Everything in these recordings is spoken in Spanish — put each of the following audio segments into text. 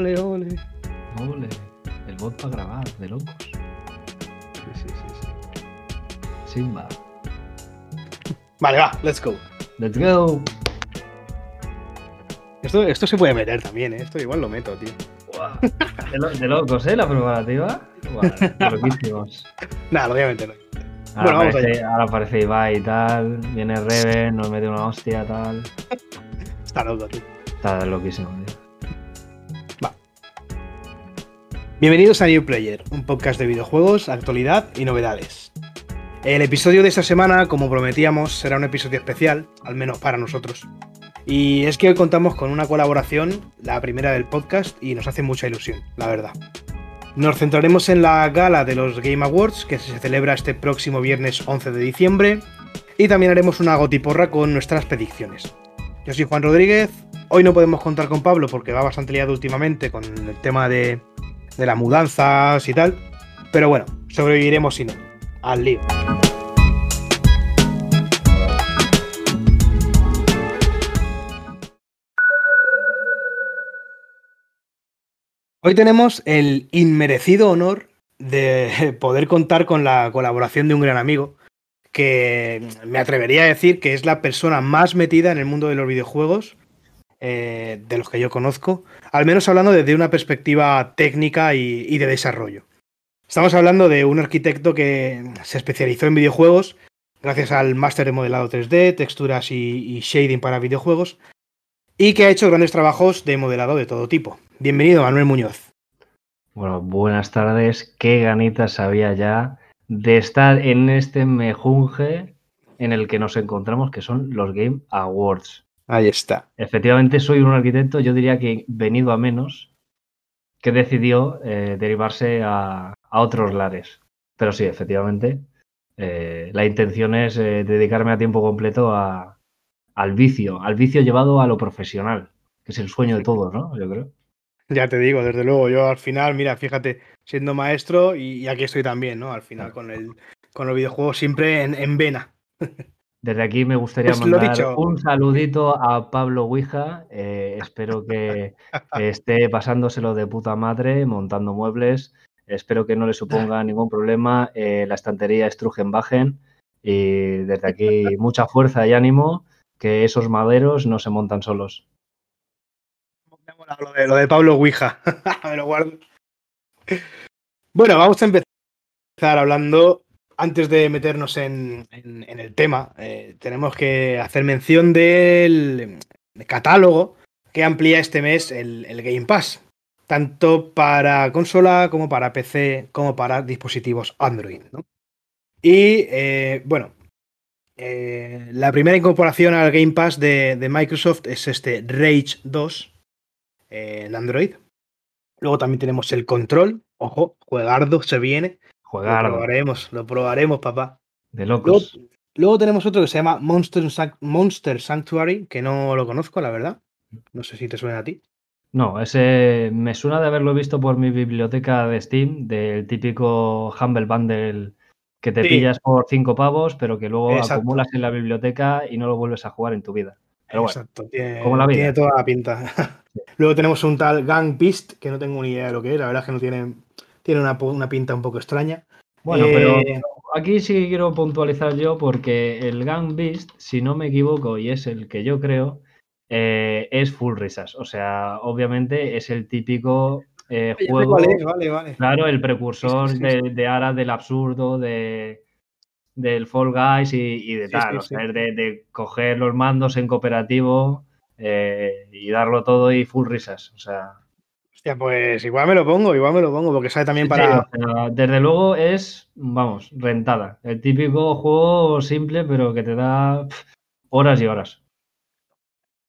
Ole, ole. Ole, el bot para grabar, de locos. Sí, sí, sí, sí. Simba. Vale, va, let's go. Let's go. Esto, esto se puede meter también, ¿eh? Esto igual lo meto, tío. De, lo- de locos, ¿eh? La preparativa. Loquísimos. Nada, obviamente no. Ahora, Bueno, vamos aparece, ahora aparece Ibai y tal. Viene Reven, nos mete una hostia tal. Está loco, tío. Está loquísimo, tío. Bienvenidos a New Player, un podcast de videojuegos, actualidad y novedades. El episodio de esta semana, como prometíamos, será un episodio especial, al menos para nosotros. Y es que hoy contamos con una colaboración, la primera del podcast, y nos hace mucha ilusión, la verdad. Nos centraremos en la gala de los Game Awards, que se celebra este próximo viernes 11 de diciembre, y también haremos una gotiporra con nuestras predicciones. Yo soy Juan Rodríguez, hoy no podemos contar con Pablo porque va bastante liado últimamente con el tema de, de las mudanzas y tal. Pero bueno, sobreviviremos si no. Al lío. Hoy tenemos el inmerecido honor de poder contar con la colaboración de un gran amigo que me atrevería a decir que es la persona más metida en el mundo de los videojuegos eh, de los que yo conozco, al menos hablando desde una perspectiva técnica y, de desarrollo. Estamos hablando de un arquitecto que se especializó en videojuegos gracias al máster de modelado 3D, texturas y, y shading para videojuegos, y que ha hecho grandes trabajos de modelado de todo tipo. Bienvenido, Manuel Muñoz. Bueno, buenas tardes. Qué ganitas había ya de estar en este mejunje en el que nos encontramos, que son los Game Awards. Ahí está. Efectivamente, soy un arquitecto, yo diría que venido a menos, que decidió eh, derivarse a, a otros lares. Pero sí, efectivamente, eh, la intención es eh, dedicarme a tiempo completo a, al vicio, al vicio llevado a lo profesional, que es el sueño de todos, ¿no? Yo creo. Ya te digo, desde luego, yo al final, mira, fíjate, siendo maestro y, y aquí estoy también, ¿no? Al final con el con los videojuegos siempre en, en vena. Desde aquí me gustaría Pues mandar un saludito a Pablo Ouija. eh, espero que esté pasándoselo de puta madre, montando muebles. Espero que no le suponga ningún problema eh, la estantería Strugenbachen. Y desde aquí mucha fuerza y ánimo, que esos maderos no se montan solos. Lo de, lo de Pablo Ouija. Me lo guardo. Bueno, vamos a empezar hablando. Antes de meternos en, el tema, eh, tenemos que hacer mención del catálogo que amplía este mes el, Game Pass. Tanto para consola como para PC, como para dispositivos Android. Y eh, bueno, eh, la primera incorporación al Game Pass de, Microsoft es este Rage 2 eh, en Android. Luego también tenemos el Control. Ojo, juegardo se viene. Lo Juegar probaremos, lo probaremos, papá. de locos. luego tenemos otro que se llama Monster, Sanct- Monster Sanctuary, que no lo conozco, la verdad. No sé si te suena a ti. No, ese me suena de haberlo visto por mi biblioteca de Steam, del típico Humble Bundle que te Sí. pillas por cinco pavos, pero que luego Exacto. acumulas en la biblioteca y no lo vuelves a jugar en tu vida. Pero bueno, Exacto, tiene, como la vida. tiene toda la pinta. luego tenemos un tal Gang Beast, que no tengo ni idea de lo que es, la verdad es que no tiene, tiene una, una pinta un poco extraña. bueno, pero Eh, aquí sí quiero puntualizar yo porque el Gang Beast, si no me equivoco, y es el que yo creo, eh, es full risas. O sea, obviamente es el típico eh, juego. es, vale, vale. Claro, el precursor Sí, sí, sí, de, de ahora del absurdo, de, del Fall Guys y, y de tal. o sea, de, de coger los mandos en cooperativo eh, y darlo todo y full risas. O sea, Hostia, pues igual me lo pongo, igual me lo pongo, porque sale también para. desde luego es, vamos, rentada. El típico juego simple, pero que te da horas y horas.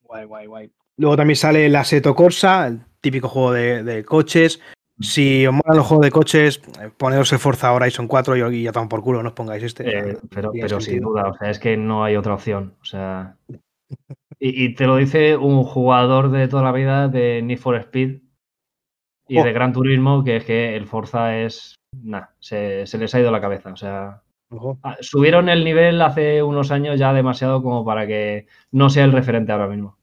Guay, guay, guay. Luego también sale el Assetto Corsa, el típico juego de, de coches. Si os molan los juegos de coches, eh, ponedos el Forza Horizon 4 y, ya tan por culo, no os pongáis este. Eh, pero pero sin duda, o sea, es que no hay otra opción. O sea, y, y te lo dice un jugador de toda la vida de Need for Speed y Oh. de Gran Turismo, que es que el Forza es. Nah, se, se les ha ido la cabeza. O sea, ah, subieron el nivel hace unos años ya demasiado como para que no sea el referente ahora mismo.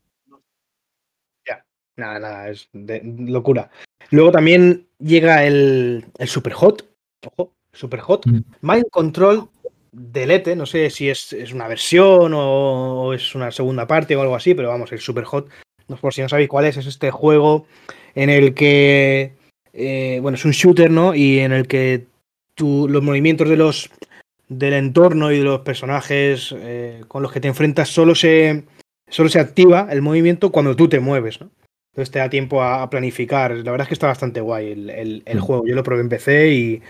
Nada, nada, es de locura. Luego también llega el, el Super Hot. Ojo, Super Hot. Mm. Mind Control Delete. No sé si es, es una versión o, o es una segunda parte o algo así, pero vamos, el Super Hot. Por si no sabéis cuál es, es este juego en el que. eh, bueno, es un shooter, ¿no? Y en el que tú, los movimientos de los del entorno y de los personajes eh, con los que te enfrentas solo se, solo se activa el movimiento cuando tú te mueves, ¿no? Entonces te da tiempo a, a planificar. La verdad es que está bastante guay el, el- el Mm. juego. Yo lo probé en PC y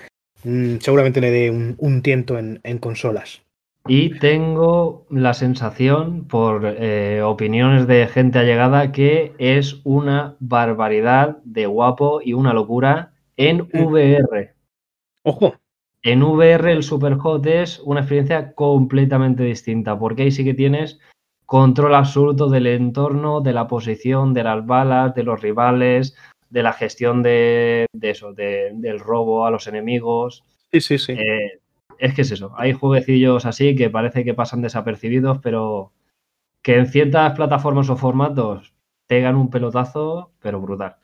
mm, seguramente le dé un, un tiento en, en consolas. Y tengo la sensación, por eh, opiniones de gente allegada, que es una barbaridad de guapo y una locura en. VR. Ojo, En VR el Superhot es una experiencia completamente distinta, porque ahí sí que tienes control absoluto del entorno, de la posición, de las balas, de los rivales, de la gestión de, de eso, de- del robo a los enemigos. sí, sí, sí. Eh, es que es eso, hay jueguecillos así que parece que pasan desapercibidos, pero que en ciertas plataformas o formatos pegan un pelotazo, pero brutal.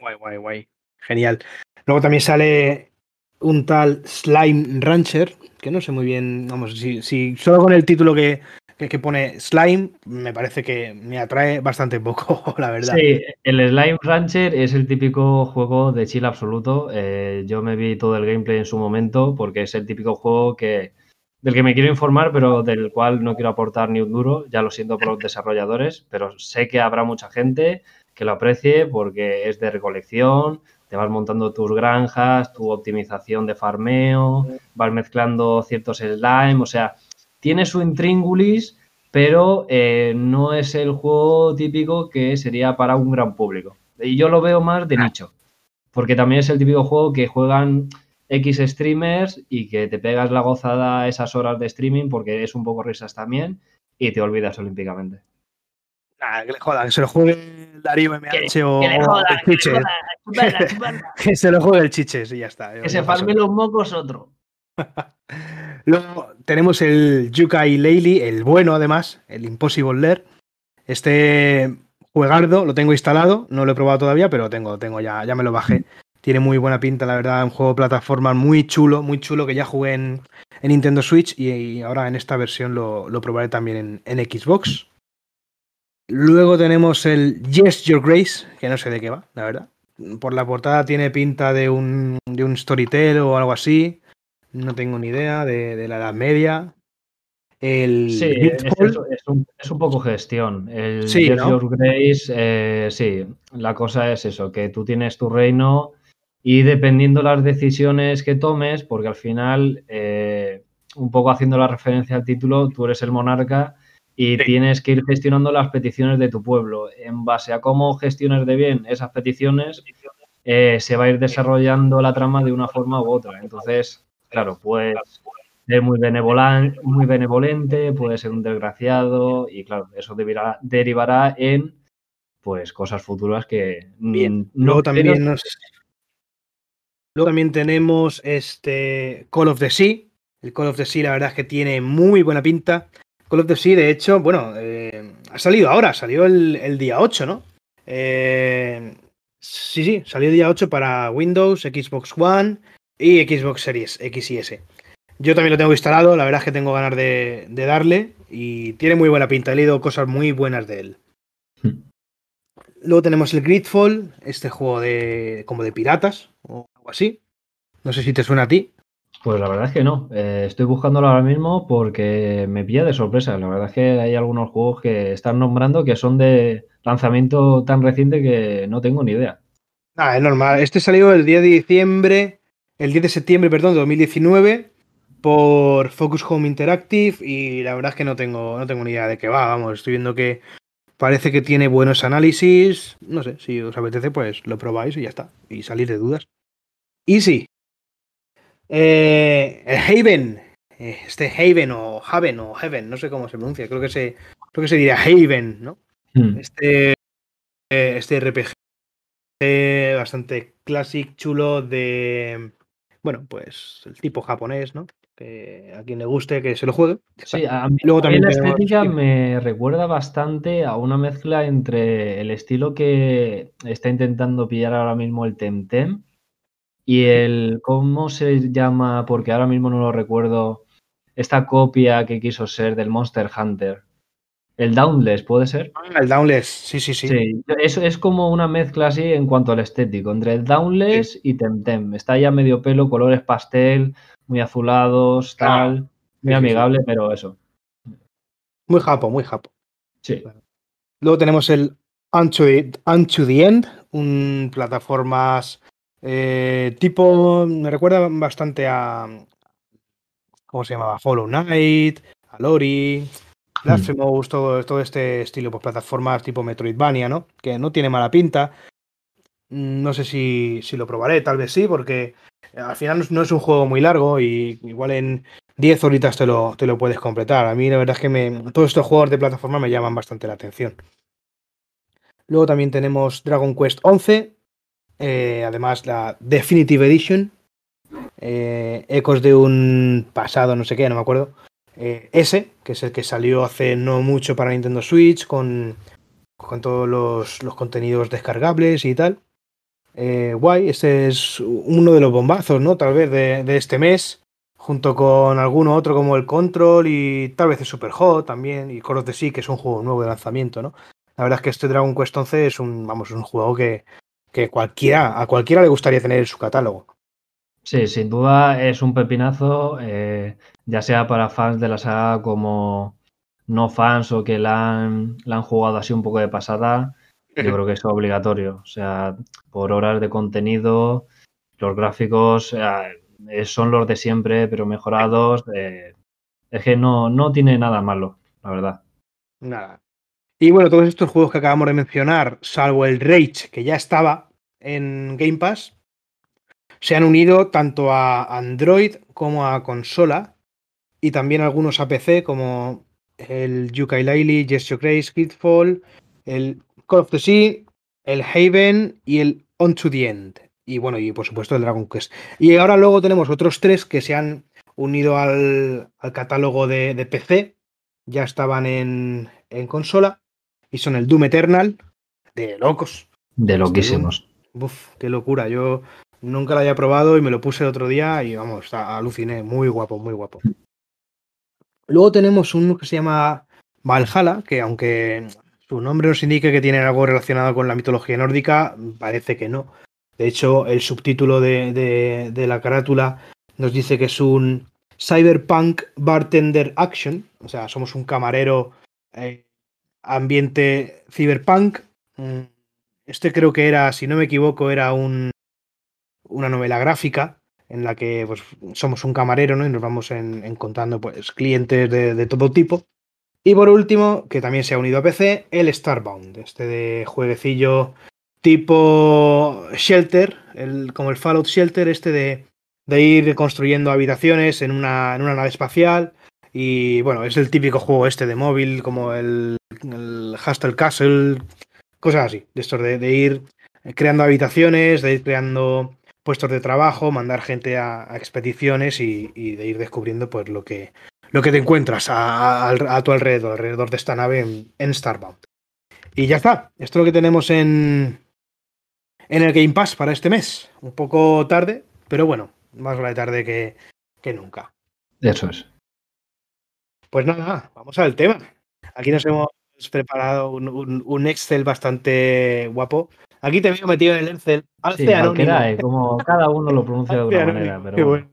Guay, guay, guay. Genial. Luego también sale un tal Slime Rancher, que no sé muy bien, vamos, si, si solo con el título que, que, pone Slime, me parece que me atrae bastante poco, la verdad. Sí, el Slime Rancher es el típico juego de chill absoluto. Eh, yo me vi todo el gameplay en su momento porque es el típico juego que del que me quiero informar, pero del cual no quiero aportar ni un duro. Ya lo siento por los desarrolladores, pero sé que habrá mucha gente que lo aprecie porque es de recolección, te vas montando tus granjas, tu optimización de farmeo, vas mezclando ciertos slime, o sea, tiene su intríngulis, pero eh, no es el juego típico que sería para un gran público. Y yo lo veo más de nicho, porque también es el típico juego que juegan X streamers y que te pegas la gozada a esas horas de streaming porque es un poco risas también y te olvidas olímpicamente. Nah, que le jodan, que se lo juegue el Darío MH o, que le o jodan, el que le Chiches. jodan, chuparla, chuparla. Que se lo juegue el Chiches y ya está. Que se farme los mocos otro. Luego tenemos el Yukai Leili, el bueno además, el Impossible Lair. Este juegardo lo tengo instalado, no lo he probado todavía, pero tengo, tengo ya, ya me lo bajé. Tiene muy buena pinta, la verdad, un juego de plataforma muy chulo, muy chulo que ya jugué en, en Nintendo Switch y, ahora en esta versión lo, lo probaré también en, Xbox. Luego tenemos el Yes Your Grace, que no sé de qué va, la verdad. Por la portada tiene pinta de un, de un Storytel o algo así. No tengo ni idea de, de la Edad Media. El Sí, es, un, es un poco gestión. El Sí, Yes ¿no? Your Grace, eh, sí, la cosa es eso, que tú tienes tu reino y dependiendo las decisiones que tomes, porque al final, eh, un poco haciendo la referencia al título, tú eres el monarca y Sí. tienes que ir gestionando las peticiones de tu pueblo. En base a cómo gestiones de bien esas peticiones, eh, se va a ir desarrollando la trama de una forma u otra. Entonces, claro, pues ser muy, benevolente, puede ser un desgraciado y claro, eso deberá- derivará en pues cosas futuras que Bien. no Luego también nos... Luego también tenemos este Call of the Sea. El Call of the Sea, la verdad es que tiene muy buena pinta. Call of the Sea, de hecho, bueno, eh, ha salido ahora, salió el, el día 8, ¿no? Eh, sí, sí, salió el día 8 para Windows, Xbox One y Xbox Series X y S. Yo también lo tengo instalado, la verdad es que tengo ganas de, de darle y tiene muy buena pinta. He leído cosas muy buenas de él. Hmm. Luego tenemos el Gridfall, este juego de como de piratas o algo así. No sé si te suena a ti. Pues la verdad es que no. Eh, estoy buscándolo ahora mismo porque me pilla de sorpresa. La verdad es que hay algunos juegos que están nombrando que son de lanzamiento tan reciente que no tengo ni idea. Ah, es normal. Este salió el 10 de diciembre, el 10 de septiembre, perdón, de 2019 por Focus Home Interactive y la verdad es que no tengo, no tengo ni idea de qué va. Vamos, estoy viendo que parece que tiene buenos análisis. No sé, si os apetece, pues lo probáis y ya está. Y salir de dudas. Y sí. Eh, el Haven. eh, Este Haven o Haven o Heaven, no sé cómo se pronuncia. Creo que se, creo que se diría Haven, ¿no? Hmm. Este, eh, este RPG bastante clásico, chulo de, bueno, pues el tipo japonés, ¿no? que a quien le guste que se lo juegue. Sí, a mí, Luego también la estética me recuerda bastante a una mezcla entre el estilo que está intentando pillar ahora mismo el Temtem y el, ¿cómo se llama? Porque ahora mismo no lo recuerdo, esta copia que quiso ser del Monster Hunter. El Downless, ¿puede ser? Ah, el Downless, sí, sí, sí. Sí, es, es como una mezcla así en cuanto al estético, entre el Downless y Temtem. Está ya medio pelo, colores pastel, muy azulados, tal. muy amigable, pero eso. Muy japo, muy japo. Sí. Luego tenemos el Unto the, End, un plataformas eh, tipo. Me recuerda bastante a. ¿Cómo se llamaba? Follow Knight, a Lori. Blasphemous, mm. todo, todo este estilo, pues plataformas tipo Metroidvania, ¿no? Que no tiene mala pinta. No sé si, si lo probaré, tal vez sí, porque al final no es un juego muy largo y igual en 10 horitas te lo, te lo puedes completar. A mí la verdad es que me, todos estos juegos de plataforma me llaman bastante la atención. Luego también tenemos Dragon Quest 11, eh, además la Definitive Edition, eh, ecos de un pasado, no sé qué, no me acuerdo, eh, ese, que es el que salió hace no mucho para Nintendo Switch, con, con todos los, contenidos descargables y tal. Eh, guay, este es uno de los bombazos, ¿no? Tal vez de, este mes, junto con alguno otro como el Control y tal vez el Super Hot también, y Call of Sea, que es un juego nuevo de lanzamiento, ¿no? La verdad es que este Dragon Quest 11 es un, vamos, un juego que, que cualquiera, a cualquiera le gustaría tener en su catálogo. Sí, sin duda es un pepinazo, eh, ya sea para fans de la saga como no fans o que la han, la han jugado así un poco de pasada. Yo creo que es obligatorio. O sea, por horas de contenido, los gráficos eh, son los de siempre, pero mejorados. Eh, es que no, no tiene nada malo, la verdad. Nada. Y bueno, todos estos juegos que acabamos de mencionar, salvo el Rage, que ya estaba en Game Pass, se han unido tanto a Android como a consola y también algunos a PC como el Yooka-Laylee, Yes Grace, Kidfall, el Call of the Sea, el Haven y el On to the End. Y bueno, y por supuesto el Dragon Quest. Y ahora luego tenemos otros tres que se han unido al, catálogo de, PC. Ya estaban en, en, consola. Y son el Doom Eternal. De locos. De loquísimos. Uf, qué locura. Yo Nunca lo había probado y me lo puse el otro día y vamos, aluciné. Muy guapo, muy guapo. Luego tenemos uno que se llama Valhalla, que aunque su nombre nos indique que tiene algo relacionado con la mitología nórdica, parece que no. De hecho, el subtítulo de, la carátula nos dice que es un Cyberpunk Bartender Action. O sea, somos un camarero eh, ambiente cyberpunk. Mm, este creo que era, si no me equivoco, era un una novela gráfica en la que pues, somos un camarero ¿no? y nos vamos encontrando pues, clientes de, todo tipo. Y por último, que también se ha unido a PC, el Starbound, este de jueguecillo tipo Shelter, el, como el Fallout Shelter, este de, de ir construyendo habitaciones en una, en una, nave espacial. Y bueno, es el típico juego este de móvil, como el, Hustle Castle, cosas así, de estos de ir creando habitaciones, de ir creando puestos de trabajo, mandar gente a, expediciones y, de ir descubriendo pues lo que, lo que te encuentras a, tu alrededor, alrededor de esta nave en, Starbound. Y ya está, esto es lo que tenemos en, en el Game Pass para este mes. Un poco tarde, pero bueno, más vale tarde que, que nunca. Eso es. Pues nada, vamos al tema. Aquí nos hemos preparado un Excel bastante guapo Aquí te veo metido en el Excel. Alce sí, eh, como cada uno lo pronuncia de una manera. Pero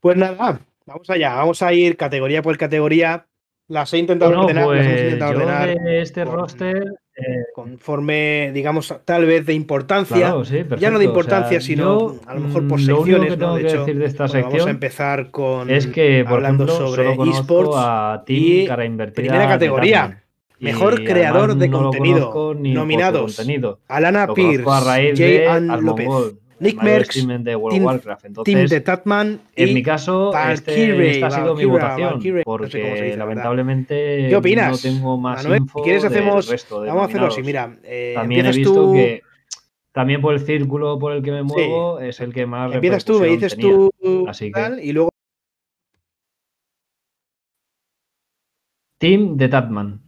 Pues nada, vamos allá. Vamos a ir categoría por categoría. Las he intentado ordenar. las he pues intentado ordenar este roster. Eh, conforme, digamos, tal vez de importancia. ya no de importancia, sino a lo mejor por secciones. que tengo de hecho, decir de esta sección vamos a empezar con. Es que, por hablando ejemplo, sobre esports. A y primera categoría. Mejor creador de contenido. Nominados. Alana Pierce, J. López. Nick Merckx, Tim, de Tatman en mi caso, este, esta ha sido mi votación, porque lamentablemente ¿Qué opinas? no tengo más info ¿Quieres hacemos, Vamos a hacerlo así, mira. Eh, también he visto que también por el círculo por el que me muevo es el que más Empiezas tú, me dices tú así que... y luego Team de Tatman.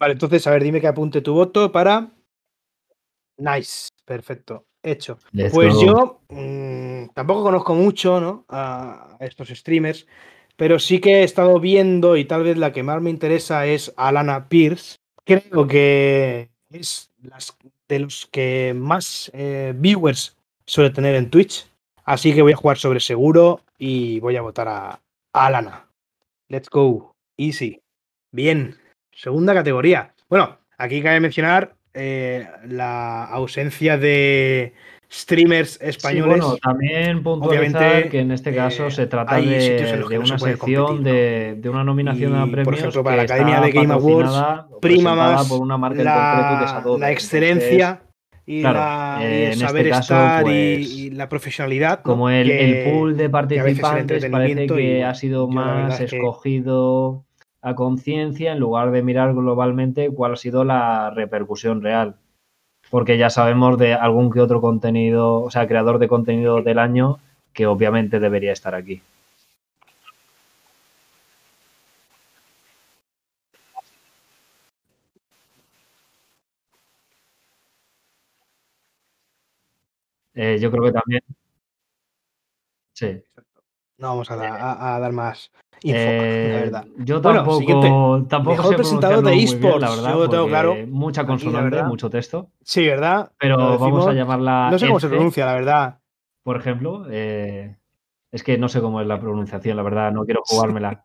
Vale, entonces, a ver, dime que apunte tu voto para. Nice, perfecto, hecho. pues yo mm, tampoco conozco mucho ¿no? a estos streamers, pero sí que he estado viendo y tal vez la que más me interesa es Alana Pierce. Creo que es de los que más eh, viewers suele tener en Twitch, así que voy a jugar sobre seguro y voy a votar a, a Alana. Let's go, easy. Bien. Segunda categoría. Bueno, aquí cabe mencionar eh, la ausencia de streamers españoles. bueno, también puntualizar que en este caso eh, se trata de, una sección de, una nominación a premios. Por ejemplo, para la Academia de Game Awards, prima más por una marca la, la excelencia. y, la, el este saber estar pues, y, la profesionalidad. Como el, el, pool de participantes parece que ha sido más escogido a conciencia en lugar de mirar globalmente cuál ha sido la repercusión real. Porque ya sabemos de algún que otro contenido, o sea, creador de contenido del año que obviamente debería estar aquí. Eh, yo creo que también. Sí. No vamos a, dar más info, la eh, verdad. Yo tampoco, tampoco mejor presentador de esports, la verdad, yo tengo claro. Mucha consonante, mucho texto. Sí, ¿verdad? Pero vamos a llamarla. No sé cómo se pronuncia, la verdad. Por ejemplo, eh, es que no sé cómo es la pronunciación, la verdad, no quiero jugármela.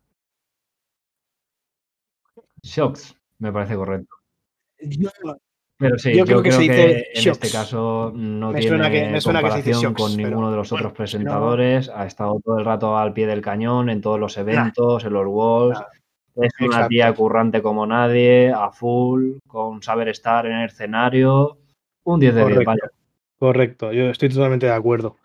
Shocks, me parece correcto. Yo, pero sí, yo, creo, que, en este caso no tiene comparación con ninguno de los otros presentadores. Ha estado todo el rato al pie del cañón en todos los eventos, en los Worlds. Es una tía currante como nadie, a full, con saber estar en el escenario. Un 10 de 10, Correcto, yo estoy totalmente de acuerdo.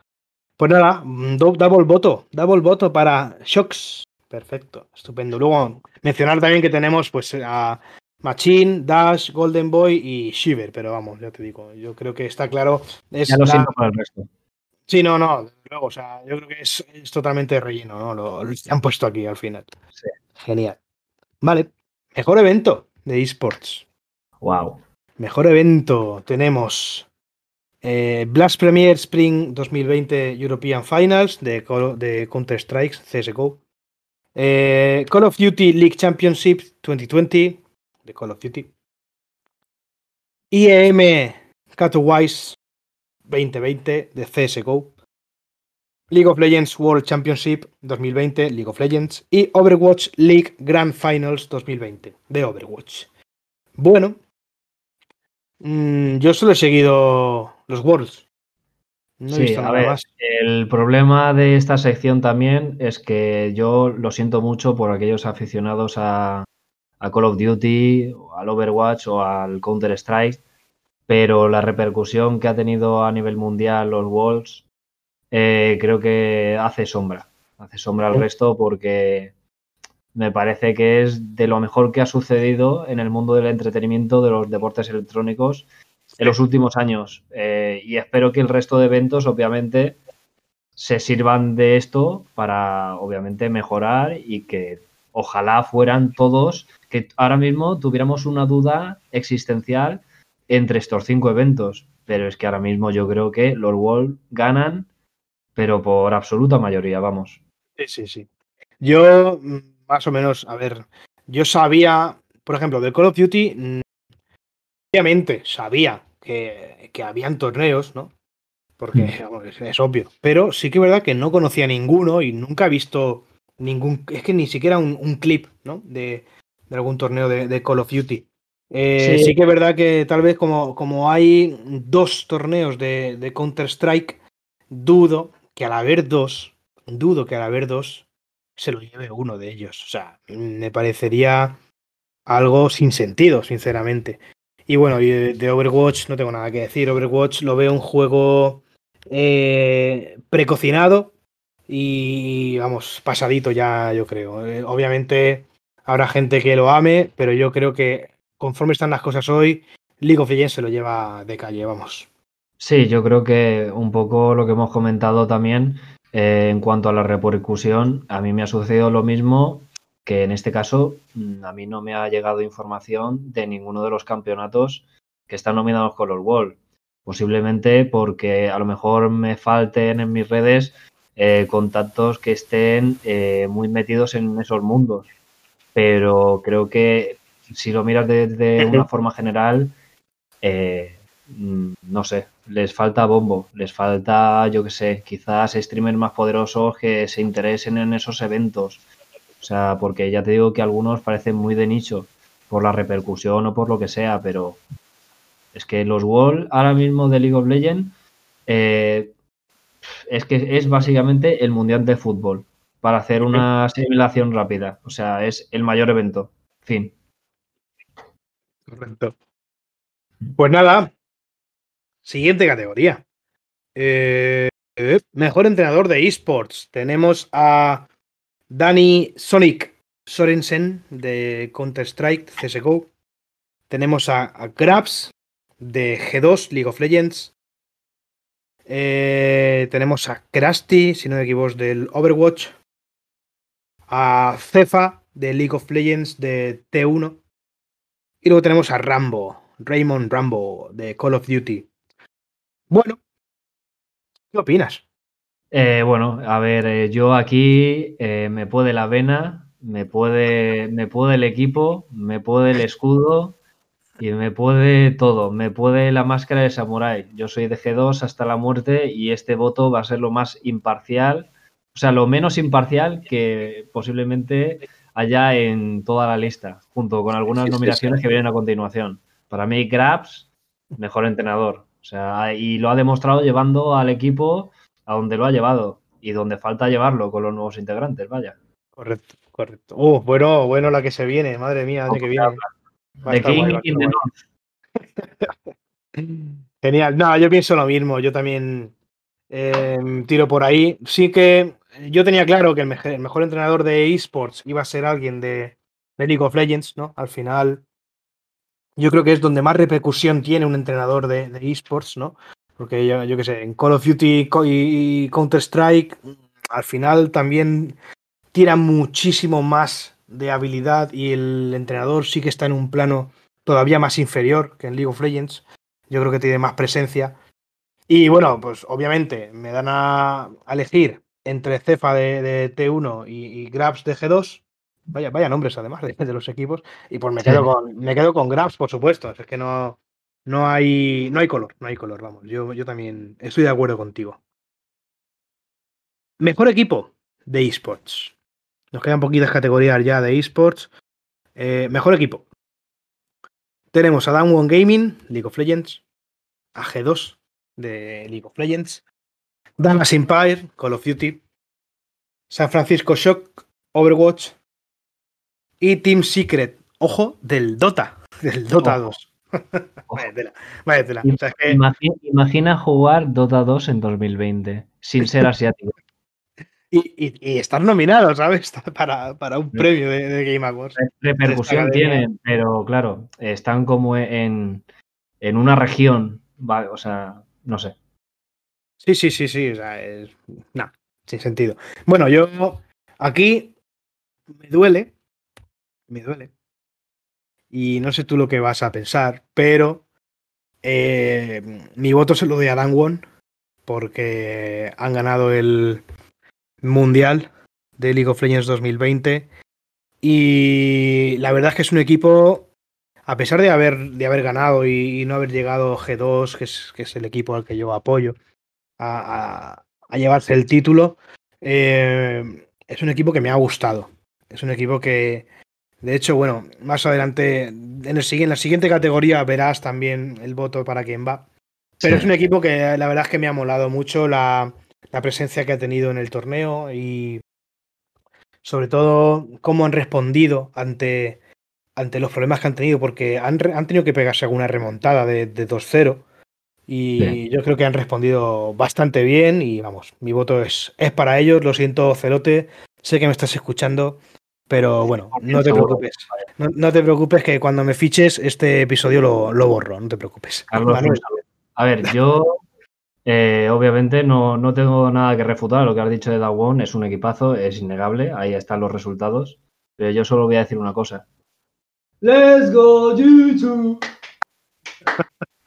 Pues nada, double voto, double voto para Shocks. Perfecto, estupendo. Luego mencionar también que tenemos pues a Machine, Dash, Golden Boy y Shiver, pero vamos, ya te digo, yo creo que está claro. Es ya lo siento para el resto. Sí, no, no, luego, o sea, yo creo que es, totalmente relleno, ¿no? Lo, han puesto aquí al final. Sí. Genial. Vale, mejor evento de esports. Wow. Mejor evento tenemos eh, Blast Premier Spring 2020 European Finals de, de Counter Strike, CSGO. Eh, Call of Duty League Championship 2020 de Call of Duty. IEM Catwise 2020 de CSGO. League of Legends World Championship 2020, League of Legends. Y Overwatch League Grand Finals 2020 de Overwatch. Bueno, mm, yo solo he seguido los Worlds. No he visto nada más. El problema de esta sección también es que yo lo siento mucho por aquellos aficionados a, a Call of Duty, al Overwatch o al Counter Strike, pero la repercusión que ha tenido a nivel mundial los Wolves eh, creo que hace sombra, hace sombra al resto porque me parece que es de lo mejor que ha sucedido en el mundo del entretenimiento de los deportes electrónicos en los últimos años. Eh, y espero que el resto de eventos obviamente se sirvan de esto para obviamente mejorar y que ojalá fueran todos que ahora mismo tuviéramos una duda existencial entre estos cinco eventos. Pero es que ahora mismo yo creo que los Wolves ganan, pero por absoluta mayoría, vamos. Sí, sí, sí. Yo, mm, más o menos, a ver, yo sabía, por ejemplo, de Call of Duty, mm, obviamente sabía que, que habían torneos, ¿no? Porque mm. es, obvio. Pero sí que es verdad que no conocía ninguno y nunca he visto ningún. Es que ni siquiera un, un clip, ¿no? De, de algún torneo de, Call of Duty. Eh, sí. que es verdad que tal vez como, como hay dos torneos de, Counter-Strike, dudo que al haber dos, dudo que al haber dos se lo lleve uno de ellos. O sea, me parecería algo sin sentido, sinceramente. Y bueno, de Overwatch no tengo nada que decir. Overwatch lo veo un juego eh, precocinado, y vamos, pasadito ya, yo creo. Eh, obviamente habrá gente que lo ame, pero yo creo que conforme están las cosas hoy, League of Legends se lo lleva de calle, vamos. Sí, yo creo que un poco lo que hemos comentado también eh, en cuanto a la repercusión, a mí me ha sucedido lo mismo que en este caso mm, a mí no me ha llegado información de ninguno de los campeonatos que están nominados con los World. Posiblemente porque a lo mejor me falten en mis redes eh, contactos que estén eh, muy metidos en esos mundos. Pero creo que si lo miras de, una forma general, mm, no sé, les falta bombo, les falta, yo qué sé, quizás streamers más poderosos que se interesen en esos eventos. O sea, porque ya te digo que algunos parecen muy de nicho por la repercusión o por lo que sea, pero es que los World ahora mismo de League of Legends eh, es que es básicamente el mundial de fútbol para hacer una simulación rápida. O sea, es el mayor evento. Fin. Correcto. Pues nada, Siguiente categoría. Eh, mejor entrenador de esports. Tenemos a Dani Sonic Sorensen de Counter-Strike CSGO. Tenemos a, Grabs de G2 League of Legends. Eh, tenemos a Krusty, si no me equivoco, del Overwatch. A Cefa de League of Legends de T1. Y luego tenemos a Rambo, Raymond Rambo de Call of Duty. Bueno, ¿qué opinas? Eh, bueno, a ver, eh, yo aquí eh, me puede la vena, me puede, me puede el equipo, me puede el escudo y me puede todo, me puede la máscara de samurái. Yo soy de G2 hasta la muerte y este voto va a ser lo más imparcial, o sea, lo menos imparcial que posiblemente haya en toda la lista, junto con algunas nominaciones que vienen a continuación. Para mí, Grabs, mejor entrenador. O sea, y lo ha demostrado llevando al equipo a donde lo ha llevado y donde falta llevarlo con los nuevos integrantes, vaya. Correcto, correcto. Uh, bueno, bueno la que se viene, madre mía, año que viene. De King Genial. No, yo pienso lo mismo. Yo también em, tiro por ahí. Sí que yo tenía claro que el mejor, entrenador de esports iba a ser alguien de, League of Legends, ¿no? Al final, yo creo que es donde más repercusión tiene un entrenador de, esports, ¿no? Porque yo, yo qué sé, en Call of Duty y Counter-Strike, al final también tira muchísimo más de habilidad y el entrenador sí que está en un plano todavía más inferior que en League of Legends. Yo creo que tiene más presencia. Y bueno, pues obviamente me dan a, elegir entre Cefa de, T1 y, y Grabs de G2. Vaya, vaya nombres además de, los equipos. Y pues me quedo con, me quedo con Grabs, por supuesto. Es que no, no hay, no hay color, no hay color, vamos. Yo, yo también estoy de acuerdo contigo. Mejor equipo de esports. Nos quedan poquitas categorías ya de esports. Eh, mejor equipo. Tenemos a Down One Gaming, League of Legends. A G2 de League of Legends. Dallas Empire, Call of Duty. San Francisco Shock, Overwatch y Team Secret, ojo, del Dota, del Dota 2. vaya imagina, jugar Dota 2 en 2020 sin ser asiático. y, estar nominado, ¿sabes? Para, un premio de, Game Awards. Repercusión tienen, pero claro, están como en, en una región, o sea, no sé. Sí, sí, sí, sí, o sea, es... No, sin sentido. Bueno, yo aquí me duele me duele. Y no sé tú lo que vas a pensar, pero eh, mi voto se lo doy a Dan porque han ganado el Mundial de League of Legends 2020 y la verdad es que es un equipo, a pesar de haber, de haber ganado y, no haber llegado G2, que es, que es, el equipo al que yo apoyo, a, llevarse el título, eh, es un equipo que me ha gustado. Es un equipo que, de hecho, bueno, más adelante, en, el, en la siguiente categoría verás también el voto para quién va. Pero es un equipo que la verdad es que me ha molado mucho la, presencia que ha tenido en el torneo y sobre todo cómo han respondido ante, ante los problemas que han tenido, porque han, han tenido que pegarse alguna remontada de, de 2-0 Y yo creo que han respondido bastante bien y vamos, mi voto es, es para ellos. Lo siento, Celote, sé que me estás escuchando, pero bueno, no te preocupes. No, te preocupes que cuando me fiches este episodio lo, lo borro, no te preocupes. a ver, yo eh, obviamente no, no, tengo nada que refutar. Lo que has dicho de Dawon es un equipazo, es innegable, ahí están los resultados. Pero yo solo voy a decir una cosa. Let's go YouTube.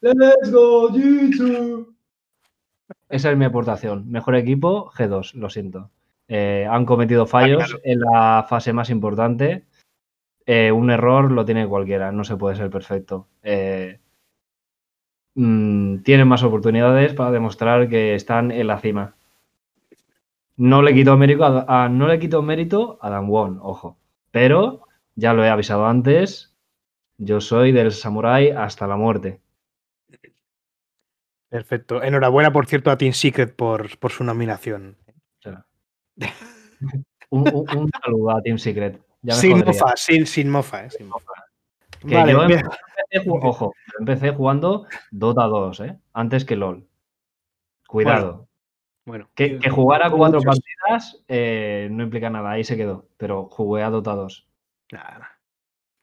Let's go YouTube. Esa es mi aportación. Mejor equipo, G2, lo siento. Eh, han cometido fallos en la fase más importante. Eh, un error lo tiene cualquiera, no se puede ser perfecto. Eh, mm, tienen más oportunidades para demostrar que están en la cima. No le quito mérito a, no le quito mérito a Dan Won, ojo. Pero ya lo he avisado antes. Yo soy del Samurai hasta la muerte. Perfecto. Enhorabuena, por cierto, a Team Secret por, por su nominación un, saludo a Team Secret. sin mofa, sin, mofa, eh, yo empecé, ojo, empecé jugando Dota 2, ¿eh? Antes que LOL. Cuidado. Bueno, que, que, jugara cuatro partidas eh, no implica nada, ahí se quedó. Pero jugué a Dota 2.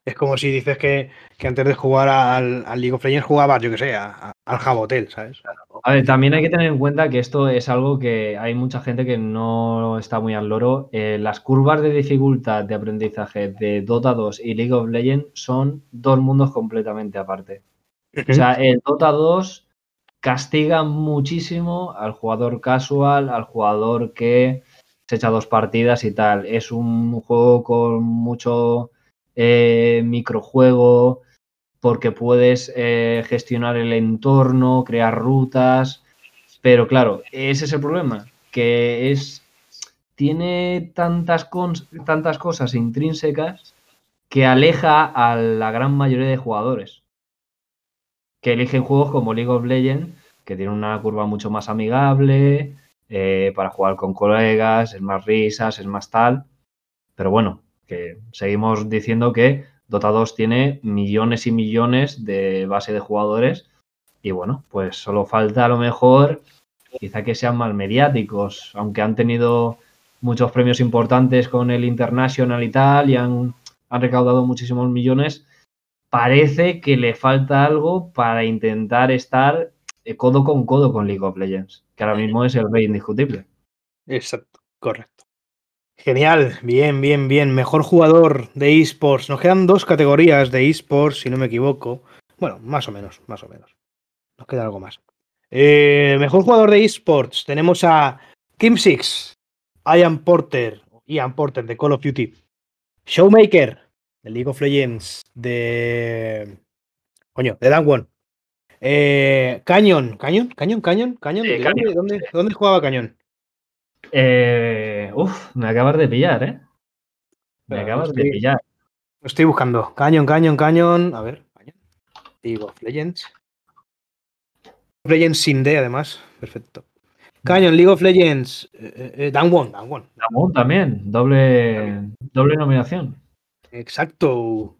Es como si dices que, antes de jugar al, League of Legends jugabas, yo que sé, al Jabotel, ¿sabes? A ver, también hay que tener en cuenta que esto es algo que hay mucha gente que no está muy al loro. Eh, las curvas de dificultad de aprendizaje de Dota 2 y League of Legends son dos mundos completamente aparte. O sea, el Dota 2 castiga muchísimo al jugador casual, al jugador que se echa dos partidas y tal. Es un juego con mucho eh, microjuego, porque puedes eh, gestionar el entorno, crear rutas, pero claro, ese es el problema, que es tiene tantas, tantas cosas intrínsecas que aleja a la gran mayoría de jugadores que eligen juegos como League of Legends, que tiene una curva mucho más amigable eh, para jugar con colegas, es más risas, es más tal. Pero bueno, que seguimos diciendo que Dota 2 tiene millones y millones de base de jugadores y bueno, pues solo falta a lo mejor quizá que sean más mediáticos, aunque han tenido muchos premios importantes con el International y tal y han, han recaudado muchísimos millones, parece que le falta algo para intentar estar codo con codo con League of Legends, que ahora mismo es el rey indiscutible. Exacto, correcto. Genial, bien, bien, bien. Mejor jugador de esports. Nos quedan dos categorías de esports, si no me equivoco. Bueno, más o menos, más o menos. Nos queda algo más. Eh, mejor jugador de esports. Tenemos a Kim Six, Ian Porter, Ian Porter de Call of Duty, Showmaker de League of Legends, de. Coño, de Dan One. Eh, Cañón, Cañón, Cañón, Cañón, Cañón. ¿Dónde, dónde jugaba Cañón? Eh, uf, me acabas de pillar, ¿eh? Me acabas de pillar. Lo estoy buscando. Cañón, cañón, cañón. A ver, cañón. League of Legends. Legends sin D, además. Perfecto. Cañón, League of Legends. Eh, eh, eh Dan Won, Dan Won. también. Doble, doble nominación. Exacto.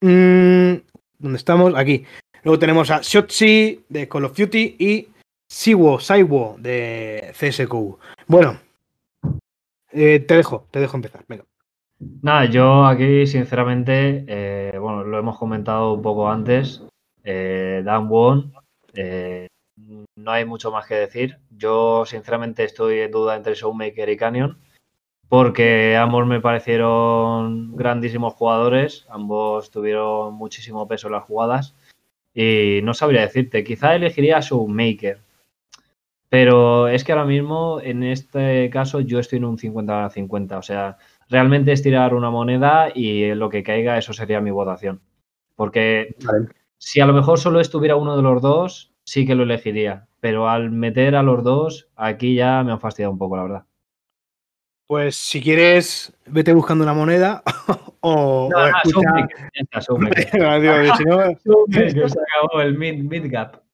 Mm, ¿Dónde estamos? Aquí. Luego tenemos a Shotzi de Call of Duty y Siwo, Saiwo de CSQ. Bueno, eh, te dejo, te dejo empezar. Venga. Nada, yo aquí, sinceramente, eh, bueno, lo hemos comentado un poco antes. Eh, Dan Won, no hay mucho más que decir. Yo, sinceramente, estoy en duda entre Showmaker y Canyon, porque ambos me parecieron grandísimos jugadores, ambos tuvieron muchísimo peso en las jugadas. Y no sabría decirte, quizá elegiría Showmaker, pero es que ahora mismo, en este caso, yo estoy en un 50-50. O sea, realmente es tirar una moneda y lo que caiga, eso sería mi votación. Porque si a lo mejor solo estuviera uno de los dos, sí que lo elegiría. Pero al meter a los dos, aquí ya me han fastidiado un poco, la verdad. Pues si quieres, vete buscando una moneda o, no, se acabó el mid, mid gap.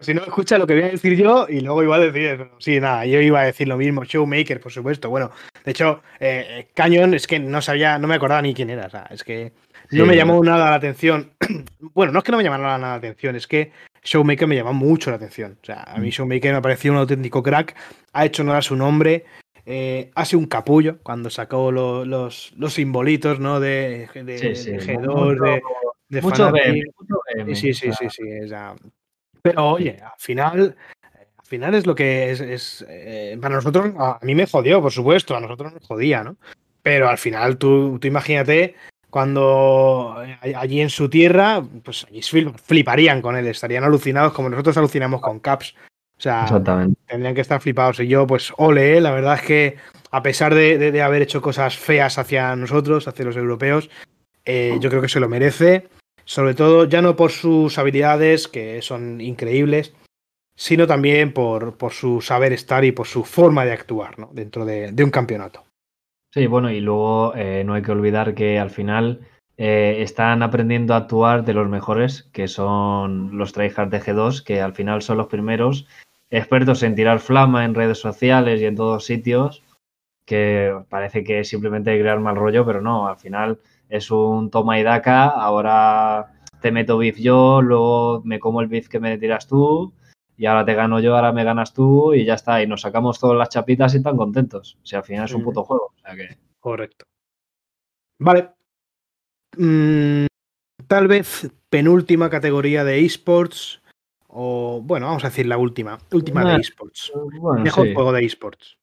Si no, escucha lo que voy a decir yo y luego iba a decir. Sí, nada, yo iba a decir lo mismo. Showmaker, por supuesto. Bueno, de hecho, eh, eh Canyon es que no sabía, no me acordaba ni quién era. O sea, es que no me llamó nada la atención. bueno, no es que no me llamara nada la atención, es que Showmaker me llama mucho la atención. O sea, a mí mm. Showmaker me pareció un auténtico crack. Ha hecho honor a su nombre. Eh, ha sido un capullo cuando sacó los, los, simbolitos, ¿no? De, de, sí, G2, de, mucho Sí, sí, sí, sí. Pero oye, al final, al final es lo que es. Eh, para nosotros, a mí me jodió, por supuesto, a nosotros nos jodía, ¿no? Pero al final, tú, tú imagínate cuando eh, allí en su tierra, pues allí fliparían con él, estarían alucinados como nosotros alucinamos con Caps. O sea, tendrían que estar flipados. Y yo, pues, ole, eh, la verdad es que a pesar de, haber hecho cosas feas hacia nosotros, hacia los europeos, eh, yo creo que se lo merece. Sobre todo, ya no por sus habilidades, que son increíbles, sino también por, por su saber estar y por su forma de actuar ¿no? dentro de, un campeonato. Sí, bueno, y luego eh, no hay que olvidar que al final están aprendiendo a actuar de los mejores, que son los tryhards de G2, que al final son los primeros expertos en tirar flama en redes sociales y en todos sitios, que parece que simplemente crear mal rollo, pero no, al final es un toma y daca, ahora te meto beef yo, luego me como el beef que me tiras tú, y ahora te gano yo, ahora me ganas tú, y ya está, y nos sacamos todas las chapitas y tan contentos. O sea, al final es un puto juego. Correcto. Vale. Mm, tal vez penúltima categoría de esports, o bueno, vamos a decir la última, última de esports. Mejor juego de esports.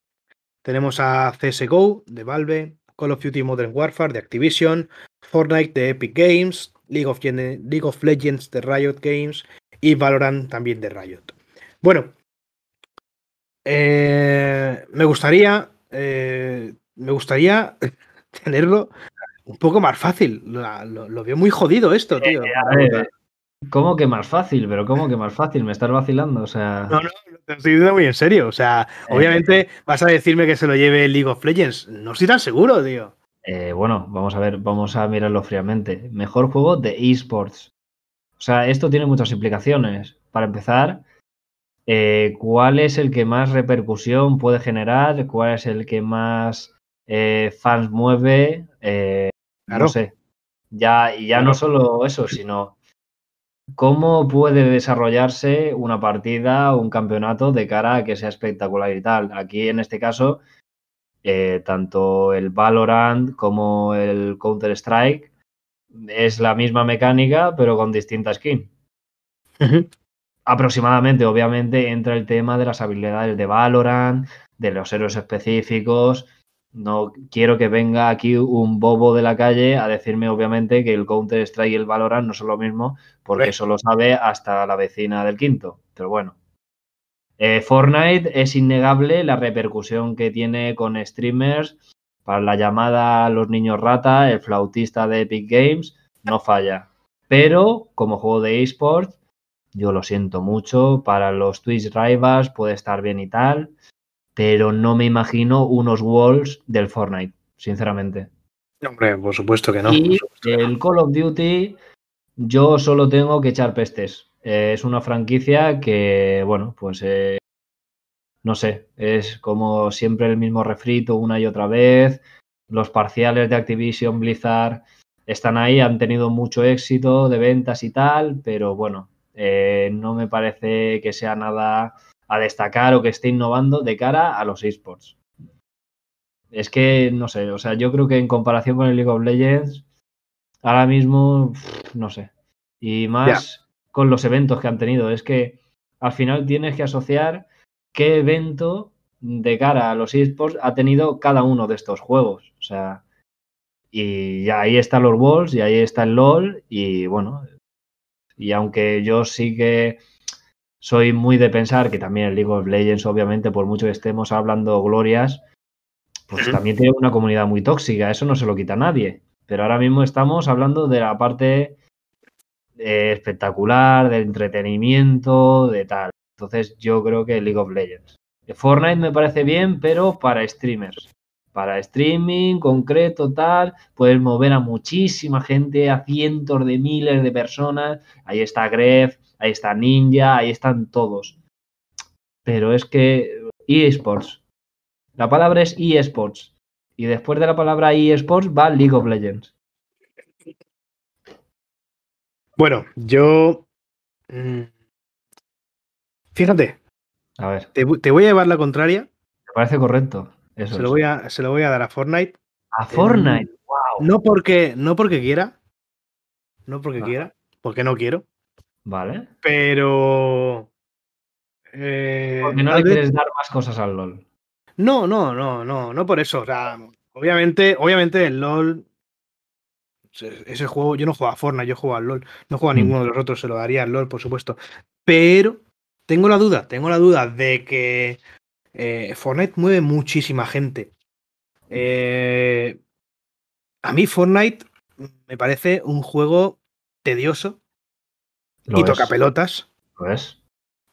Tenemos a CSGO de Valve, Call of Duty Modern Warfare de Activision, Fortnite de Epic Games, League of, League of Legends de Riot Games y Valorant también de Riot. Bueno, eh, me gustaría, eh, me gustaría tenerlo un poco más fácil. Lo, veo muy jodido esto, tío. Eh, ¿Cómo que más fácil? Pero ¿cómo que más fácil? Me estás vacilando, o sea. No, no, te estoy diciendo muy en serio. O sea, eh, obviamente vas a decirme que se lo lleve League of Legends. No estoy tan seguro, tío. Eh, bueno, vamos a ver, vamos a mirarlo fríamente. Mejor juego de esports. O sea, esto tiene muchas implicaciones. Para empezar, eh, ¿cuál es el que más repercusión puede generar? ¿Cuál es el que más fans mueve? No sé. Ya, y ya no solo eso, sino ¿Cómo puede desarrollarse una partida o un campeonato de cara a que sea espectacular y tal? Aquí en este caso, eh, tanto el Valorant como el Counter-Strike es la misma mecánica, pero con distinta skin. Aproximadamente, obviamente, entra el tema de las habilidades de Valorant, de los héroes específicos, no quiero que venga aquí un bobo de la calle a decirme, obviamente, que el Counter-Strike y el Valorant no son lo mismo, porque eso lo sabe hasta la vecina del quinto. Pero bueno. Eh, Fortnite es innegable la repercusión que tiene con streamers para la llamada a los niños rata, el flautista de Epic Games, no falla. Pero como juego de esports, yo lo siento mucho, para los Twitch Rivals puede estar bien y tal, pero no me imagino unos walls del Fortnite, sinceramente. Hombre, por supuesto que no. Y el Call of Duty, yo solo tengo que echar pestes. Eh, es una franquicia que, bueno, pues eh, no sé, es como siempre el mismo refrito una y otra vez. Los parciales de Activision Blizzard están ahí, han tenido mucho éxito de ventas y tal, pero bueno, eh, no me parece que sea nada a destacar o que esté innovando de cara a los esports. Es que, no sé, o sea, yo creo que en comparación con el League of Legends, ahora mismo, no sé. Y más con los eventos que han tenido. Es que al final tienes que asociar qué evento de cara a los esports ha tenido cada uno de estos juegos. O sea, y ahí están los Balls y ahí está el LOL y bueno, y aunque yo sí que soy muy de pensar que también el League of Legends, obviamente, por mucho que estemos hablando glorias, pues también tiene una comunidad muy tóxica, eso no se lo quita a nadie. Pero ahora mismo estamos hablando de la parte eh, espectacular, del entretenimiento, de tal. Entonces yo creo que League of Legends. Fortnite me parece bien, pero para streamers. Para streaming concreto, tal, puedes mover a muchísima gente, a cientos de miles de personas. Ahí está Gref, ahí está Ninja, ahí están todos. Pero es que eSports. La palabra es eSports. Y después de la palabra eSports va League of Legends. Bueno, yo. Mm, Fíjate, A ver, te, vo- te voy a llevar la contraria. me parece correcto. Eso Se lo, voy a, se lo voy a dar a Fortnite. A Fortnite. Wow. No porque, no porque quiera. No porque quiera. Porque no quiero. Vale. Pero. eh, Porque no le vez- quieres dar más cosas al LOL. No, no, no, no, no por eso. O sea, obviamente, obviamente el LOL. ese- Ese juego, yo no juego a Fortnite, yo juego al LOL. No juego a Mm. ninguno de los otros, se lo daría al LOL, por supuesto. Pero tengo la duda, tengo la duda de que eh, Fortnite mueve muchísima gente. Eh, a mí Fortnite me parece un juego tedioso Lo y es, toca pelotas. Lo es.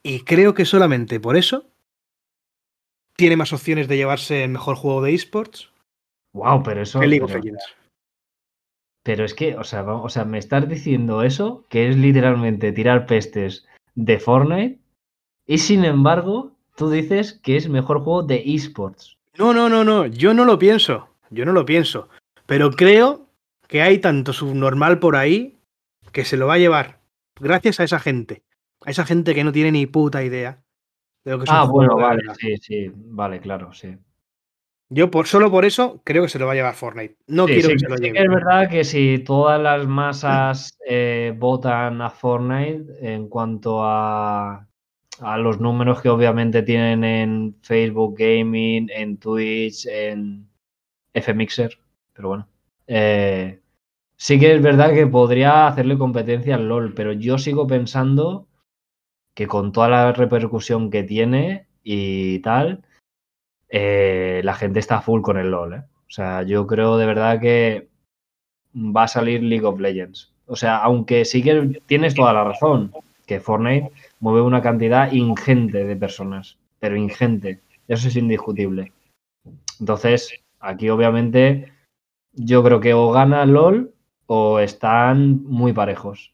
Y creo que solamente por eso tiene más opciones de llevarse el mejor juego de esports Wow, pero eso. que League of pero- Legends. Pero es que, o sea, o sea, me estás diciendo eso, que es literalmente tirar pestes de Fortnite, y sin embargo, tú dices que es mejor juego de esports. No, no, no, no, yo no lo pienso, yo no lo pienso, pero creo que hay tanto subnormal por ahí que se lo va a llevar gracias a esa gente, a esa gente que no tiene ni puta idea de lo que es Ah, bueno, vale, sí, sí, vale, claro, sí. Yo por, solo por eso creo que se lo va a llevar Fortnite. No Sí, quiero sí que se lo lleve. es verdad que si todas las masas eh, votan a Fortnite en cuanto a, a los números que obviamente tienen en Facebook Gaming, en Twitch, en FMixer, pero bueno. eh, sí que es verdad que podría hacerle competencia al LOL, pero yo sigo pensando que con toda la repercusión que tiene y tal, eh, la gente está full con el LOL. ¿eh? O sea, yo creo de verdad que va a salir League of Legends. O sea, aunque sí que tienes toda la razón, que Fortnite mueve una cantidad ingente de personas, pero ingente. Eso es indiscutible. Entonces, aquí obviamente yo creo que o gana LOL o están muy parejos.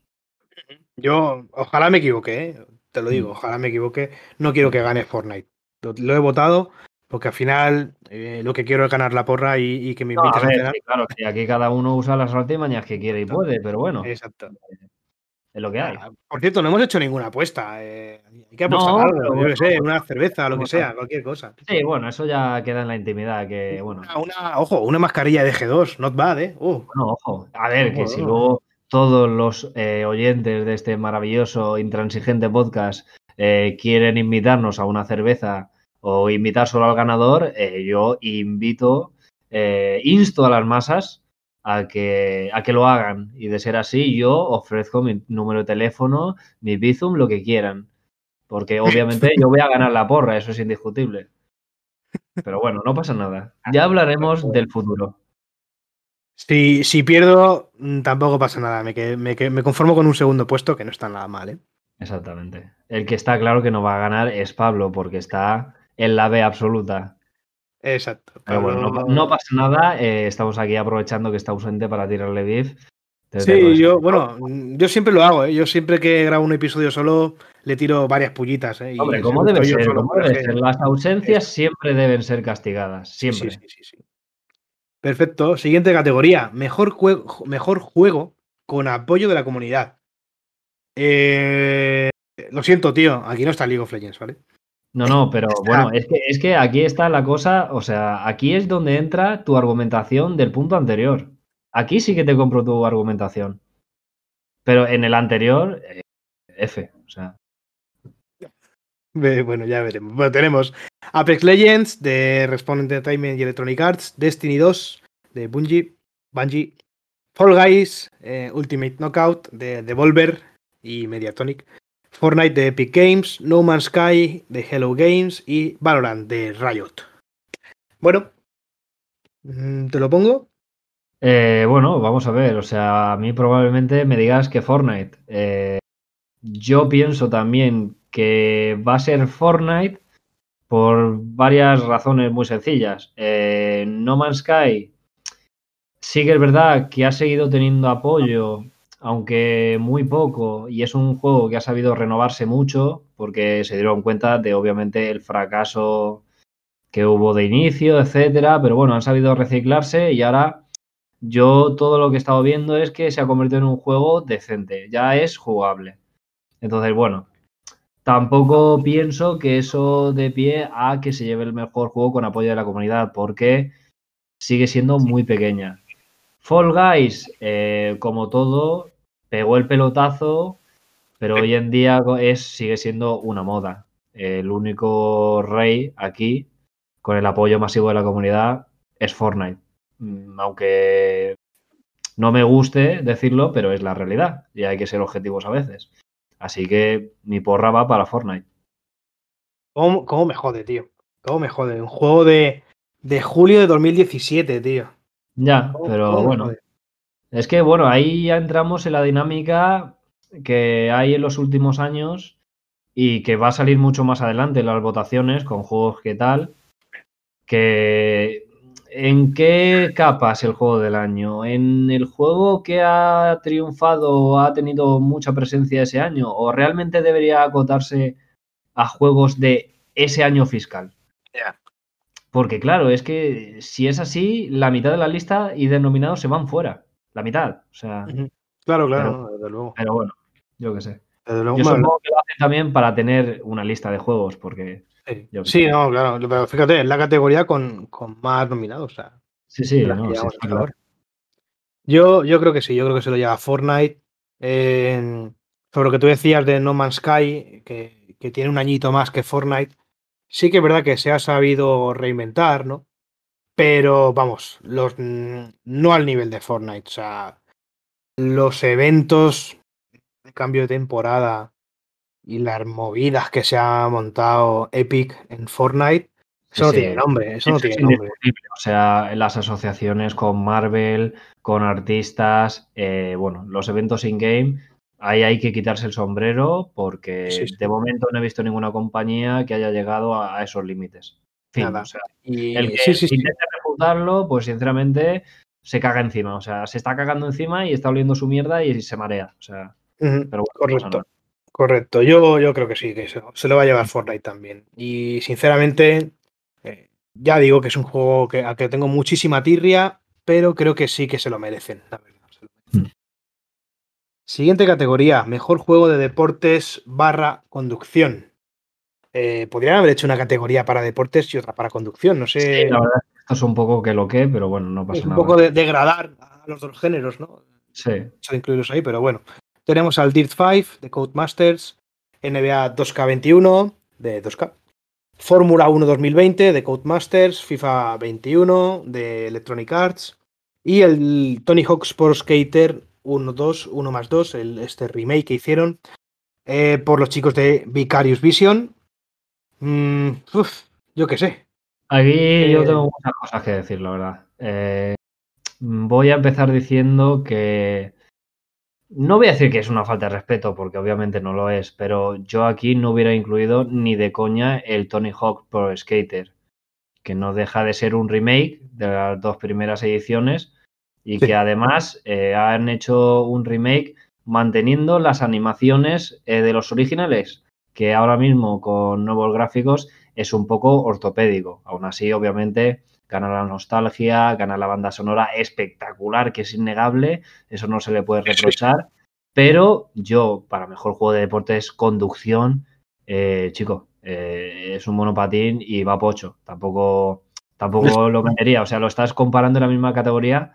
Yo, ojalá me equivoque, ¿eh? te lo digo, Mm. ojalá me equivoque. No quiero que gane Fortnite. Lo, lo he votado porque al final eh, lo que quiero es ganar la porra y, y que me No, a invites a ver, cenar. sí, claro, aquí cada uno usa las artimañas que quiere y puede, pero bueno, Exacto. Es lo que hay. Ah, Por cierto, no hemos hecho ninguna apuesta. eh, hay que No, apostar algo, yo qué sé, una cerveza, lo que sea, cualquier cosa. Sí, bueno, eso ya queda en la intimidad, que bueno, Una, una- ojo, una mascarilla de G2, not bad, ¿eh? Uh, bueno, ojo, a ver, que si no. luego todos los eh, oyentes de este maravilloso, intransigente podcast eh, quieren invitarnos a una cerveza o invitar solo al ganador, eh, yo invito, insto a las masas a que, a que lo hagan. Y de ser así, yo ofrezco mi número de teléfono, mi Bizum, lo que quieran. Porque obviamente yo voy a ganar la porra, eso es indiscutible. Pero bueno, no pasa nada. Ya hablaremos del futuro. Si, si pierdo, mm, tampoco pasa nada. Me, que- me, que- me conformo con un segundo puesto, que no está nada mal, ¿eh? Exactamente. El que está claro que no va a ganar es Pablo, porque está en la B absoluta. Exacto. Pero bueno, no, pa- no pasa nada. eh, estamos aquí aprovechando que está ausente para tirarle beef. Sí, yo, bueno, yo siempre lo hago, ¿eh? Yo siempre que grabo un episodio solo, le tiro varias pullitas, ¿eh? Hombre, ¿cómo debe ser? solo. Las ausencias siempre deben ser castigadas. Sí, Siempre. sí, sí, sí. Perfecto. Siguiente categoría. Mejor, juego, mejor juego con apoyo de la comunidad. Eh, lo siento, tío. Aquí no está League of Legends, ¿vale? No, no, pero bueno, es que, es que aquí está la cosa, o sea, aquí es donde entra tu argumentación del punto anterior. Aquí sí que te compro tu argumentación. Pero en el anterior, eh, F, o sea. Bueno, ya veremos. Bueno, tenemos Apex Legends de Respawn Entertainment y Electronic Arts, Destiny 2 de Bungie, Bungie, Fall Guys, eh, Ultimate Knockout de Devolver y Mediatonic, Fortnite de Epic Games, No Man's Sky de Hello Games y Valorant de Riot. Bueno, mm, te lo pongo. Eh, bueno, vamos a ver, o sea, a mí probablemente me digas que Fortnite. Eh, yo pienso también que va a ser Fortnite por varias razones muy sencillas. Eh, no Man's Sky sí que es verdad que ha seguido teniendo apoyo, aunque muy poco, y es un juego que ha sabido renovarse mucho porque se dieron cuenta de obviamente el fracaso que hubo de inicio, etcétera, pero bueno, han sabido reciclarse y ahora yo todo lo que he estado viendo es que se ha convertido en un juego decente, ya es jugable. Entonces, bueno, tampoco pienso que eso de pie a que se lleve el mejor juego con apoyo de la comunidad, porque sigue siendo muy pequeña. Fall Guys, eh, como todo, pegó el pelotazo, pero hoy en día es, sigue siendo una moda. El único rey aquí, con el apoyo masivo de la comunidad, es Fortnite. Mm, aunque no me guste decirlo, pero es la realidad y hay que ser objetivos a veces. Así que mi porra va para Fortnite. ¿Cómo, me jode, tío? ¿Cómo me jode? Un juego de, de julio de 2017, tío. Ya, pero bueno. Es que, bueno, ahí ya entramos en la dinámica que hay en los últimos años y que va a salir mucho más adelante en las votaciones con juegos que tal, que ¿En qué capas el juego del año? ¿En el juego que ha triunfado o ha tenido mucha presencia ese año? ¿O realmente debería acotarse a juegos de ese año fiscal? Porque claro, es que si es así, la mitad de la lista y denominados se van fuera. La mitad. O sea. Claro, claro, pero, desde luego. Pero bueno, yo qué sé. yo supongo que lo hacen también para tener una lista de juegos, porque Sí, no, claro. Pero fíjate, es la categoría con, más nominados. O sea, sí, sí, yo, yo creo que sí, yo creo que se lo lleva Fortnite. sobre lo que tú decías de No Man's Sky, que, que, tiene un añito más que Fortnite, sí que es verdad que se ha sabido reinventar, ¿no? Pero vamos, los, no al nivel de Fortnite. O sea, los eventos de cambio de temporada, y las movidas que se ha montado Epic en Fortnite, eso no tiene nombre, eso, no tiene nombre. O sea, las asociaciones con Marvel, con artistas, eh, bueno, los eventos in-game, ahí hay que quitarse el sombrero porque de momento no he visto ninguna compañía que haya llegado a, esos límites. Nada. O sea, y el que intenta refutarlo, pues sinceramente se caga encima. O sea, se está cagando encima y está oliendo su mierda y se marea. O sea, pero correcto. Correcto, yo, yo creo que sí, que se, se lo va a llevar Fortnite también. Y sinceramente, eh, ya digo que es un juego que, al que tengo muchísima tirria, pero creo que sí que se lo merecen, mm. Siguiente categoría, mejor juego de deportes barra conducción. Eh, podrían haber hecho una categoría para deportes y otra para conducción, no sé. la verdad, esto es un poco que lo que, pero bueno, no pasa nada. Un poco de degradar a los dos géneros, ¿no? Sí. De incluirlos ahí, pero bueno. Tenemos al Dirt 5 de Codemasters, NBA 2K21 de 2K, Fórmula 1 2020 de Codemasters, FIFA 21 de Electronic Arts y el Tony Hawk Pro Skater 1, 2, 1 más 2, el, este remake que hicieron eh, por los chicos de Vicarious Vision. Mm, yo qué sé. Aquí yo eh, tengo muchas cosas que decir, la verdad. Eh, voy a empezar diciendo que no voy a decir que es una falta de respeto, porque obviamente no lo es, pero yo aquí no hubiera incluido ni de coña el Tony Hawk Pro Skater, que no deja de ser un remake de las dos primeras ediciones y que además eh, han hecho un remake manteniendo las animaciones eh, de los originales, que ahora mismo con nuevos gráficos es un poco ortopédico. Aún así, obviamente, gana la nostalgia, gana la banda sonora espectacular, que es innegable, eso no se le puede reprochar. Pero yo, para mejor juego de deportes, conducción, eh, chico, eh, es un monopatín y va pocho. Tampoco, tampoco lo metería. O sea, lo estás comparando en la misma categoría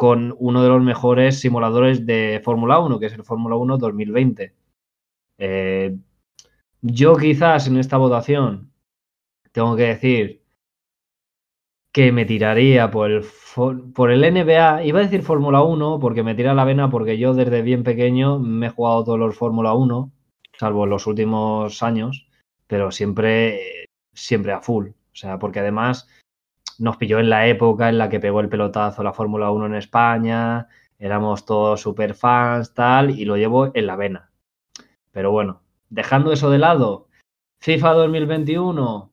con uno de los mejores simuladores de Fórmula 1, que es el Fórmula 1 2020. Eh, yo quizás en esta votación tengo que decir que me tiraría por el, por el NBA. Iba a decir Fórmula 1 porque me tira la vena porque yo desde bien pequeño me he jugado todos los Fórmula 1, salvo los últimos años, pero siempre, siempre a full. O sea, porque además nos pilló en la época en la que pegó el pelotazo la Fórmula 1 en España, éramos todos super fans, tal, y lo llevo en la vena. Pero bueno, dejando eso de lado, FIFA 2021,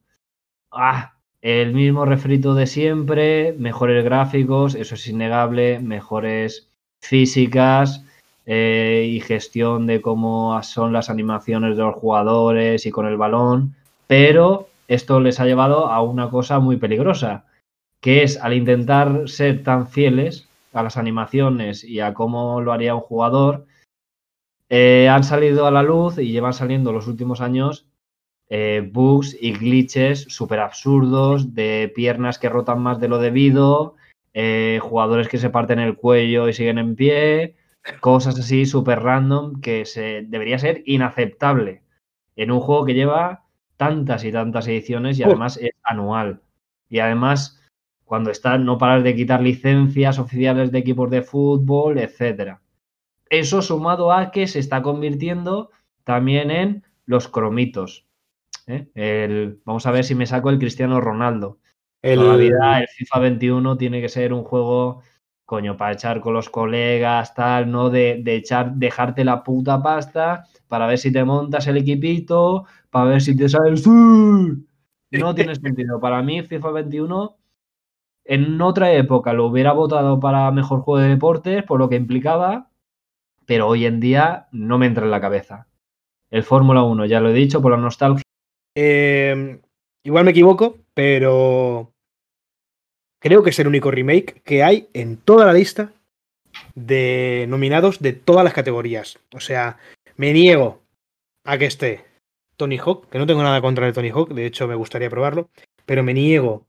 ah, el mismo refrito de siempre, mejores gráficos, eso es innegable, mejores físicas eh, y gestión de cómo son las animaciones de los jugadores y con el balón, pero esto les ha llevado a una cosa muy peligrosa, que es al intentar ser tan fieles a las animaciones y a cómo lo haría un jugador, eh, han salido a la luz y llevan saliendo los últimos años eh, bugs y glitches súper absurdos de piernas que rotan más de lo debido, eh, jugadores que se parten el cuello y siguen en pie, cosas así súper random que se, debería ser inaceptable en un juego que lleva tantas y tantas ediciones y además es anual. Y además, cuando está, no paras de quitar licencias oficiales de equipos de fútbol, etcétera. Eso sumado a que se está convirtiendo también en los cromitos. ¿eh? El, vamos a ver si me saco el Cristiano Ronaldo. El, Toda la vida el FIFA 21 tiene que ser un juego, coño, para echar con los colegas, tal, no de, de echar, dejarte la puta pasta para ver si te montas el equipito, para ver si te sale el sur. No tiene sentido. Para mí, FIFA 21, en otra época lo hubiera votado para mejor juego de deportes, por lo que implicaba, pero hoy en día no me entra en la cabeza. El Fórmula 1, ya lo he dicho, por la nostalgia. Eh, igual me equivoco, pero creo que es el único remake que hay en toda la lista de nominados de todas las categorías. O sea, me niego a que esté Tony Hawk, que no tengo nada contra el Tony Hawk, de hecho me gustaría probarlo, pero me niego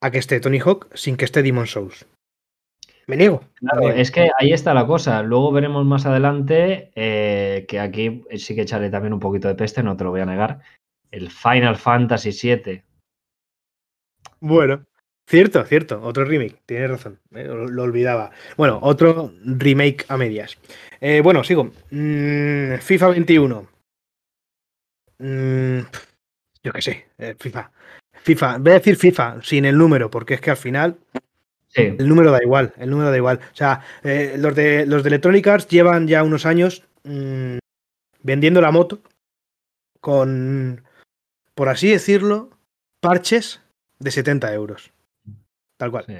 a que esté Tony Hawk sin que esté Demon Souls. Me niego. Claro, me niego. es que ahí está la cosa. Luego veremos más adelante eh, que aquí sí que echaré también un poquito de peste, no te lo voy a negar. El Final Fantasy VII. Bueno, cierto, cierto, otro remake, tienes razón, eh, lo, lo olvidaba. Bueno, otro remake a medias. Eh, bueno, sigo. Mm, FIFA 21. Mm, yo qué sé, FIFA. FIFA, voy a decir FIFA sin el número, porque es que al final Sí, el número da igual, el número da igual. O sea, eh, los, de, los de Electronic Arts llevan ya unos años mm, vendiendo la moto con, por así decirlo, parches de 70 euros. Tal cual. sí.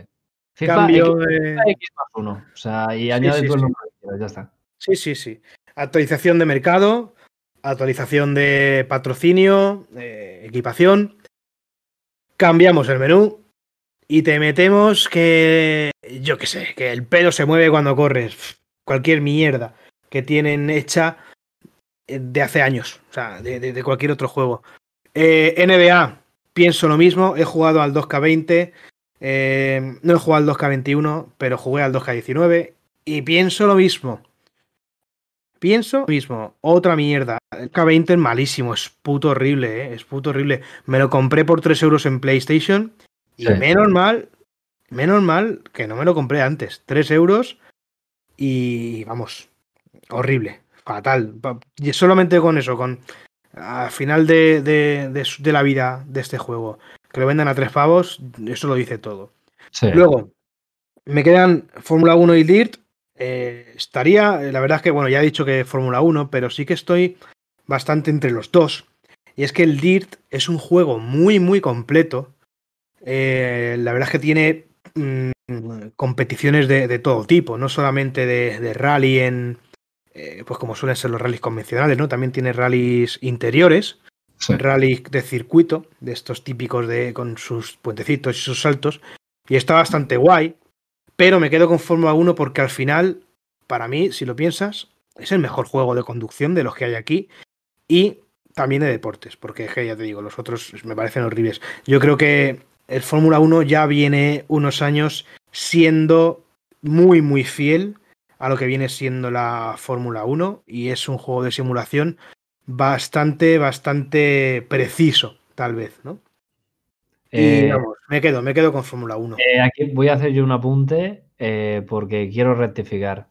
FIFA Cambio X, de... X más uno. O sea, y añade sí, tú el sí. número que quieras, ya está. Sí, sí, sí. Actualización de mercado, actualización de patrocinio, eh, equipación. Cambiamos el menú y te metemos que, yo qué sé, que el pelo se mueve cuando corres. Cualquier mierda que tienen hecha eh, de hace años, o sea, de, cualquier otro juego. Eh, NBA, pienso lo mismo, he jugado al 2K20, eh, no he jugado al 2K21, pero jugué al 2K19 y pienso lo mismo. Pienso mismo, otra mierda. El K20 es malísimo, es puto horrible, ¿eh? es puto horrible. Me lo compré por 3 euros en PlayStation y Sí. menos mal, menos mal que no me lo compré antes. 3 euros y vamos, horrible, fatal. Y solamente con eso, con al final de, de- de su- de la vida de este juego, que lo vendan a 3 pavos, eso lo dice todo. Sí. Luego, me quedan Fórmula 1 y Dirt. Eh, estaría, la verdad es que, bueno, ya he dicho que Fórmula 1, pero sí que estoy bastante entre los dos. Y es que el Dirt es un juego muy, muy completo. Eh, la verdad es que tiene mm, competiciones de, de todo tipo, no solamente de, de rally en, eh, pues como suelen ser los rallies convencionales, ¿no? También tiene rallies interiores, Sí. rally de circuito, de estos típicos de con sus puentecitos y sus saltos, y está bastante guay, pero me quedo con Fórmula 1 porque al final, para mí, si lo piensas, es el mejor juego de conducción de los que hay aquí y también de deportes, porque ya te digo, los otros me parecen horribles. Yo creo que el Fórmula 1 ya viene unos años siendo muy, muy fiel a lo que viene siendo la Fórmula 1 y es un juego de simulación bastante, bastante preciso, tal vez, ¿no? Y Eh, vamos, me quedo, me quedo con Fórmula 1. Eh, aquí voy a hacer yo un apunte eh, porque quiero rectificar.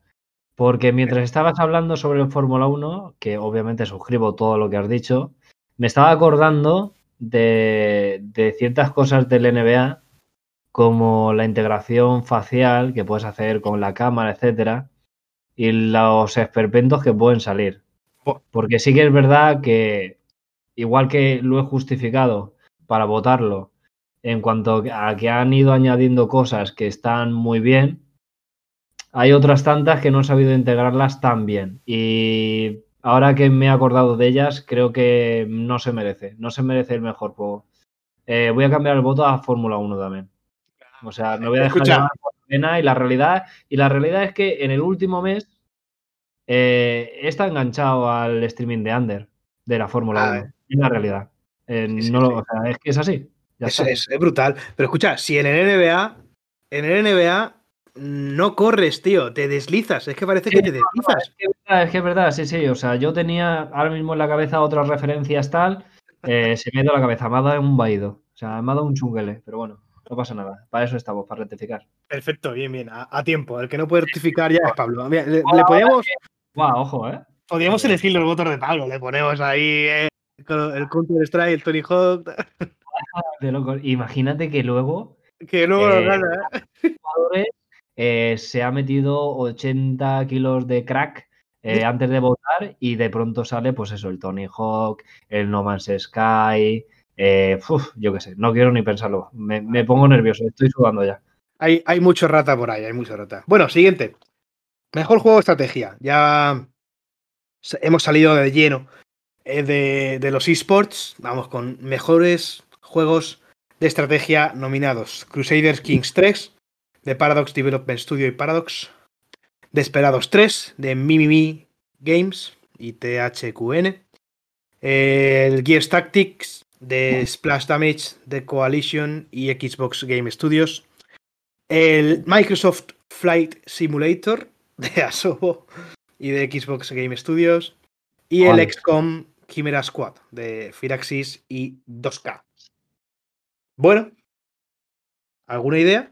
Porque mientras estabas hablando sobre el Fórmula 1, que obviamente suscribo todo lo que has dicho, me estaba acordando de, de ciertas cosas del NBA, como la integración facial que puedes hacer con la cámara, etcétera, y los esperpentos que pueden salir. Porque sí que es verdad que, igual que lo he justificado para votarlo, en cuanto a que han ido añadiendo cosas que están muy bien, hay otras tantas que no han sabido integrarlas tan bien. Y ahora que me he acordado de ellas, creo que no se merece, no se merece el mejor juego. Eh, voy a cambiar el voto a Fórmula 1 también. O sea, me voy a dejar la pena y la realidad. Y la realidad es que en el último mes eh, está enganchado al streaming de Under, de la Fórmula Ah, 1. Es la realidad. Eh, Sí, sí, no lo- sí. o sea, es que es así. Ya Es, es- es brutal. Pero escucha, si en el NBA, en el NBA no corres, tío, te deslizas. Es que parece que te deslizas. Es que es verdad, es que es verdad, sí, sí. O sea, yo tenía ahora mismo en la cabeza otras referencias tal. eh, se me ha ido la cabeza, me ha dado un vaído. O sea, me ha dado un chunguele, pero bueno, no pasa nada. Para eso estamos, para rectificar. Perfecto, bien, bien, a, a tiempo. El que no puede rectificar ya es Pablo. Mira, le, le podíamos, Guau, ojo, ¿eh? podíamos elegir los votos de Pablo. Le ponemos ahí eh, el Counter Strike, el Tony Hawk, De. Imagínate que luego que luego lo Eh, gana. ¿eh? eh, se ha metido 80 kilos de crack eh, antes de votar y de pronto sale, pues eso, el Tony Hawk, el No Man's Sky. uf, yo qué sé, no quiero ni pensarlo. Me, me pongo nervioso, estoy sudando ya. Hay, hay mucho rata por ahí, hay mucho rata. Bueno, siguiente. Mejor juego de estrategia. Ya hemos salido de lleno de, de los esports. Vamos con mejores juegos de estrategia nominados. Crusaders Kings 3, de Paradox Development Studio y Paradox. Desperados 3, de Mimimi Games y THQN. El Gears Tactics, de Splash Damage, de Coalition y Xbox Game Studios el Microsoft Flight Simulator de Asobo y de Xbox Game Studios y el. XCOM Chimera Squad de Firaxis y 2K. Bueno, ¿alguna idea?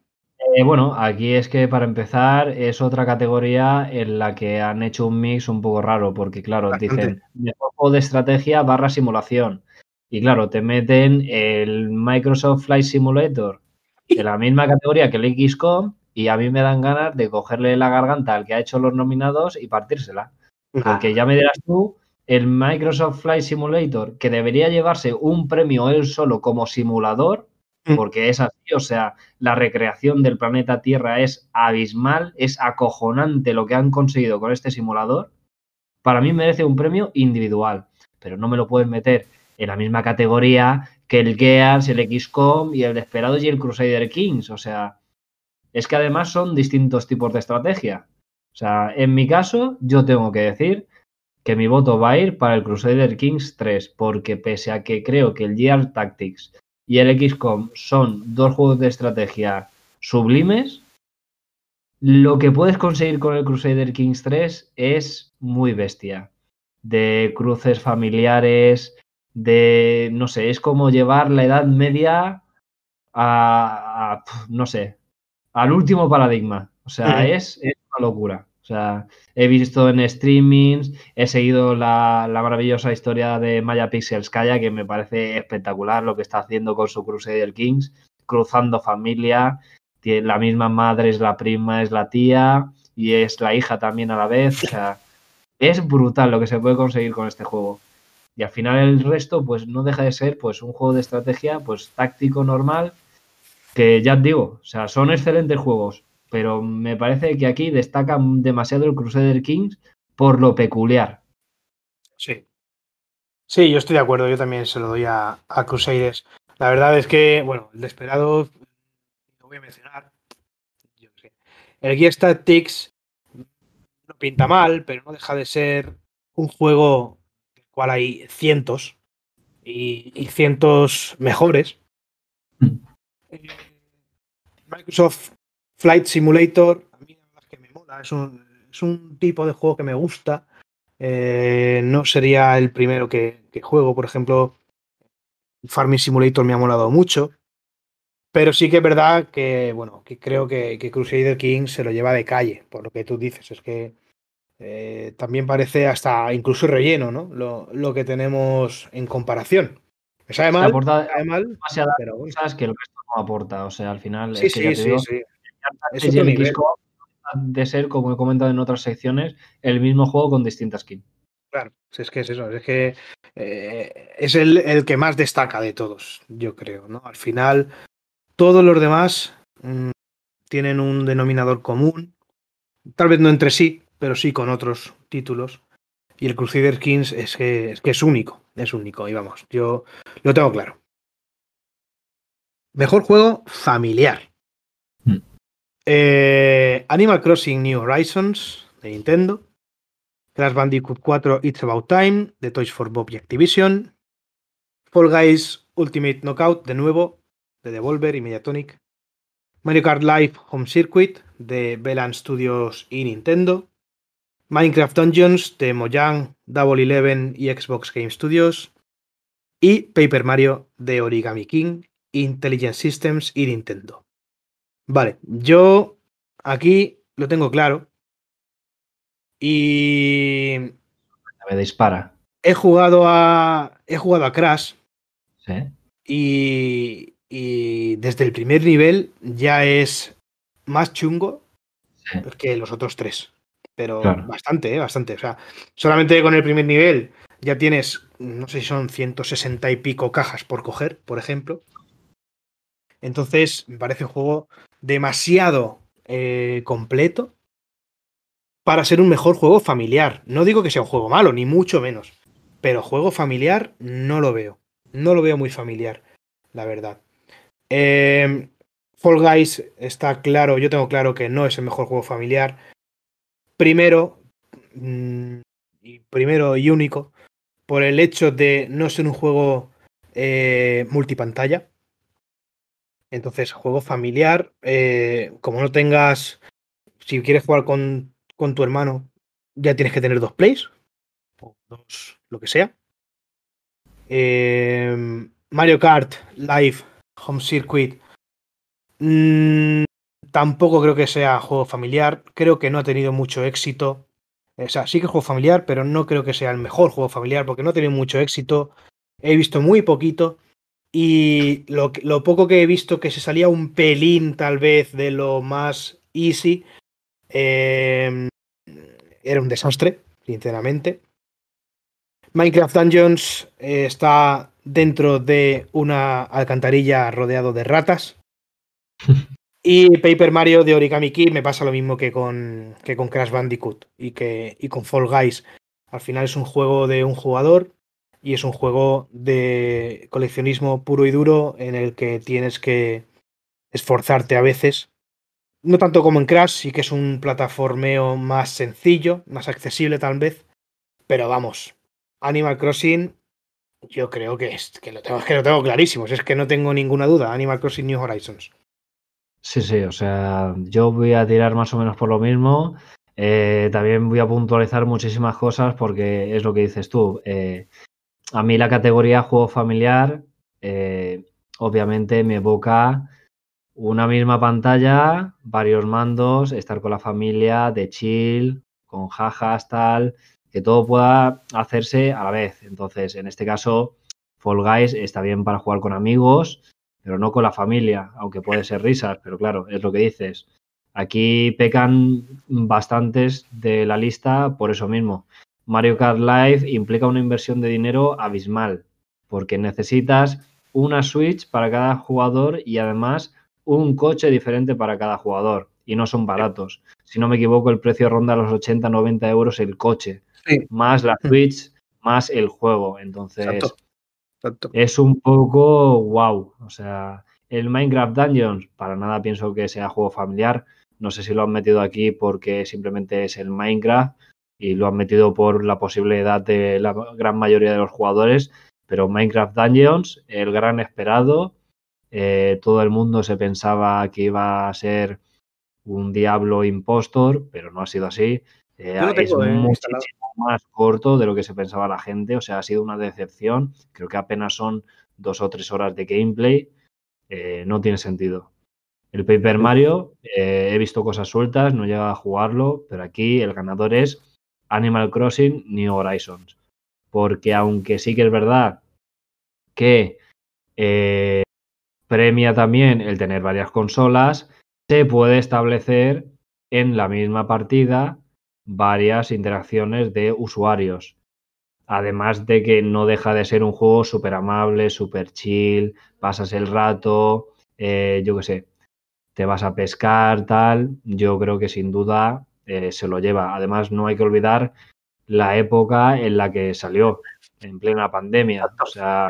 Eh, bueno, aquí es que para empezar es otra categoría en la que han hecho un mix un poco raro, porque claro, Bastante. dicen mejor juego de estrategia barra simulación. Y claro, te meten el Microsoft Flight Simulator en la misma categoría que el XCOM y a mí me dan ganas de cogerle la garganta al que ha hecho los nominados y partírsela. Porque ya me dirás tú, el Microsoft Flight Simulator, que debería llevarse un premio él solo como simulador. Porque es así, o sea, la recreación del planeta Tierra es abismal, es acojonante lo que han conseguido con este simulador. Para mí merece un premio individual, pero no me lo pueden meter en la misma categoría que el Gears, el XCOM y el Desperados y el Crusader Kings. O sea, es que además son distintos tipos de estrategia. O sea, en mi caso, yo tengo que decir que mi voto va a ir para el Crusader Kings 3, porque pese a que creo que el Gear Tactics y el XCOM son dos juegos de estrategia sublimes, lo que puedes conseguir con el Crusader Kings 3 es muy bestia. De cruces familiares, de, no sé, es como llevar la Edad Media a, no sé, al último paradigma. O sea, es una locura. O sea, he visto en streamings, he seguido la, la maravillosa historia de Maya Pixelskaya, que me parece espectacular lo que está haciendo con su Crusader Kings, cruzando familia, la misma madre es la prima, es la tía y es la hija también a la vez. O sea, es brutal lo que se puede conseguir con este juego. Y al final el resto, pues no deja de ser pues un juego de estrategia, pues táctico normal, que ya os digo, o sea, son excelentes juegos, pero me parece que aquí destaca demasiado el Crusader Kings por lo peculiar. Sí. Sí, yo estoy de acuerdo, yo también se lo doy a, a Crusaders. La verdad es que, bueno, el Desperado, lo voy a mencionar. Yo sé. El Gears Tactics no pinta mal, pero no deja de ser un juego del cual hay cientos y, y cientos mejores. Mm. Eh, Microsoft Flight Simulator, a mí la verdad es que me mola, es un, es un tipo de juego que me gusta. Eh, no sería el primero que, que juego, por ejemplo, Farming Simulator me ha molado mucho. Pero sí que es verdad que, bueno, que creo que, que Crusader King se lo lleva de calle, por lo que tú dices. Es que eh, también parece hasta incluso relleno, ¿no? Lo, lo que tenemos en comparación. Me sabe mal, aporta me sabe mal, demasiadas pero bueno. cosas que el resto no aporta. O sea, al final Sí, es que ya sí, te sí, digo, sí. Es otro nivel. De ser, como he comentado en otras secciones, el mismo juego con distintas skins. Claro, es que es eso, es que eh, es el, el que más destaca de todos, yo creo, ¿no? Al final, todos los demás mm, tienen un denominador común, tal vez no entre sí, pero sí con otros títulos. Y el Crusader Kings es que, es que es único, es único, y vamos, yo lo tengo claro. Mejor juego familiar. Eh, Animal Crossing New Horizons de Nintendo. Crash Bandicoot 4 It's About Time, de Toys for Bob y Activision, Fall Guys Ultimate Knockout, de nuevo, de Devolver y Mediatonic, Mario Kart Live Home Circuit, de Belan Studios y Nintendo, Minecraft Dungeons, de Mojang, Double Eleven y Xbox Game Studios, y Paper Mario, de Origami King, Intelligent Systems y Nintendo. Vale, yo aquí lo tengo claro. Y. Me dispara. He jugado a. He jugado a Crash. Sí. Y. Y desde el primer nivel ya es más chungo sí. que los otros tres. Pero Claro. bastante, ¿eh? Bastante. O sea, solamente con el primer nivel ya tienes, no sé si son 160 y pico cajas por coger, por ejemplo. Entonces, me parece un juego demasiado eh, completo para ser un mejor juego familiar. No digo que sea un juego malo, ni mucho menos. Pero juego familiar no lo veo. No lo veo muy familiar, la verdad. Eh, Fall Guys está claro, yo tengo claro que no es el mejor juego familiar. Primero, mm, y primero y único, por el hecho de no ser un juego eh, multipantalla. Entonces, juego familiar, eh, como no tengas, si quieres jugar con, con tu hermano, ya tienes que tener dos plays, o dos, lo que sea. Eh, Mario Kart Live Home Circuit. mm, tampoco creo que sea juego familiar. Creo que no ha tenido mucho éxito. O sea, sí que es juego familiar, pero no creo que sea el mejor juego familiar porque no ha tenido mucho éxito. He visto muy poquito. Y lo, poco que he visto que se salía un pelín tal vez de lo más easy, eh, era un desastre, sinceramente. Minecraft Dungeons eh, está dentro de una alcantarilla rodeado de ratas. Y Paper Mario de Origami Kid me pasa lo mismo que con, que con Crash Bandicoot y, que, y con Fall Guys. Al final es un juego de un jugador y es un juego de coleccionismo puro y duro en el que tienes que esforzarte a veces. No tanto como en Crash, sí que es un plataformeo más sencillo, más accesible tal vez. Pero vamos, Animal Crossing, yo creo que, es, que, lo tengo, que clarísimo. si Es que no tengo ninguna duda. Animal Crossing New Horizons. Sí, sí, o sea, yo voy a tirar más o menos por lo mismo. Eh, también voy a puntualizar muchísimas cosas porque es lo que dices tú. Eh, a mí la categoría juego familiar, eh, obviamente me evoca una misma pantalla, varios mandos, estar con la familia, de chill, con jajas, tal, que todo pueda hacerse a la vez. Entonces, en este caso, Fall Guys está bien para jugar con amigos, pero no con la familia, aunque puede ser risas, pero claro, es lo que dices. Aquí pecan bastantes de la lista por eso mismo. Mario Kart Live implica una inversión de dinero abismal, porque necesitas una Switch para cada jugador y además un coche diferente para cada jugador. Y no son baratos. Si no me equivoco, el precio ronda los 80-90 euros el coche, Sí. más la Switch, más el juego. Entonces, Exacto. Exacto. es un poco wow. O sea, el Minecraft Dungeons, para nada pienso que sea juego familiar. No sé si lo han metido aquí porque simplemente es el Minecraft y lo han metido por la posible edad de la gran mayoría de los jugadores. Pero Minecraft Dungeons, el gran esperado, eh, todo el mundo se pensaba que iba a ser un Diablo impostor, pero no ha sido así. Eh, es eh, muchísimo más corto de lo que se pensaba la gente, o sea, ha sido una decepción. Creo que apenas son dos o tres horas de gameplay. Eh, no tiene sentido. El Paper Mario, eh, he visto cosas sueltas, no he llegado a jugarlo, pero aquí el ganador es Animal Crossing New Horizons. Porque aunque sí que es verdad que eh, premia también el tener varias consolas, se puede establecer en la misma partida varias interacciones de usuarios. Además de que no deja de ser un juego súper amable, súper chill, pasas el rato, eh, yo qué sé, te vas a pescar, tal. Yo creo que sin duda eh, se lo lleva. Además, no hay que olvidar la época en la que salió, en plena pandemia. O sea,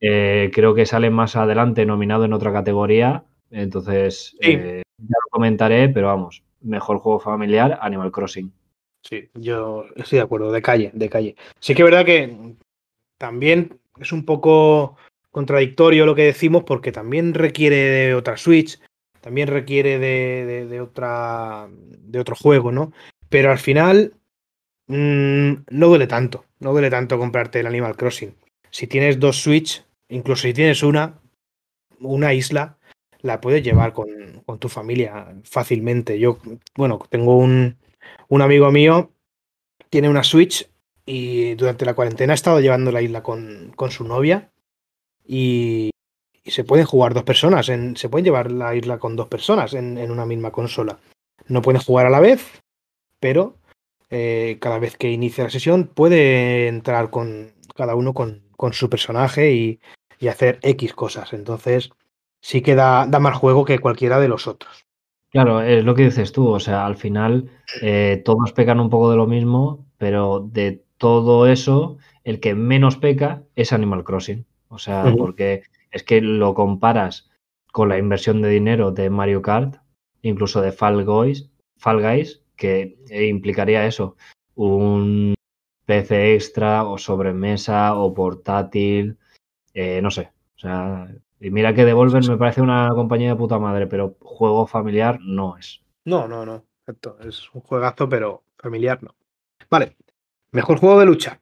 eh, creo que sale más adelante nominado en otra categoría. Entonces, Sí. eh, ya lo comentaré, pero vamos, mejor juego familiar, Animal Crossing. Sí, yo estoy de acuerdo, de calle, de calle. Sí que es verdad que también es un poco contradictorio lo que decimos porque también requiere de otra Switch, también requiere de, de, otra, de otro juego, ¿no? Pero al final mmm, no duele tanto, no duele tanto comprarte el Animal Crossing. Si tienes dos Switch, incluso si tienes una, una isla, la puedes llevar con, con tu familia fácilmente. Yo, bueno, tengo un, un amigo mío, tiene una Switch y durante la cuarentena ha estado llevando la isla con, con su novia y, y, se pueden jugar dos personas, en, se pueden llevar la isla con dos personas en, en, una misma consola. No pueden jugar a la vez, pero eh, cada vez que inicia la sesión puede entrar con cada uno con, con su personaje y, y, hacer X cosas. Entonces sí que da, da más juego que cualquiera de los otros. Claro, es lo que dices tú, o sea, al final eh, todos pecan un poco de lo mismo, pero de todo eso, el que menos peca es Animal Crossing. O sea, uh -huh. porque es que lo comparas con la inversión de dinero de Mario Kart, incluso de Fall Guys, Fall Guys que implicaría eso, un PC extra o sobremesa o portátil, eh, no sé. O sea, y mira que Devolver me parece una compañía de puta madre, pero juego familiar no es. No, no, no. Exacto. Es un juegazo, pero familiar no. Vale. Mejor juego de lucha.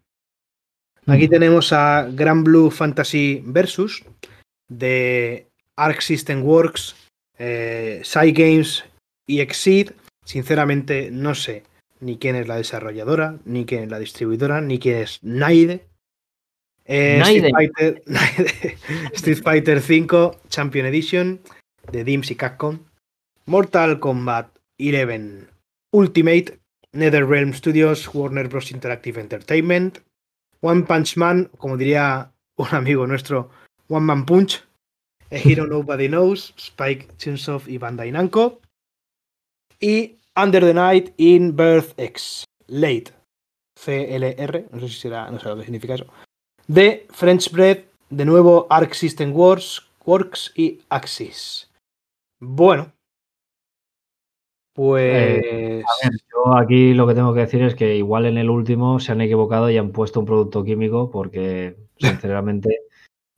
Aquí mm. tenemos a Grand Blue Fantasy Versus de Arc System Works, eh, Side Games y Exceed. Sinceramente, no sé ni quién es la desarrolladora, ni quién es la distribuidora, ni quién es Naide. Eh, Street, Fighter, Street Fighter 5 Champion Edition de Dims y Capcom. Mortal Kombat 11 Ultimate, NetherRealm Studios, Warner Bros. Interactive Entertainment, One Punch Man, como diría un amigo nuestro, One Man Punch, A Hero Nobody Knows, Spike Chunsoft y Bandai Namco, y Under the Night in Birth X, Late, CLR, no sé si será, no sé lo que significa eso, de French Bread, de nuevo Arc System Wars, Works y Axis. Bueno, pues. Eh, ver, yo aquí lo que tengo que decir es que igual en el último se han equivocado y han puesto un producto químico porque, sinceramente,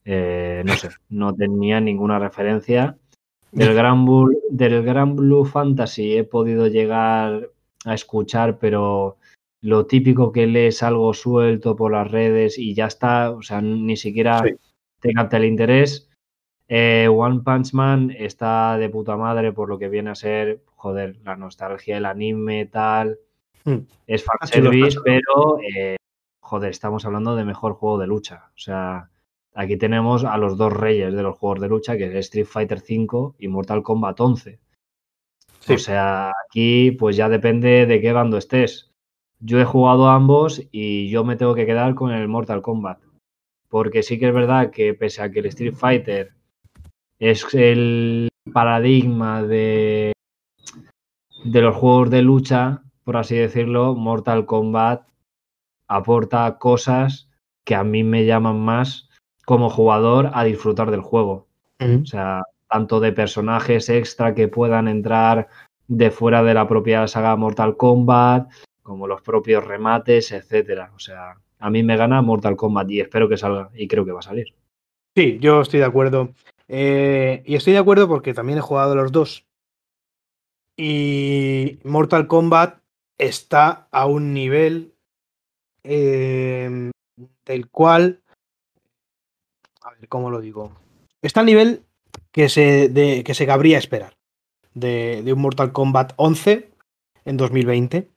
eh, no sé, no tenía ninguna referencia. Del Gran, Blue, del Gran Blue Fantasy he podido llegar a escuchar, pero lo típico que lees algo suelto por las redes y ya está, o sea, ni siquiera sí. te capta el interés. Eh, One Punch Man está de puta madre por lo que viene a ser, joder, la nostalgia del anime, tal. Mm. Es fanservice, pero, eh, joder, estamos hablando de mejor juego de lucha. O sea, aquí tenemos a los dos reyes de los juegos de lucha, que es Street Fighter V y Mortal Kombat 11. Sí. O sea, aquí pues ya depende de qué bando estés. Yo he jugado a ambos y yo me tengo que quedar con el Mortal Kombat. Porque sí que es verdad que pese a que el Street Fighter es el paradigma de, de los juegos de lucha, por así decirlo, Mortal Kombat aporta cosas que a mí me llaman más como jugador a disfrutar del juego. Uh -huh. O sea, tanto de personajes extra que puedan entrar de fuera de la propia saga Mortal Kombat, como los propios remates, etcétera. O sea, a mí me gana Mortal Kombat y espero que salga y creo que va a salir. Sí, yo estoy de acuerdo. Eh, y estoy de acuerdo porque también he jugado los dos. Y Mortal Kombat está a un nivel eh, del cual. ¿Cómo lo digo? Está al nivel que se, de, que se cabría esperar de, de un Mortal Kombat 11 en 2020.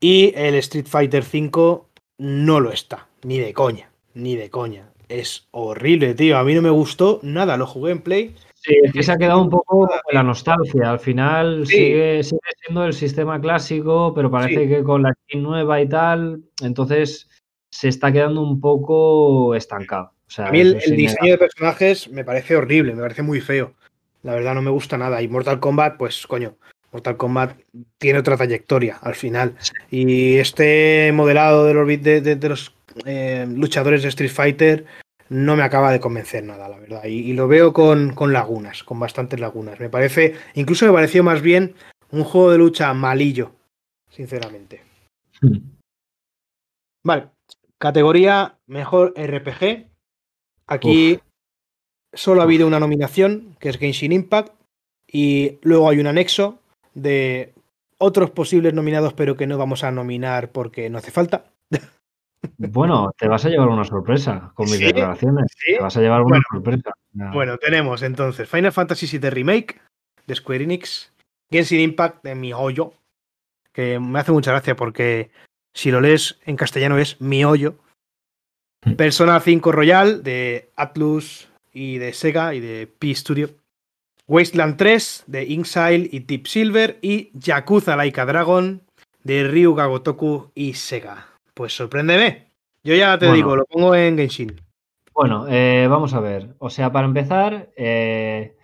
Y el Street Fighter V no lo está, ni de coña, ni de coña. Es horrible, tío. A mí no me gustó nada, lo jugué en Play. Sí, es que se ha quedado un poco la nostalgia. Al final sí. sigue, sigue, siendo el sistema clásico, pero parece sí. que con la skin nueva y tal, entonces se está quedando un poco estancado. Sea, a mí el, el diseño de personajes me parece horrible, me parece muy feo. La verdad no me gusta nada. Y Mortal Kombat, pues coño, Mortal Kombat tiene otra trayectoria al final. Y este modelado de los, de, de, de los eh, luchadores de Street Fighter no me acaba de convencer nada, la verdad. Y, y lo veo con, con, lagunas, con bastantes lagunas. Me parece, incluso me pareció más bien un juego de lucha malillo, sinceramente. Hmm. Vale. Categoría mejor RPG. Aquí solo ha habido una nominación, que es Genshin Impact, y luego hay un anexo de otros posibles nominados, pero que no vamos a nominar porque no hace falta. Bueno, te vas a llevar una sorpresa con mis ¿Sí? declaraciones. ¿Sí? Te vas a llevar una Bueno, sorpresa. Bueno, tenemos entonces Final Fantasy VII Remake de Square Enix, Genshin Impact de Mi Hoyo, que me hace mucha gracia porque si lo lees en castellano es Mi Hoyo. Persona 5 Royal de Atlus y de Sega y de P Studio. Wasteland 3 de Inxile y Deep Silver y Yakuza Laika Dragon de Ryuga Gotoku y Sega. Pues sorpréndeme. Yo ya te Bueno. digo, lo pongo en Genshin. Bueno, eh, vamos a ver. O sea, para empezar, eh,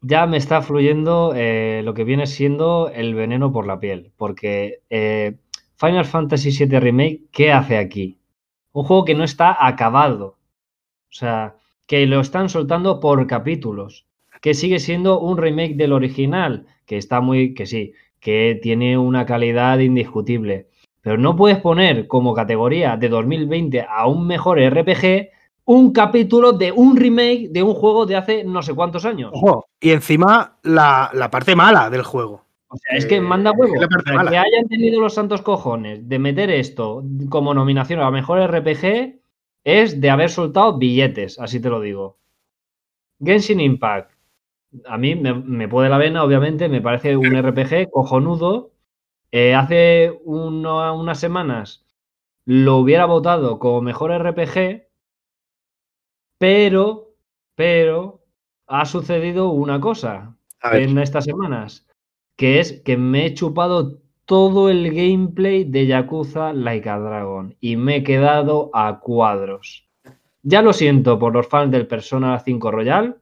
ya me está fluyendo eh, lo que viene siendo el veneno por la piel. Porque Final Fantasy VII Remake, ¿qué hace aquí? Un juego que no está acabado. O sea, que lo están soltando por capítulos. Que sigue siendo un remake del original. Que está muy. que sí, que tiene una calidad indiscutible. Pero no puedes poner como categoría de 2020 a un mejor RPG un capítulo de un remake de un juego de hace no sé cuántos años. Y encima la, la parte mala del juego. O sea, es que manda Eh, huevo. es la parte O sea, mala. que hayan tenido los santos cojones de meter esto como nominación a mejor RPG es de haber soltado billetes, así te lo digo. Genshin Impact. A mí me, me puede la vena, obviamente, me parece un RPG cojonudo. Eh, hace uno- unas semanas lo hubiera votado como mejor RPG, pero, pero ha sucedido una cosa en estas semanas, que es que me he chupado todo el gameplay de Yakuza Like a Dragon y me he quedado a cuadros. Ya lo siento por los fans del Persona 5 Royal,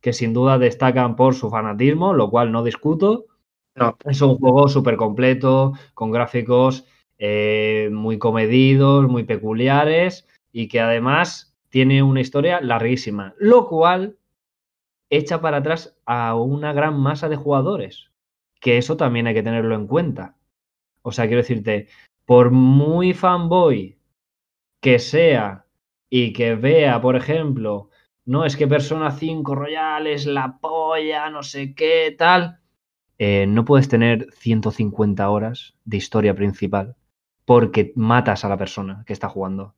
que sin duda destacan por su fanatismo, lo cual no discuto. No. Es un juego súper completo, con gráficos eh, muy comedidos, muy peculiares y que además tiene una historia larguísima, lo cual echa para atrás a una gran masa de jugadores, que eso también hay que tenerlo en cuenta. O sea, quiero decirte, por muy fanboy que sea y que vea, por ejemplo, no es que Persona 5 Royal es la polla, no sé qué, tal, eh, no puedes tener 150 horas de historia principal porque matas a la persona que está jugando.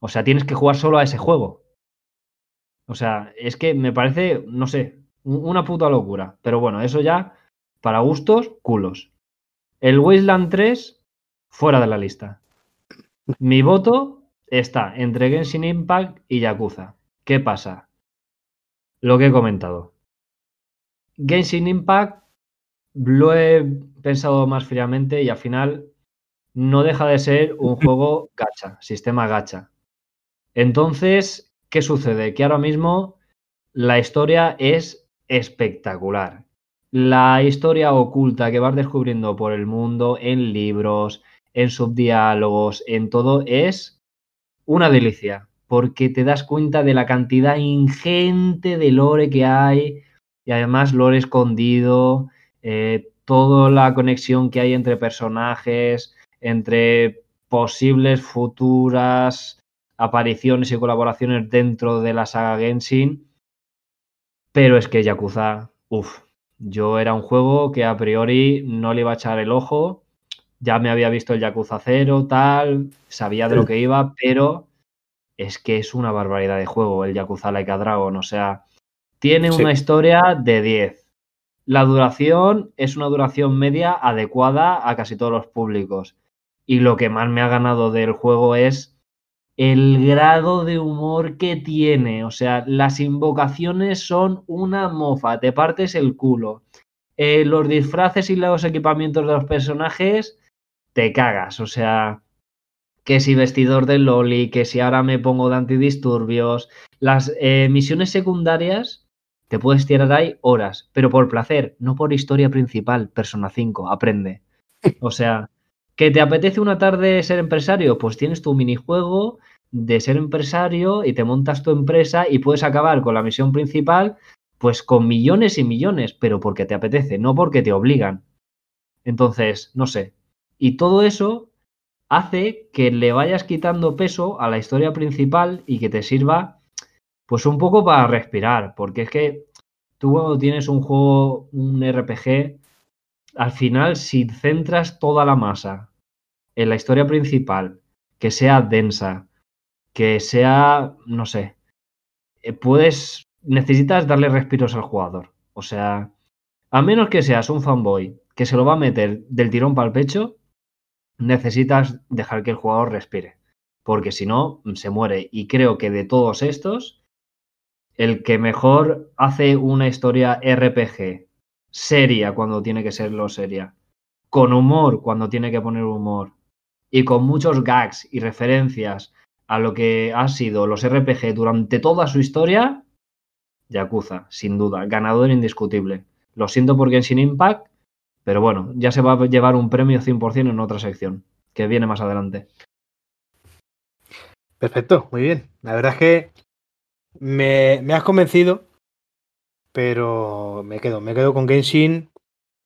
O sea, tienes que jugar solo a ese juego. O sea, es que me parece, no sé, un- una puta locura. Pero bueno, eso ya, para gustos, culos. El Wasteland 3, fuera de la lista. Mi voto está entre Genshin Impact y Yakuza. ¿Qué pasa? Lo que he comentado. Genshin Impact lo he pensado más fríamente y al final no deja de ser un juego gacha, sistema gacha. Entonces, ¿qué sucede? Que ahora mismo la historia es espectacular. La historia oculta que vas descubriendo por el mundo, en libros, en subdiálogos, en todo, es una delicia, porque te das cuenta de la cantidad ingente de lore que hay y además lore escondido, eh, toda la conexión que hay entre personajes, entre posibles futuras apariciones y colaboraciones dentro de la saga Genshin. Pero es que Yakuza, uff, yo era un juego que a priori no le iba a echar el ojo. Ya me había visto el Yakuza 0, tal, sabía de lo que iba, pero es que es una barbaridad de juego el Yakuza Like a Dragon. O sea, tiene Sí. una historia de 10. La duración es una duración media adecuada a casi todos los públicos. Y lo que más me ha ganado del juego es el grado de humor que tiene. O sea, las invocaciones son una mofa, te partes el culo. Eh, los disfraces y los equipamientos de los personajes, te cagas. O sea, que si vestidor de Loli, que si ahora me pongo de antidisturbios. Las eh, misiones secundarias te puedes tirar ahí horas, pero por placer, no por historia principal. Persona 5, aprende. O sea, ¿que te apetece una tarde ser empresario? Pues tienes tu minijuego de ser empresario y te montas tu empresa y puedes acabar con la misión principal, pues con millones y millones, pero porque te apetece, no porque te obligan. Entonces, no sé. Y todo eso hace que le vayas quitando peso a la historia principal y que te sirva pues un poco para respirar, porque es que tú cuando tienes un juego, un RPG, al final si centras toda la masa en la historia principal, que sea densa, que sea, no sé, eh, puedes, necesitas darle respiros al jugador. O sea, a menos que seas un fanboy que se lo va a meter del tirón para el pecho, necesitas dejar que el jugador respire. Porque si no, se muere. Y creo que de todos estos, el que mejor hace una historia RPG seria cuando tiene que serlo seria, con humor cuando tiene que poner humor, y con muchos gags y referencias a lo que han sido los RPG durante toda su historia, Yakuza, sin duda, ganador indiscutible. Lo siento por Genshin Impact, pero bueno, ya se va a llevar un premio 100% en otra sección, que viene más adelante. Perfecto, muy bien. La verdad es que me, me has convencido, pero me quedo, me quedo con Genshin.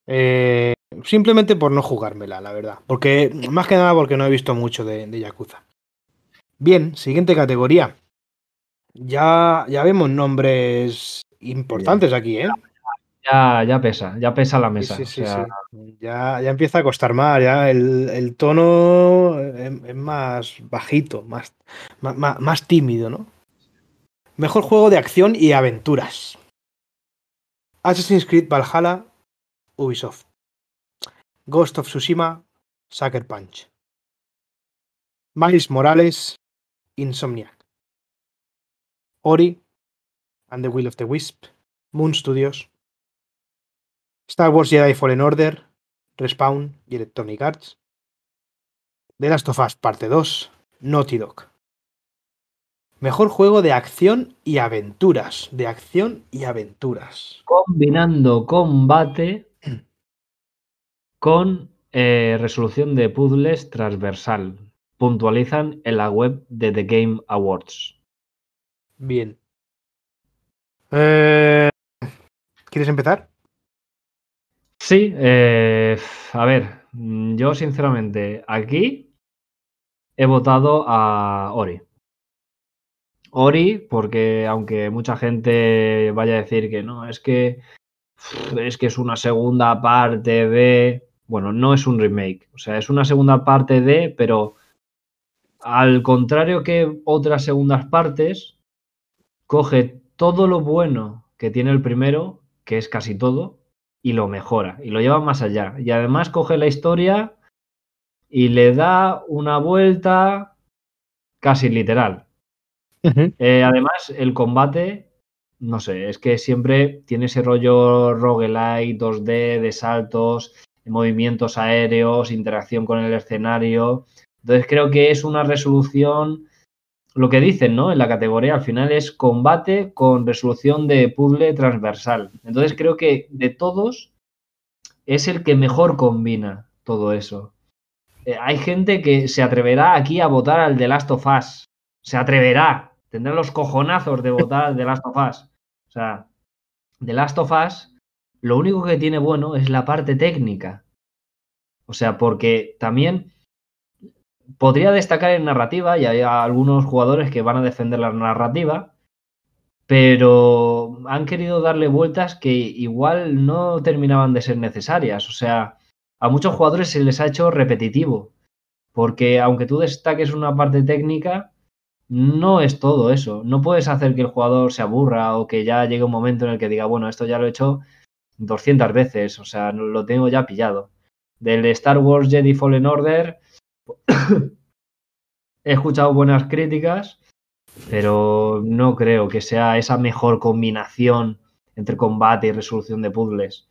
Eh, simplemente por no jugármela, la verdad. Porque, más que nada porque no he visto mucho de, de Yakuza. Bien, siguiente categoría. Ya, ya vemos nombres importantes aquí, ¿eh? Ya, ya pesa, ya pesa la mesa. Sí, sí, o sea, sí. Ya, ya empieza a costar más, ya el, el tono es, es más bajito, más, más, más- más tímido, ¿no? Mejor juego de acción y aventuras. Assassin's Creed Valhalla, Ubisoft. Ghost of Tsushima, Sucker Punch. Miles Morales, Insomniac. Ori and the Will of the Wisp, Moon Studios. Star Wars Jedi Fallen Order, Respawn y Electronic Arts. The Last of Us Parte 2, Naughty Dog. Mejor juego de acción y aventuras. De acción y aventuras. combinando combate con eh, resolución de puzzles transversal. Puntualizan en la web de The Game Awards. Bien. Eh, ¿Quieres empezar? Sí, eh, a ver, yo sinceramente aquí he votado a Ori. Ori, porque aunque mucha gente vaya a decir que no, es que es que es una segunda parte de, bueno, no es un remake, o sea, es una segunda parte de, pero al contrario que otras segundas partes, coge todo lo bueno que tiene el primero, que es casi todo, y lo mejora y lo lleva más allá. Y además coge la historia y le da una vuelta casi literal. Eh, además, el combate, no sé, es que siempre tiene ese rollo roguelike, 2D, de saltos, movimientos aéreos, interacción con el escenario. Entonces creo que es una resolución, lo que dicen, ¿no? En la categoría al final es combate con resolución de puzzle transversal. Entonces creo que de todos es el que mejor combina todo eso. Eh, hay gente que se atreverá aquí a votar al The Last of Us. Se atreverá. Tendrá los cojonazos de votar al The Last of Us. O sea, The Last of Us, lo único que tiene bueno es la parte técnica. O sea, porque también podría destacar en narrativa, y hay algunos jugadores que van a defender la narrativa, pero han querido darle vueltas que igual no terminaban de ser necesarias. O sea, a muchos jugadores se les ha hecho repetitivo, porque aunque tú destaques una parte técnica, no es todo eso. No puedes hacer que el jugador se aburra o que ya llegue un momento en el que diga, bueno, esto ya lo he hecho 200 veces, o sea, lo tengo ya pillado. Del Star Wars Jedi Fallen Order he escuchado buenas críticas, pero no creo que sea esa mejor combinación entre combate y resolución de puzzles.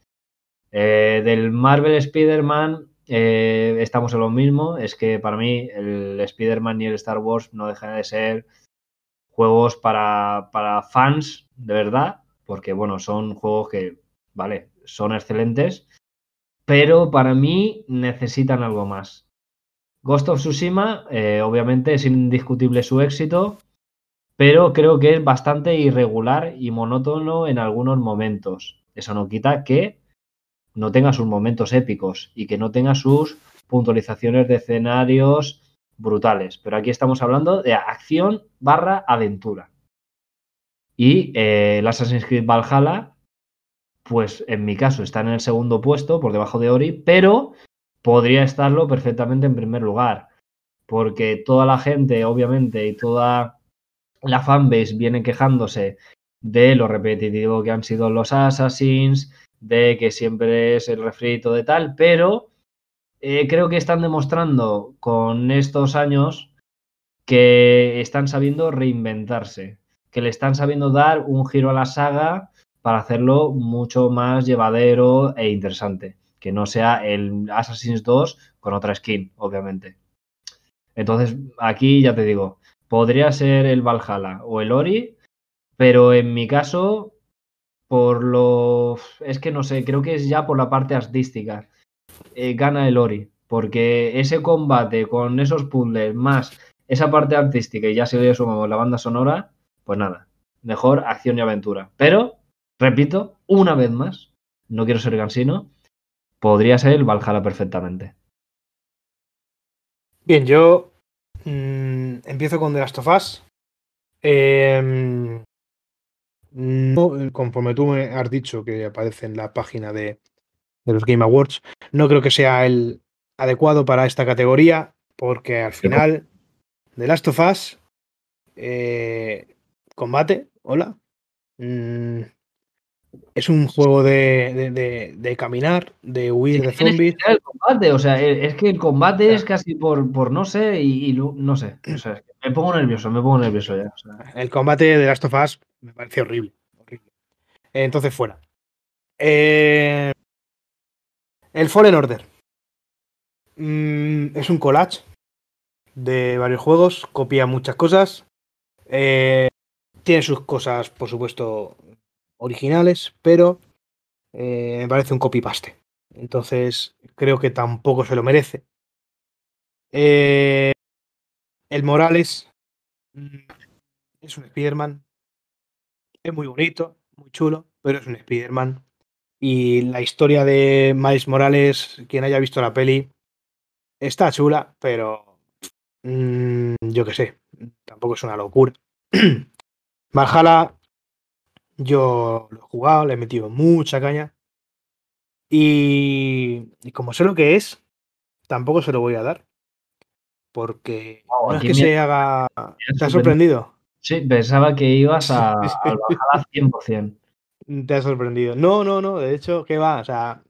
Eh, del Marvel Spider-Man eh, estamos en lo mismo, es que para mí el Spider-Man y el Star Wars no dejan de ser juegos para, para fans, de verdad, porque bueno, son juegos que, vale, son excelentes, pero para mí necesitan algo más. Ghost of Tsushima, eh, obviamente es indiscutible su éxito, pero creo que es bastante irregular y monótono en algunos momentos. Eso no quita que no tenga sus momentos épicos y que no tenga sus puntualizaciones de escenarios brutales. Pero aquí estamos hablando de acción barra aventura. Y eh, el Assassin's Creed Valhalla, pues en mi caso está en el segundo puesto, por debajo de Ori, pero podría estarlo perfectamente en primer lugar. Porque toda la gente, obviamente, y toda la fanbase viene quejándose de lo repetitivo que han sido los Assassins, de que siempre es el refrito de tal, pero eh, creo que están demostrando con estos años que están sabiendo reinventarse, que le están sabiendo dar un giro a la saga para hacerlo mucho más llevadero e interesante, que no sea el Assassin's 2 con otra skin, obviamente. Entonces, aquí ya te digo, podría ser el Valhalla o el Ori, pero en mi caso, por lo... Es que no sé, creo que es ya por la parte artística. Eh, gana el Ori, porque ese combate con esos puzzles más esa parte artística y ya si le sumamos la banda sonora, pues nada, mejor acción y aventura. Pero, repito, una vez más, no quiero ser gansino, podría ser el Valhalla perfectamente. Bien, yo mmm, empiezo con The Last of Us. Eh, no, conforme tú me has dicho que aparece en la página de, de, los Game Awards, no creo que sea el adecuado para esta categoría, porque al final, The Last of Us, eh, combate, hola. Mm, es un juego de, de, de, de, caminar, de huir de zombies. El combate, o sea, es que el combate es casi por, por no sé y, y no sé. O sea, me pongo nervioso, me pongo nervioso ya. O sea. El combate de Last of Us me parece horrible. horrible. Entonces, fuera. Eh, el Fallen Order. Mm, es un collage de varios juegos, copia muchas cosas. Eh, tiene sus cosas, por supuesto, originales, pero eh, me parece un copy-paste. Entonces, creo que tampoco se lo merece. Eh, el Morales es un Spider-Man. Es muy bonito, muy chulo, pero es un Spider-Man. Y la historia de Miles Morales, quien haya visto la peli, está chula, pero mmm, yo qué sé, tampoco es una locura. Valhalla, yo lo he jugado, le he metido mucha caña. Y, y, como sé lo que es, tampoco se lo voy a dar. Porque no, no es que me... se haga. ¿Te ha sorprendido? Sí, pensaba que ibas a, a Valhalla 100%. Te ha sorprendido. No, no, no. De hecho, ¿qué va? O sea,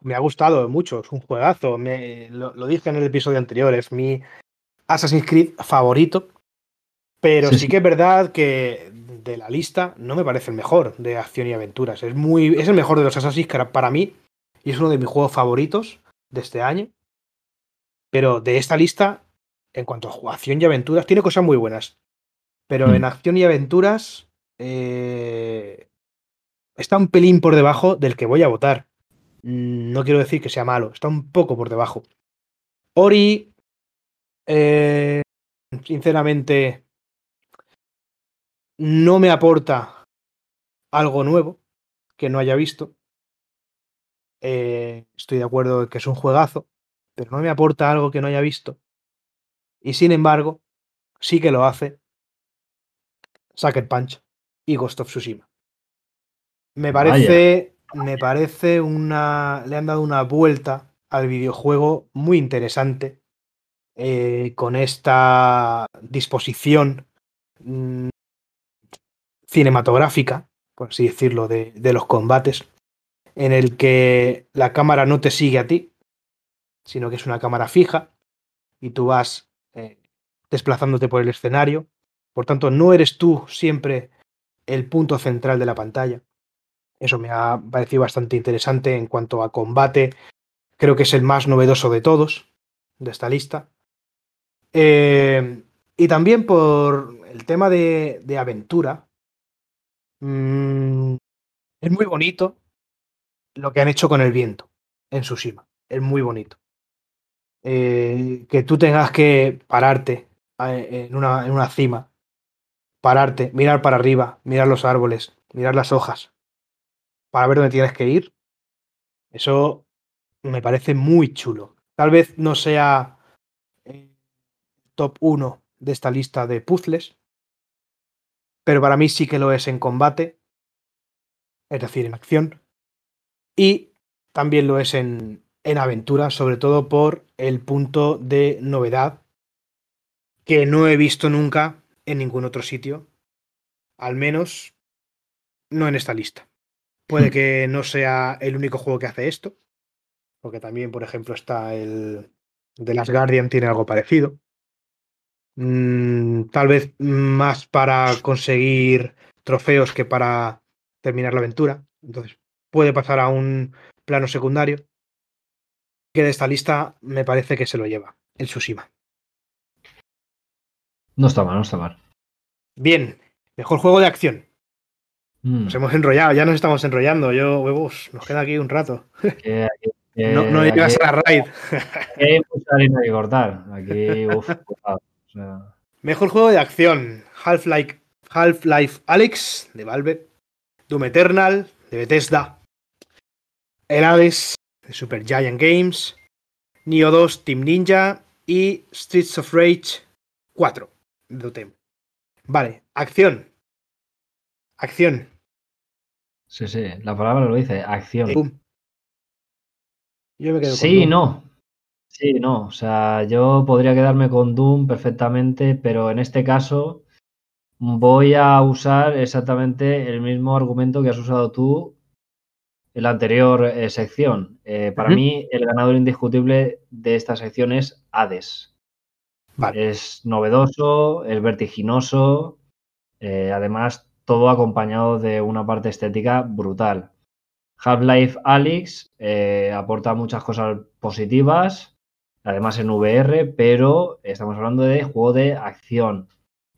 me ha gustado mucho. Es un juegazo. Me, lo, lo, dije en el episodio anterior. Es mi Assassin's Creed favorito. Pero sí, que es verdad que de la lista no me parece el mejor de acción y aventuras. Es, muy, es el mejor de los Assassin's Creed para mí. Y es uno de mis juegos favoritos de este año. Pero de esta lista, en cuanto a acción y aventuras, tiene cosas muy buenas. Pero mm. en acción y aventuras eh, está un pelín por debajo del que voy a votar. No quiero decir que sea malo, está un poco por debajo. Ori, eh, sinceramente, no me aporta algo nuevo que no haya visto. Eh, estoy de acuerdo en que es un juegazo, pero no me aporta algo que no haya visto. Y sin embargo, sí que lo hace Sucker Punch y Ghost of Tsushima. Me parece, Vaya. me parece una. Le han dado una vuelta al videojuego muy interesante. Eh, con esta disposición mmm, cinematográfica, por así decirlo, de, los combates, en el que la cámara no te sigue a ti, sino que es una cámara fija y tú vas eh, desplazándote por el escenario. Por tanto, no eres tú siempre el punto central de la pantalla. Eso me ha parecido bastante interesante en cuanto a combate. Creo que es el más novedoso de todos, de esta lista. Eh, y también por el tema de aventura. Mmm, es muy bonito lo que han hecho con el viento en Tsushima. Es muy bonito. Eh, que tú tengas que pararte en una, en una cima, pararte, mirar para arriba, mirar los árboles, mirar las hojas, para ver dónde tienes que ir, eso me parece muy chulo. Tal vez no sea eh, top 1 de esta lista de puzzles, pero para mí sí que lo es en combate, es decir, en acción, y también lo es en, en aventura, sobre todo por el punto de novedad que no he visto nunca en ningún otro sitio, al menos no en esta lista. Puede que no sea el único juego que hace esto, porque también, por ejemplo, está el de Last Guardian, tiene algo parecido. Mm, tal vez más para conseguir trofeos que para terminar la aventura. Entonces, puede pasar a un plano secundario. Que de esta lista me parece que se lo lleva, el Tsushima. No está mal, no está mal. Bien, mejor juego de acción. Mm. Nos hemos enrollado, ya nos estamos enrollando. Yo, huevos, nos queda aquí un rato. Que- que- No, no llegas aquí a la raid. hay mucha harina que cortar. Aquí, uf, sea, Mejor juego de acción. Half-Life Half-Life Alyx de Valve. Doom Eternal de Bethesda. El Hades de Super Giant Games. Nioh 2 Team Ninja. Y Streets of Rage 4 de Dotemu. Vale, acción. Acción. sí, sí, la palabra lo dice, acción. Yo me quedo Sí, no. Sí, no. O sea, yo podría quedarme con Doom perfectamente, pero en este caso voy a usar exactamente el mismo argumento que has usado tú en la anterior eh, sección. Eh, para mí, el ganador indiscutible de esta sección es Hades. Vale. Es novedoso, es vertiginoso, eh, además todo acompañado de una parte estética brutal. Half-Life Alyx aporta muchas cosas positivas, además en VR, pero estamos hablando de juego de acción.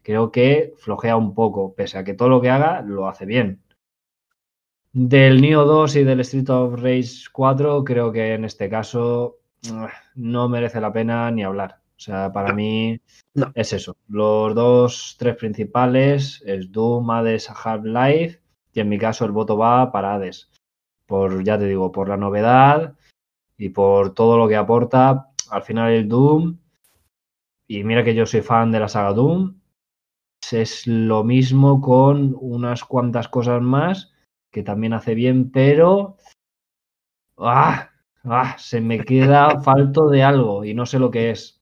Creo que flojea un poco, pese a que todo lo que haga lo hace bien. Del Neo 2 y del Street of Rage 4, creo que en este caso no merece la pena ni hablar. O sea, para mí No. es eso. Los dos, tres principales es Doom, Hades, Half-Life y en mi caso el voto va para Hades. Por, ya te digo, por la novedad y por todo lo que aporta. Al final el Doom, y mira que yo soy fan de la saga Doom, es lo mismo con unas cuantas cosas más que también hace bien, pero ¡ah! ¡ah! se me queda falto de algo y no sé lo que es.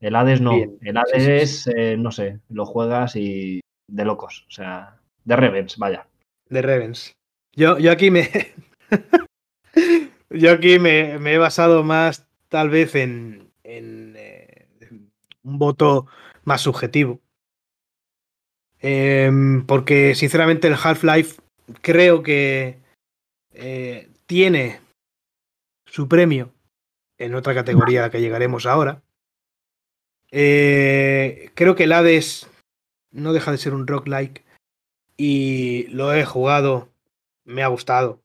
El Hades no, Bien. el Hades, eh, no sé, lo juegas y de locos, o sea, de Revens, vaya. de Revens. Yo, yo aquí me. yo aquí me, me he basado más, tal vez, en, eh, un voto más subjetivo. Em, porque, sinceramente, el Half-Life creo que eh, tiene su premio en otra categoría a la que llegaremos ahora. Eh, creo que el Hades no deja de ser un roguelike y lo he jugado, me ha gustado,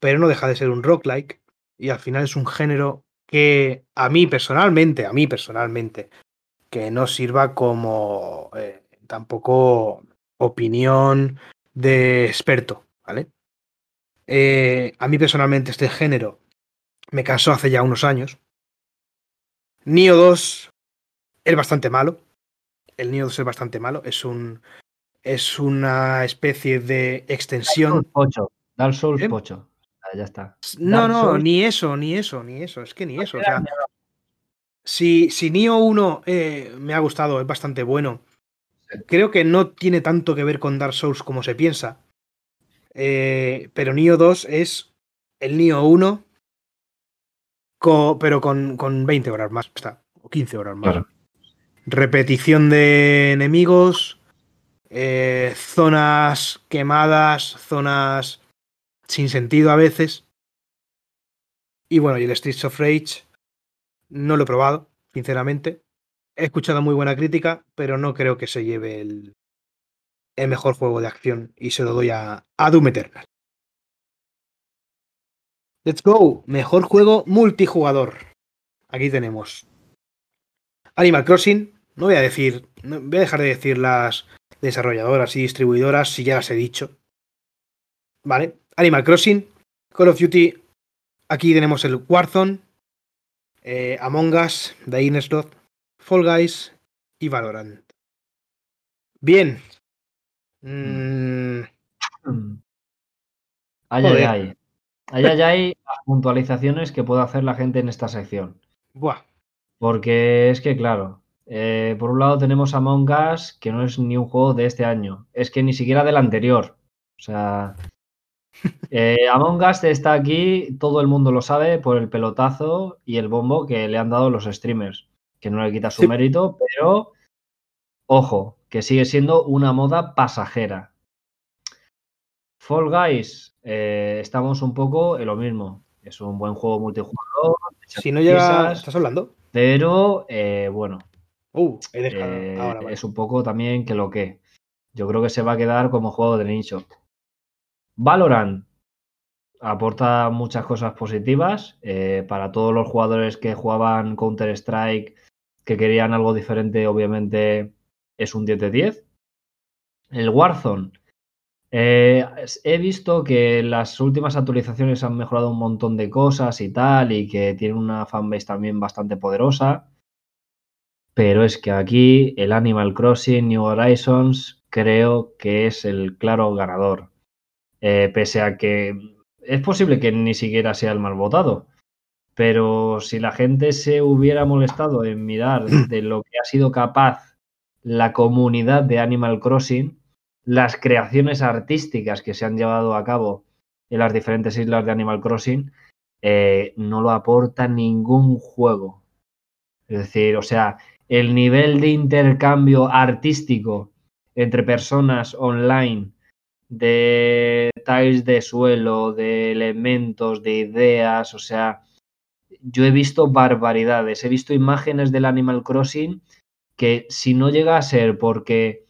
pero no deja de ser un roguelike y al final es un género que a mí personalmente, a mí personalmente, que no sirva como eh, tampoco opinión de experto, ¿vale? Eh, a mí personalmente este género me cansó hace ya unos años. Nio 2 es bastante malo. El Nio 2 es bastante malo. Es un es una especie de extensión. Dark 8. Dark ¿Eh? Ya está. No, Dark no, Souls. ni eso, ni eso, ni eso. Es que ni eso. O sea, si, si Nio 1 eh, me ha gustado, es bastante bueno. Creo que no tiene tanto que ver con Dark Souls como se piensa. Eh, pero Nio 2 es el Nio 1, co- pero con, con 20 horas más. Está, o 15 horas más. Claro. Repetición de enemigos, eh, zonas quemadas, zonas sin sentido a veces. Y bueno, y el Streets of Rage no lo he probado, sinceramente. He escuchado muy buena crítica, pero no creo que se lleve el, el mejor juego de acción y se lo doy a, a Doom Eternal. Let's go. Mejor juego multijugador. Aquí tenemos Animal Crossing. No voy a decir, no, voy a dejar de decir las desarrolladoras y distribuidoras si ya las he dicho. Vale. Animal Crossing, Call of Duty. Aquí tenemos el Warzone, eh, Among Us, The Innersloth, Fall Guys y Valorant. Bien. Mm, Ay, ay, ay. Ay, ay, ay, las puntualizaciones que puede hacer la gente en esta sección. buah. Porque es que, claro, eh, por un lado tenemos Among Us, que no es ni un juego de este año, es que ni siquiera del anterior. O sea, eh, Among Us está aquí, todo el mundo lo sabe por el pelotazo y el bombo que le han dado los streamers, que no le quita su Sí. mérito, pero ojo, que sigue siendo una moda pasajera. Fall Guys, eh, estamos un poco en lo mismo. Es un buen juego multijugador, Si no llega. risas. ¿Estás hablando? pero eh, bueno, Uh, he dejado. eh, Ahora, vale. es un poco también que lo que. Yo creo que se va a quedar como juego de nicho. Valorant aporta muchas cosas positivas eh, para todos los jugadores que jugaban Counter-Strike, que querían algo diferente, obviamente es un 10 de 10. El Warzone. eh, he visto que las últimas actualizaciones han mejorado un montón de cosas y tal, y que tiene una fanbase también bastante poderosa. Pero es que aquí el Animal Crossing New Horizons creo que es el claro ganador. Eh, pese a que es posible que ni siquiera sea el más votado. Pero si la gente se hubiera molestado en mirar de lo que ha sido capaz la comunidad de Animal Crossing, las creaciones artísticas que se han llevado a cabo en las diferentes islas de Animal Crossing, eh, no lo aporta ningún juego. Es decir, o sea, el nivel de intercambio artístico entre personas online de tiles de suelo, de elementos, de ideas, o sea, yo he visto barbaridades, he visto imágenes del Animal Crossing que si no llega a ser porque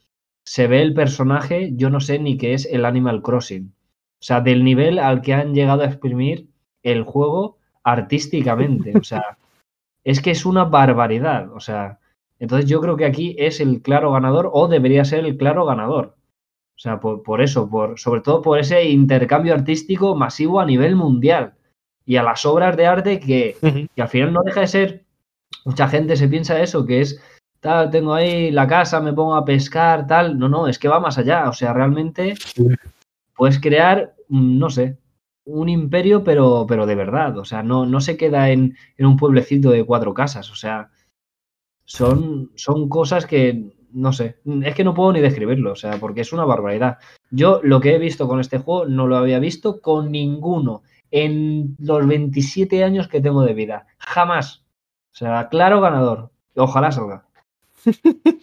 se ve el personaje, yo no sé ni qué es el Animal Crossing. O sea, del nivel al que han llegado a exprimir el juego artísticamente. O sea, es que es una barbaridad. O sea, entonces yo creo que aquí es el claro ganador o debería ser el claro ganador. O sea, por, por eso, por, sobre todo por ese intercambio artístico masivo a nivel mundial y a las obras de arte que, que al final no deja de ser, mucha gente se piensa eso, que es, tal, tengo ahí la casa, me pongo a pescar, tal. No, no, es que va más allá. O sea, realmente puedes crear, mm, no sé, un imperio, pero, pero de verdad. O sea, no, no se queda en, en un pueblecito de cuatro casas. O sea, son, son cosas que, no sé, es que no puedo ni describirlo, o sea, porque es una barbaridad. Yo lo que he visto con este juego no lo había visto con ninguno en los 27 años que tengo de vida. Jamás. O sea, claro ganador. Ojalá salga.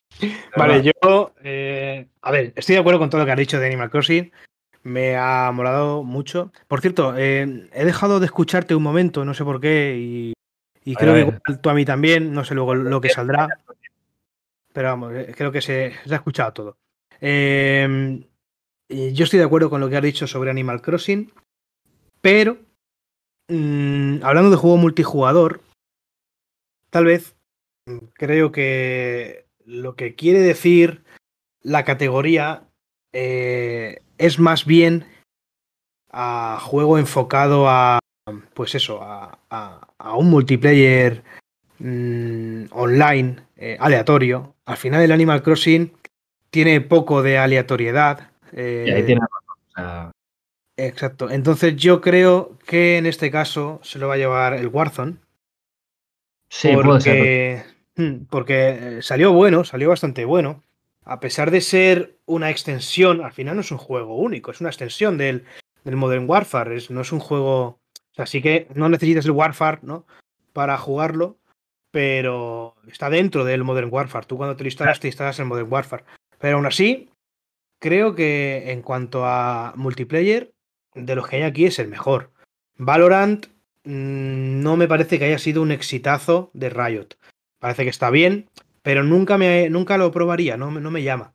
Vale, yo. eh, a ver, estoy de acuerdo con todo lo que has dicho de Animal Crossing. Me ha molado mucho. Por cierto, eh, he dejado de escucharte un momento, no sé por qué, y, y creo que igual tú a mí también, no sé luego lo que saldrá. Pero vamos, eh, creo que se, ha escuchado todo. Eh, eh, yo estoy de acuerdo con lo que has dicho sobre Animal Crossing, pero mm, hablando de juego multijugador, tal vez mm, creo que lo que quiere decir la categoría eh, es más bien a juego enfocado a, pues eso, a, a- a un multiplayer mm, online eh, aleatorio. Al final el Animal Crossing tiene poco de aleatoriedad. eh, Y ahí tiene Exacto. Entonces yo creo que en este caso se lo va a llevar el Warzone. sí, puede ser. porque, mm, porque eh, salió bueno, salió bastante bueno. A pesar de ser una extensión, al final no es un juego único, es una extensión del, del Modern Warfare. es- no es un juego. O sea, sí que no necesitas el Warfare, ¿no? Para jugarlo, pero está dentro del Modern Warfare. Tú cuando te lo instalas, te instalas el Modern Warfare. Pero aún así, creo que en cuanto a multiplayer, de los que hay aquí es el mejor. Valorant mm, no me parece que haya sido un exitazo de Riot. Parece que está bien, pero nunca, me, nunca lo probaría, no, me- no me llama.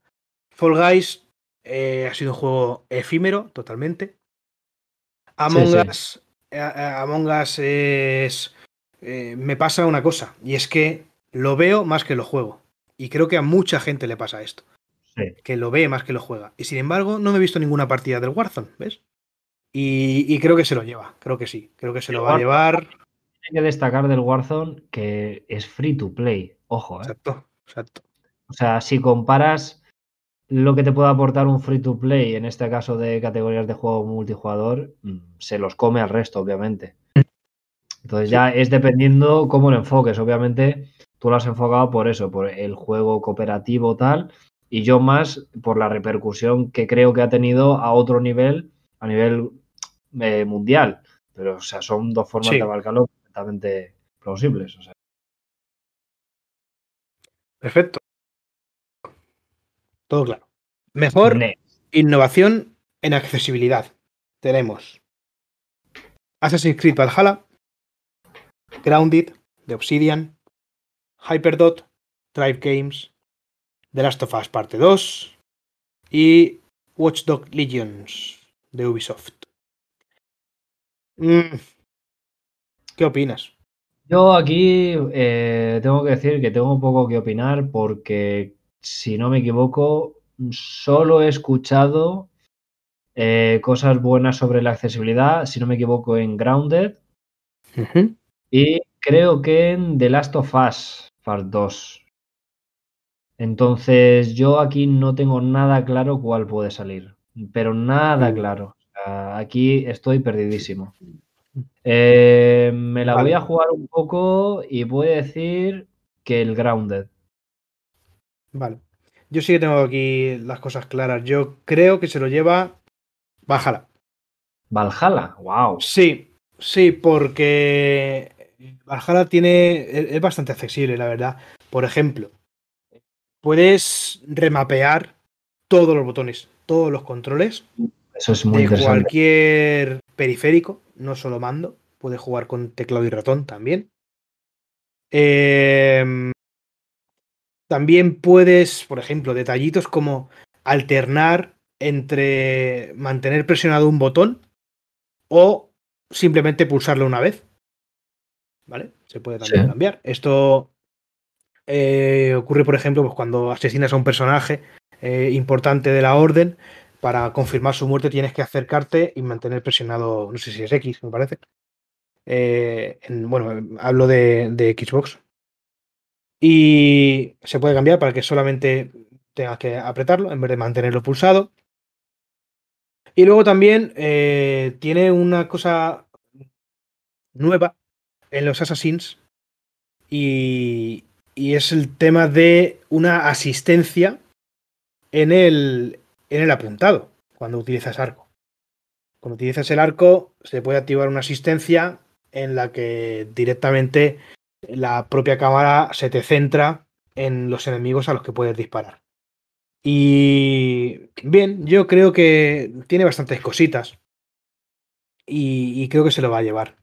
Fall Guys eh, ha sido un juego efímero, totalmente. Among sí. Us, eh, eh, Among Us es... eh, me pasa una cosa, y es que lo veo más que lo juego. Y creo que a mucha gente le pasa esto Sí. que lo ve más que lo juega. Y sin embargo, no me he visto ninguna partida del Warzone, ¿ves? Y, y creo que se lo lleva, creo que sí, creo que se lo va a llevar. Hay que destacar del Warzone que es free to play. Ojo, ¿eh? Exacto, exacto. O sea, si comparas lo que te puede aportar un free to play, en este caso de categorías de juego multijugador, mm, se los come al resto, obviamente. Entonces ya es dependiendo cómo lo enfoques. Obviamente tú lo has enfocado por eso, por el juego cooperativo tal, y yo más por la repercusión que creo que ha tenido a otro nivel, a nivel eh, mundial. Pero, o sea, son dos formas Sí. de abarcarlo perfectamente plausibles. O sea, Perfecto. Todo claro. Mejor ne- innovación en accesibilidad. Tenemos Assassin's Creed Valhalla, Grounded, de Obsidian, Hyperdot, Tribe Games, The Last of Us Parte 2 y Watchdog Legions, de Ubisoft. Mm, ¿Qué opinas? Yo aquí eh, tengo que decir que tengo un poco que opinar porque, si no me equivoco, solo he escuchado eh, cosas buenas sobre la accesibilidad, si no me equivoco, en Grounded Ujú. Y creo que en The Last of Us Part 2. Entonces, yo aquí no tengo nada claro cuál puede salir, pero nada Mm. claro. Aquí estoy perdidísimo. Eh, me la voy a jugar un poco y voy a decir que el Grounded. Vale. Yo sí que tengo aquí las cosas claras. Yo creo que se lo lleva Valhalla. Valhalla, wow. Sí, sí, porque Valhalla tiene. es bastante accesible, la verdad. Por ejemplo, puedes remapear todos los botones, todos los controles Eso es muy de cualquier periférico, no solo mando. Puedes jugar con teclado y ratón también. Em, también puedes, por ejemplo, detallitos como alternar entre mantener presionado un botón o simplemente pulsarlo una vez. ¿Vale? Se puede también Sí. cambiar. Esto eh, ocurre, por ejemplo, pues cuando asesinas a un personaje eh, importante de la orden. Para confirmar su muerte tienes que acercarte y mantener presionado, no sé si es X, me parece. Eh, en- bueno, hablo de, de Xbox. Y se puede cambiar para que solamente tengas que apretarlo en vez de mantenerlo pulsado. Y luego también tiene una cosa nueva en los Assassins y, es el tema de una asistencia en el, en el apuntado cuando utilizas arco. Cuando utilizas el arco se puede activar una asistencia en la que directamente la propia cámara se te centra en los enemigos a los que puedes disparar. Y bien, yo creo que tiene bastantes cositas. Y creo que se lo va a llevar.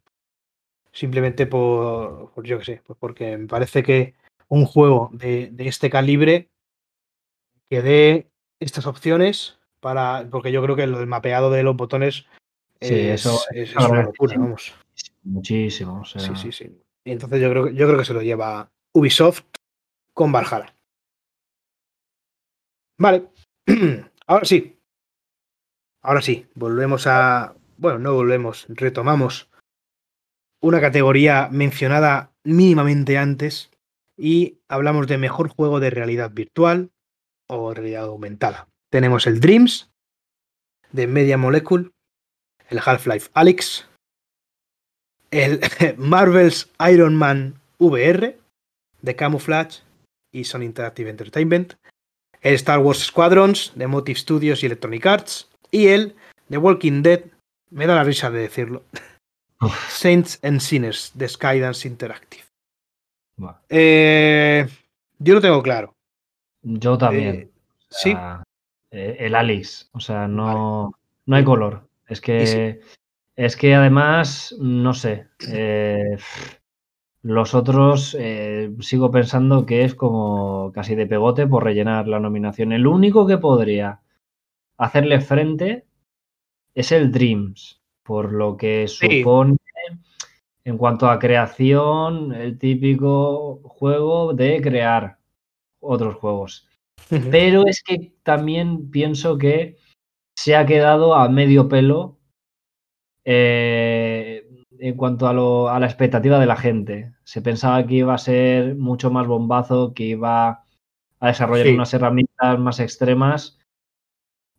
Simplemente por, por yo que sé, pues porque me parece que un juego de, de este calibre que dé estas opciones para. Porque yo creo que lo del mapeado de los botones Sí, es, eso- es- una locura, vamos. Muchísimo. O sea, Sí, sí, sí. Y entonces yo creo, que- yo creo que se lo lleva Ubisoft con Valhalla. Vale. Ahora sí. Ahora sí. Volvemos a. Bueno, no volvemos. Retomamos una categoría mencionada mínimamente antes. Y hablamos de mejor juego de realidad virtual o realidad aumentada. Tenemos el Dreams de Media Molecule, el Half-Life Alyx, el Marvel's Iron Man VR de Camouflage y Sony Interactive Entertainment, el Star Wars Squadrons de Motive Studios y Electronic Arts y el The Walking Dead, me da la risa de decirlo. Saints and Sinners de Skydance Interactive. bueno, Eh, yo lo tengo claro. yo también. Eh, O sí, sea, eh, el Alex. O sea, no, no hay color. Es que. Es que además, no sé. eh, los otros eh, sigo pensando que es como casi de pegote por rellenar la nominación. El único que podría hacerle frente es el Dreams, por lo que Sí. supone en cuanto a creación, el típico juego de crear otros juegos. Pero es que también pienso que se ha quedado a medio pelo eh, en cuanto a, lo, a, la expectativa de la gente. Se pensaba que iba a ser mucho más bombazo, que iba a desarrollar sí. unas herramientas más extremas.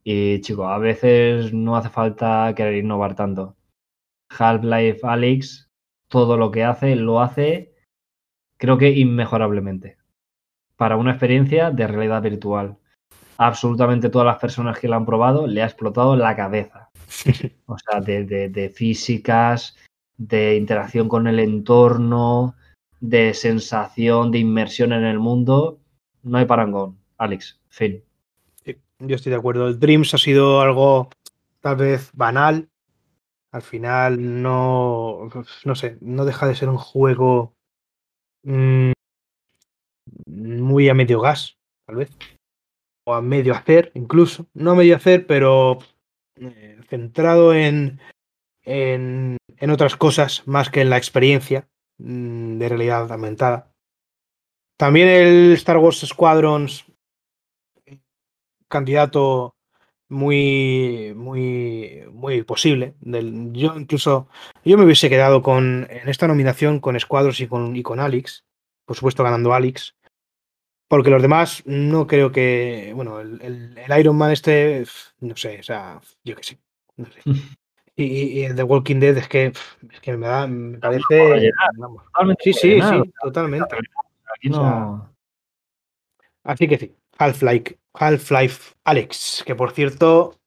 Y chico, a veces no hace falta querer innovar tanto. Half-Life Alyx, todo lo que hace, lo hace, creo que inmejorablemente. Para una experiencia de realidad virtual. Absolutamente todas las personas que lo han probado le ha explotado la cabeza. O sea, de, de, de físicas, de interacción con el entorno, de sensación, de inmersión en el mundo. No hay parangón. Alex, fin. Yo estoy de acuerdo. El Dreams ha sido algo tal vez banal. Al final no, no sé, no deja de ser un juego mmm, muy a medio gas, tal vez. O a medio hacer, incluso. No a medio hacer, pero eh, centrado en, en, en, otras cosas más que en la experiencia mmm, de realidad aumentada. También el Star Wars Squadrons, candidato muy, muy, muy posible. Del, yo incluso, yo me hubiese quedado con, en esta nominación con Squadrons y con, y con Alex, por supuesto ganando Alex, porque los demás no creo que, bueno, el, el, el Iron Man este, no sé, o sea, yo que sé, no sé. Y, y, y, The Walking Dead es que, es que me, da, me parece... Sí, sí, sí, totalmente. Aquí no... Así que sí, Half-Life Half-Life Alex, que por cierto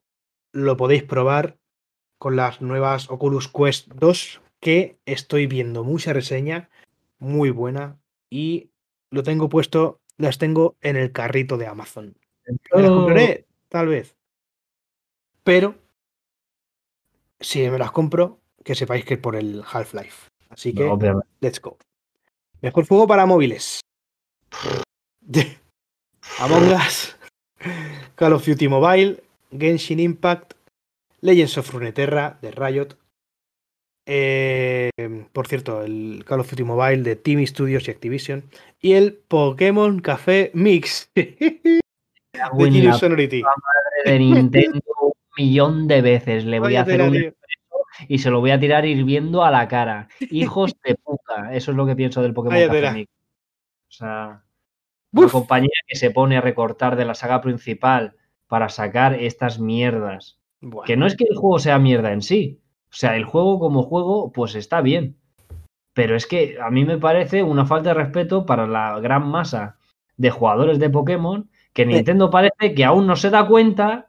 lo podéis probar con las nuevas Oculus Quest 2, que estoy viendo mucha reseña, muy buena, y lo tengo puesto, las tengo en el carrito de Amazon. ¿Me las compraré? Tal vez. Pero, si me las compro, que sepáis que por el Half-Life. Así que, no, let's go. Mejor juego para móviles. Among Us. Call of Duty Mobile, Genshin Impact, Legends of Runeterra de Riot. Eh, por cierto, el Call of Duty Mobile de Team Studios y Activision. Y el Pokémon Café Mix de Genius Sonority. de Nintendo un millón de veces. Le voy Vaya a hacer un y se lo voy a tirar hirviendo a la cara. Hijos de puta. Eso es lo que pienso del Pokémon Vaya Café. Mix. O sea, una compañía que se pone a recortar de la saga principal para sacar estas mierdas. Bueno. Que no es que el juego sea mierda en sí. O sea, el juego como juego, pues está bien. Pero es que a mí me parece una falta de respeto para la gran masa de jugadores de Pokémon que Nintendo parece que aún no se da cuenta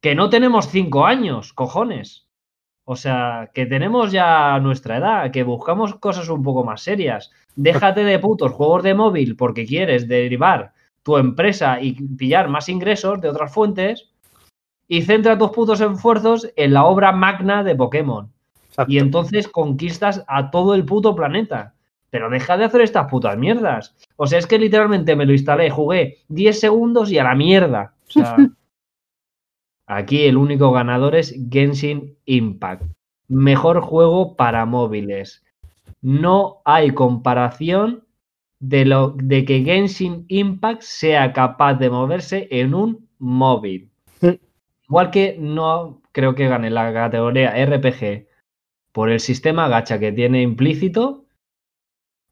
que no tenemos cinco años, cojones. O sea, que tenemos ya nuestra edad, que buscamos cosas un poco más serias. Déjate de putos juegos de móvil porque quieres derivar tu empresa y pillar más ingresos de otras fuentes y centra tus putos esfuerzos en la obra magna de Pokémon. Exacto. Y entonces conquistas a todo el puto planeta. Pero deja de hacer estas putas mierdas. O sea, es que literalmente me lo instalé, jugué 10 segundos y a la mierda. O sea, aquí el único ganador es Genshin Impact. Mejor juego para móviles. No hay comparación de, lo, de que Genshin Impact sea capaz de moverse en un móvil. Igual que no creo que gane la categoría RPG por el sistema gacha que tiene implícito,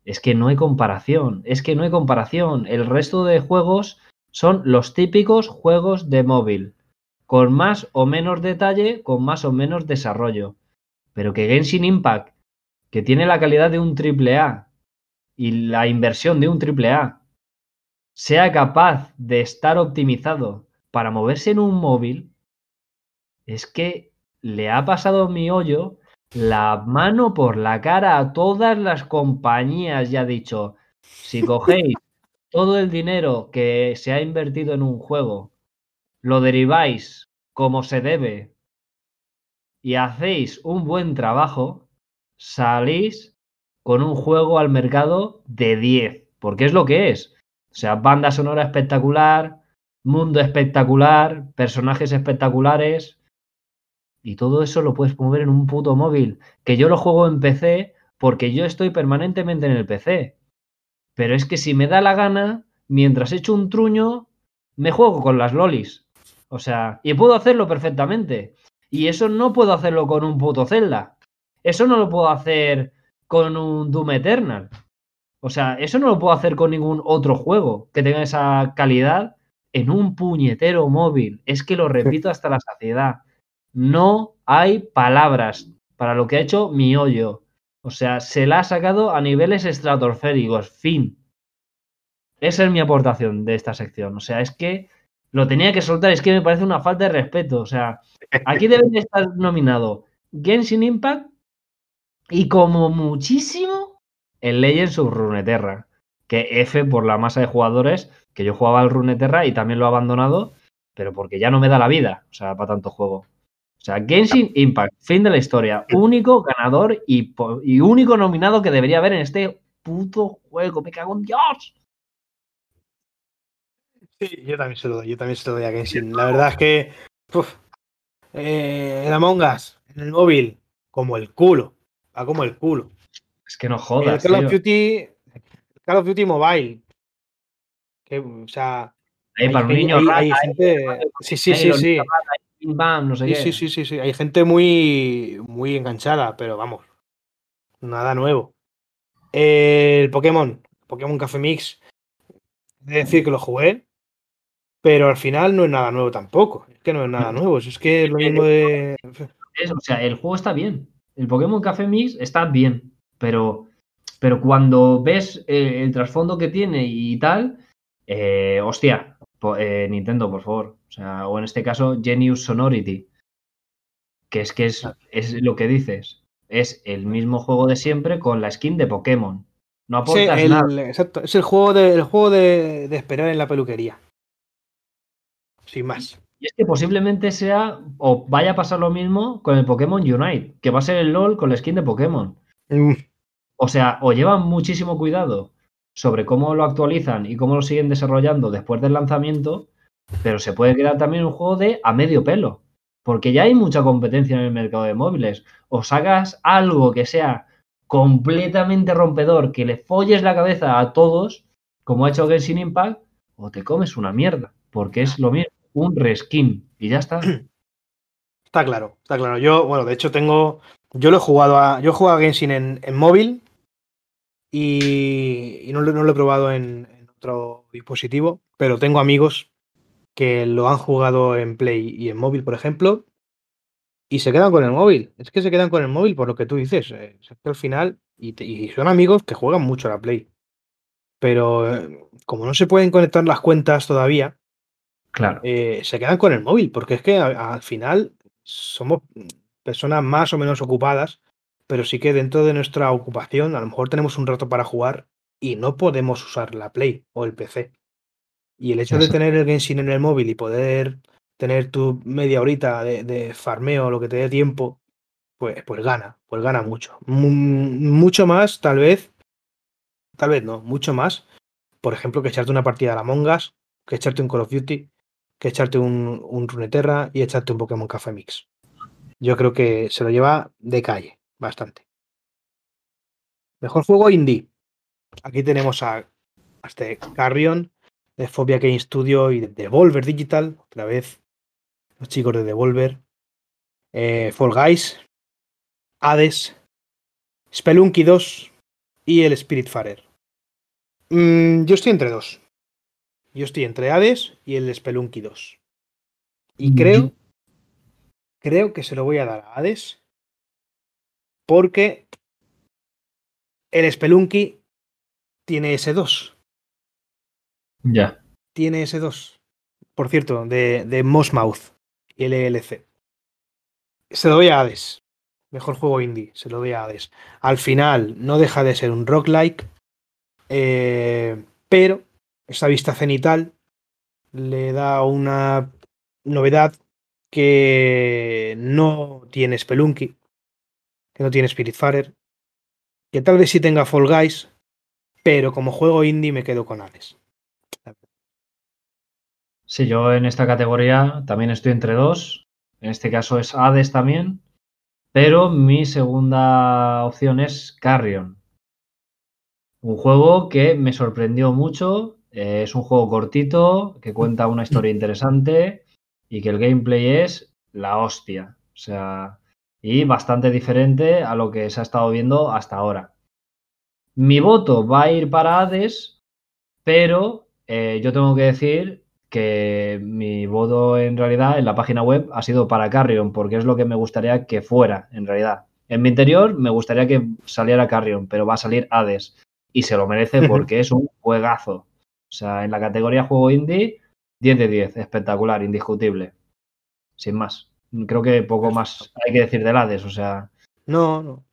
es que no hay comparación, es que no hay comparación. El resto de juegos son los típicos juegos de móvil, con más o menos detalle, con más o menos desarrollo. Pero que Genshin Impact, que tiene la calidad de un triple A y la inversión de un triple A, sea capaz de estar optimizado para moverse en un móvil, es que le ha pasado mi hoyo la mano por la cara a todas las compañías y ha dicho, si cogéis todo el dinero que se ha invertido en un juego, lo deriváis como se debe y hacéis un buen trabajo, salís con un juego al mercado de 10, porque es lo que es. O sea, banda sonora espectacular, mundo espectacular, personajes espectaculares, y todo eso lo puedes mover en un puto móvil. Que yo lo juego en PC porque yo estoy permanentemente en el PC. Pero es que si me da la gana, mientras echo un truño, me juego con las lolis. O sea, y puedo hacerlo perfectamente. Y eso no puedo hacerlo con un puto Zelda. Eso no lo puedo hacer con un Doom Eternal. O sea, eso no lo puedo hacer con ningún otro juego que tenga esa calidad en un puñetero móvil. Es que lo repito hasta la saciedad. No hay palabras para lo que ha hecho mi hoyo. O sea, se la ha sacado a niveles estratosféricos. Fin. Esa es mi aportación de esta sección. O sea, es que lo tenía que soltar. Es que me parece una falta de respeto. O sea, aquí deben de estar nominado Genshin Impact y como muchísimo el Legends of Runeterra. Que F por la masa de jugadores, que yo jugaba al Runeterra y también lo he abandonado, pero porque ya no me da la vida, o sea, para tanto juego. O sea, Genshin Impact, fin de la historia. Único ganador y, y único nominado que debería haber en este puto juego. Me cago en Dios. Sí, yo también se lo doy, yo también se lo doy a Genshin. La verdad es que uf, eh, el Among Us en el móvil, como el culo, va como el culo. Es que no El jodas. Call of. Duty, el Call of Duty Mobile, que, o sea, Ahí para un hay- niño hay- rata, hay ahí, gente, sí, sí, sí, sí, pim, pam, no sé sí, qué. sí, sí, sí, sí, hay gente muy, muy enganchada, pero vamos, nada nuevo. El Pokémon, Pokémon Café Mix, he de decir que lo jugué, pero al final no es nada nuevo tampoco. Es que no es nada nuevo, es que es lo mismo de. Es- o sea, el juego está bien. El Pokémon Café Mix está bien, pero, pero cuando ves eh, el trasfondo que tiene y tal, eh, hostia, po- eh, Nintendo, por favor. O sea, o en este caso, Genius Sonority. Que es que es, es lo que dices. Es el mismo juego de siempre con la skin de Pokémon. No Sí, aportas el- nada. exacto, es el juego, de, el juego de, de esperar en la peluquería. Sin más. Y es que posiblemente sea, o vaya a pasar lo mismo con el Pokémon Unite, que va a ser el LOL con la skin de Pokémon. Mm, O sea, o llevan muchísimo cuidado sobre cómo lo actualizan y cómo lo siguen desarrollando después del lanzamiento, pero se puede crear también un juego de a medio pelo, porque ya hay mucha competencia en el mercado de móviles. O sacas algo que sea completamente rompedor, que le folles la cabeza a todos, como ha hecho Genshin Impact, o te comes una mierda, porque es lo mismo, un reskin, y ya está. Está claro, está claro. Yo, bueno, de hecho tengo. Yo lo he jugado a. Yo he jugado a Genshin en, en móvil y, y no, lo, he probado en, en otro dispositivo, pero tengo amigos que lo han jugado en Play y en móvil, por ejemplo, y se quedan con el móvil. Es que se quedan con el móvil por lo que tú dices. eh, al final, y, y son amigos que juegan mucho a la Play. Pero eh, como no se pueden conectar las cuentas todavía, Claro. eh, se quedan con el móvil, porque es que a- al final somos personas más o menos ocupadas, pero sí que dentro de nuestra ocupación a lo mejor tenemos un rato para jugar y no podemos usar la Play o el PC. Y el hecho de tener el Genshin en el móvil y poder tener tu media horita de, de farmeo, lo que te dé tiempo, pues, pues gana, pues gana mucho. Mu- mucho más, tal vez, tal vez no, mucho más, por ejemplo, que echarte una partida a la Mongas, que echarte un Call of Duty, que echarte un, un Runeterra y echarte un Pokémon Café Mix. Yo creo que se lo lleva de calle, bastante. Mejor juego indie. Aquí tenemos a, este Carrion, de Phobia Game Studio y de Devolver Digital, otra vez los chicos de Devolver. Eh, Fall Guys, Hades, Spelunky 2 y el Spiritfarer. Mm, yo estoy entre dos. Yo estoy entre Hades y el Spelunky 2. Y creo, creo que se lo voy a dar a Hades porque el Spelunky tiene ese 2. Ya. Tiene ese 2. Por cierto, de, de Mossmouth y LLC. Se lo doy a Hades. Mejor juego indie, se lo doy a Hades. Al final no deja de ser un roguelike, eh, pero esa vista cenital le da una novedad que no tiene Spelunky, que no tiene Spiritfarer, que tal vez sí tenga Fall Guys, pero como juego indie me quedo con Hades. Sí, yo en esta categoría también estoy entre dos. En este caso es Hades también. Pero mi segunda opción es Carrion. Un juego que me sorprendió mucho. Eh, es un juego cortito, que cuenta una historia interesante y que el gameplay es la hostia. O sea, y bastante diferente a lo que se ha estado viendo hasta ahora. Mi voto va a ir para Hades, pero eh, yo tengo que decir que mi voto en realidad en la página web ha sido para Carrion, porque es lo que me gustaría que fuera en realidad. En mi interior me gustaría que saliera Carrion, pero va a salir Hades y se lo merece porque es un juegazo. O sea, en la categoría juego indie, 10 de 10, espectacular, indiscutible. Sin más. Creo que poco más hay que decir del Hades, o sea. No, no.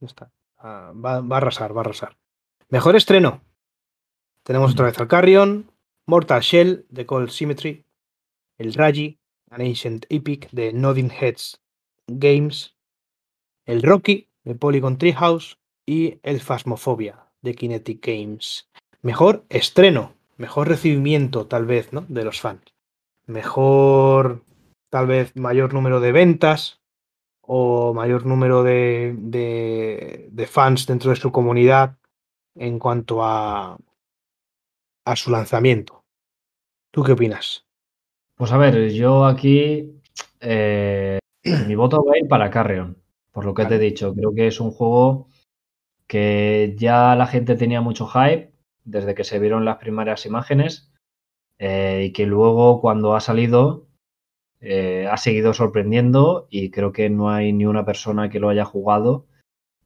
No está. Ah, va, va, a arrasar, va a arrasar. Mejor estreno. Tenemos otra vez al Carrion, Mortal Shell de Cold Symmetry, el Raji, An Ancient Epic de Nodding Heads Games, el Rocky de Polygon Treehouse y el Phasmophobia de Kinetic Games. Mejor estreno, mejor recibimiento tal vez, ¿no? De los fans. Mejor, tal vez, mayor número de ventas o mayor número de, de, de fans dentro de su comunidad en cuanto a, a su lanzamiento. ¿Tú qué opinas? Pues a ver, yo aquí eh, mi voto va a ir para Carrion, por lo que vale. te he dicho. Creo que es un juego que ya la gente tenía mucho hype desde que se vieron las primeras imágenes eh, y que luego cuando ha salido eh, ha seguido sorprendiendo y creo que no hay ni una persona que lo haya jugado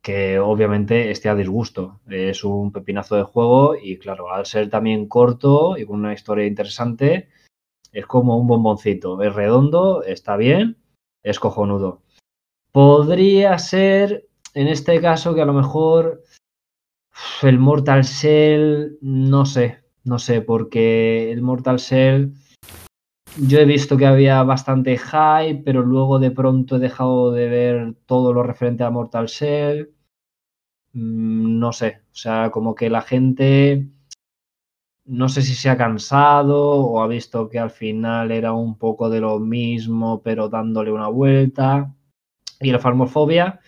que obviamente esté a disgusto. Es un pepinazo de juego y claro, al ser también corto y con una historia interesante, es como un bomboncito. Es redondo, está bien, es cojonudo. Podría ser, en este caso, que a lo mejor el Mortal Shell, no sé, no sé, porque el Mortal Shell yo he visto que había bastante hype, pero luego de pronto he dejado de ver todo lo referente a Mortal Shell. Mm, no sé, o sea, como que la gente no sé si se ha cansado o ha visto que al final era un poco de lo mismo, pero dándole una vuelta. Y la Farmofobia,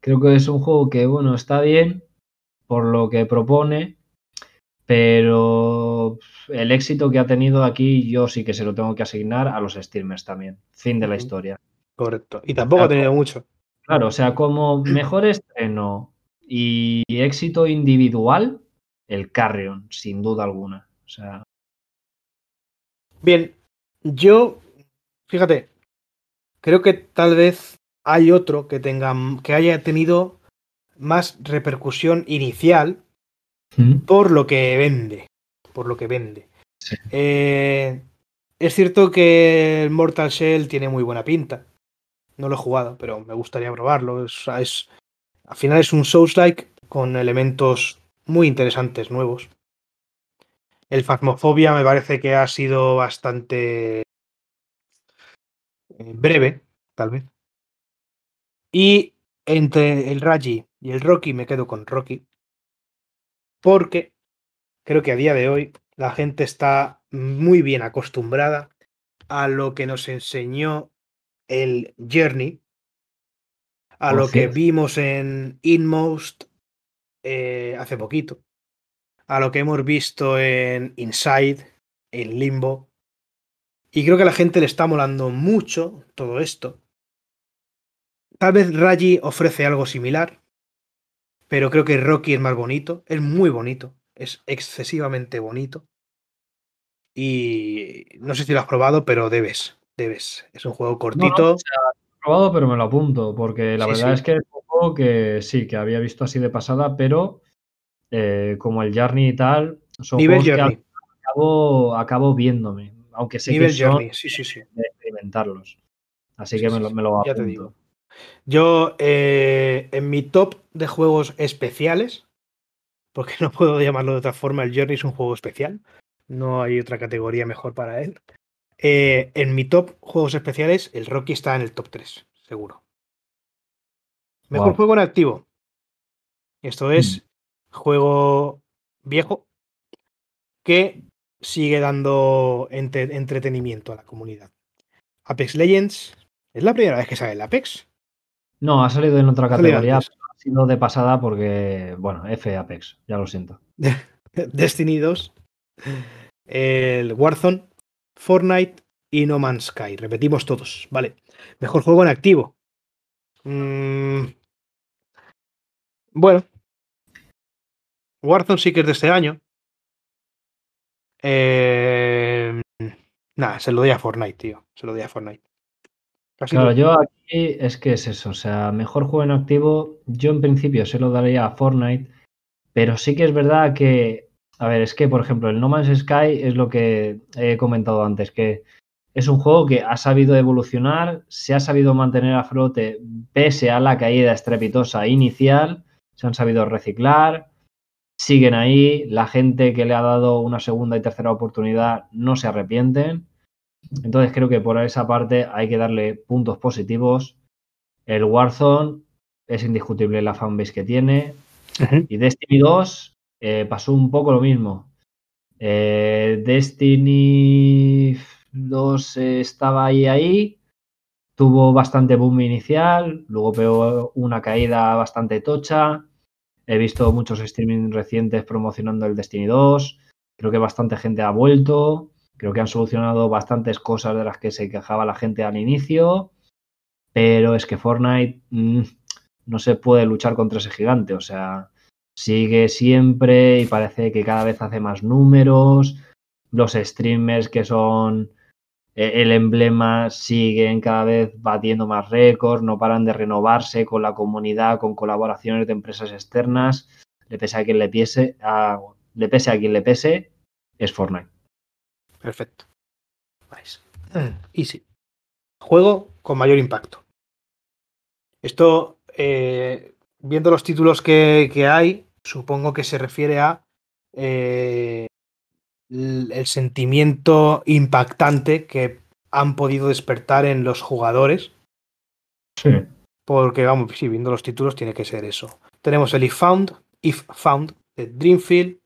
creo que es un juego que, bueno, está bien por lo que propone, pero el éxito que ha tenido aquí yo sí que se lo tengo que asignar a los streamers también. Fin de la historia. Correcto. Y tampoco ha tenido mucho. Claro, o sea, como mejor estreno y éxito individual, el Carrion, sin duda alguna. O sea. Bien, yo, fíjate, creo que tal vez hay otro que tenga, que haya tenido más repercusión inicial ¿Mm? por lo que vende. Por lo que vende. Sí. Eh, es cierto que el Mortal Shell tiene muy buena pinta. No lo he jugado, pero me gustaría probarlo. Es, es al final es un Souls-like con elementos muy interesantes, nuevos. El Phasmophobia me parece que ha sido bastante eh, breve, tal vez. Y entre el Raji y el Rocky me quedo con Rocky. Porque creo que a día de hoy la gente está muy bien acostumbrada a lo que nos enseñó el Journey, a lo que vimos en Inmost eh, hace poquito, a lo que hemos visto en Inside, en Limbo. Y creo que a la gente le está molando mucho todo esto. Tal vez Raji ofrece algo similar, pero creo que Rocky es más bonito, es muy bonito, es excesivamente bonito. Y no sé si lo has probado, pero debes, debes. Es un juego cortito. No, no, o sea, probado, pero me lo apunto, porque la sí, verdad sí. es que es un juego que sí, que había visto así de pasada, pero eh, como el Journey y tal, son Nivel Journey. que acabo, acabo viéndome, aunque sé Nivel que son Journey, sí, sí, sí. de experimentarlos. Así que me lo, me lo ya apunto. te digo. Yo, eh, en mi top de juegos especiales, porque no puedo llamarlo de otra forma, el Journey es un juego especial, no hay otra categoría mejor para él. Eh, en mi top juegos especiales, el Rocky está en el top 3, seguro. Mejor Wow. juego en activo. Esto es Mm. juego viejo que sigue dando entre- entretenimiento a la comunidad. Apex Legends. ¿Es la primera vez que sale el Apex? No, ha salido en otra categoría, sido de pasada porque, bueno, F Apex, ya lo siento. Destiny 2. El Warzone. Fortnite y No Man's Sky. Repetimos todos. Vale. Mejor juego en activo. Mm, bueno. Warzone sí que es de este año. Eh, nada, se lo doy a Fortnite, tío. Se lo doy a Fortnite. Claro, yo aquí es que es eso. O sea, mejor juego en activo. Yo en principio se lo daría a Fortnite. Pero sí que es verdad que. A ver, es que, por ejemplo, el No Man's Sky es lo que he comentado antes, que es un juego que ha sabido evolucionar, se ha sabido mantener a flote pese a la caída estrepitosa inicial, se han sabido reciclar, siguen ahí, la gente que le ha dado una segunda y tercera oportunidad no se arrepienten. Entonces creo que por esa parte hay que darle puntos positivos. El Warzone es indiscutible la fanbase que tiene. Y Destiny 2 eh, pasó un poco lo mismo. Eh, Destiny 2 estaba ahí ahí, tuvo bastante boom inicial, luego pegó una caída bastante tocha, He visto muchos streaming recientes promocionando el Destiny 2. Creo que bastante gente ha vuelto. Creo que han solucionado bastantes cosas de las que se quejaba la gente al inicio. Pero es que Fortnite mm, no se puede luchar contra ese gigante. O sea, sigue siempre y parece que cada vez hace más números. Los streamers que son e-, el emblema siguen cada vez batiendo más récords, no paran de renovarse con la comunidad, con colaboraciones de empresas externas. Le pese a quien le pese, a, le pese a quien le pese, es Fortnite. Perfecto. Nice. Easy. Juego con mayor impacto. Esto, eh, viendo los títulos que, que, hay, supongo que se refiere a eh, el sentimiento impactante que han podido despertar en los jugadores. Sí. Porque, vamos, sí, viendo los títulos tiene que ser eso. Tenemos el If Found, If Found, de Dreamfield,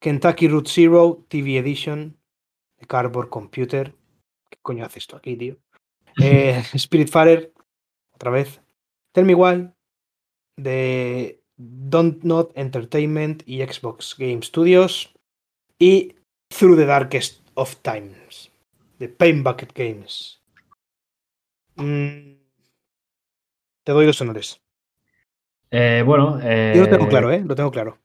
Kentucky Route Zero, TV Edition, Cardboard Computer. ¿Qué coño hace esto aquí, tío? Eh, Spiritfarer, otra vez. Tell Me Why, de Don't Not Entertainment y Xbox Game Studios. Y Through the Darkest of Times, de Pain Bucket Games. Mm, te doy los honores. Eh, bueno, eh, yo lo tengo claro, ¿eh? Lo tengo claro.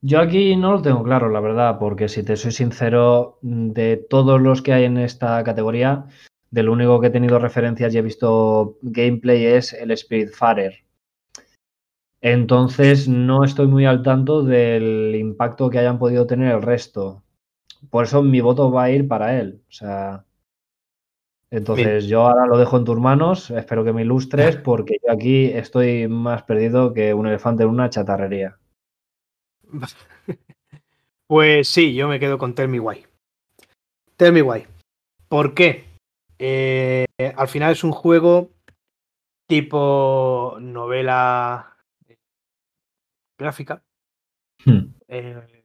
Yo aquí no lo tengo claro, la verdad, porque si te soy sincero, de todos los que hay en esta categoría, del único que he tenido referencias y he visto gameplay es el Spiritfarer. Entonces no estoy muy al tanto del impacto que hayan podido tener el resto. Por eso mi voto va a ir para él. O sea. Entonces yo ahora lo dejo en tus manos. Espero que me ilustres porque yo aquí estoy más perdido que un elefante en una chatarrería. Pues sí, yo me quedo con Tell Me Why. Tell Me Why. ¿Por qué? Eh, al final es un juego tipo novela gráfica, hmm. eh,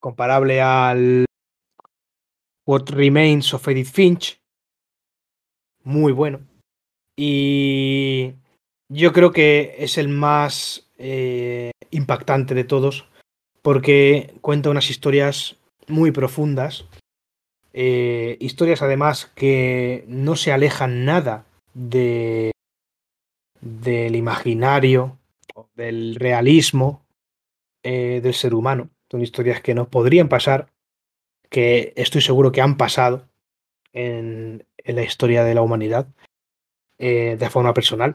comparable al What Remains of Edith Finch, muy bueno. Y yo creo que es el más eh, impactante de todos porque cuenta unas historias muy profundas, eh, historias además que no se alejan nada de del imaginario del realismo eh, del ser humano. Son historias que no podrían pasar, que estoy seguro que han pasado en, la historia de la humanidad eh, de forma personal.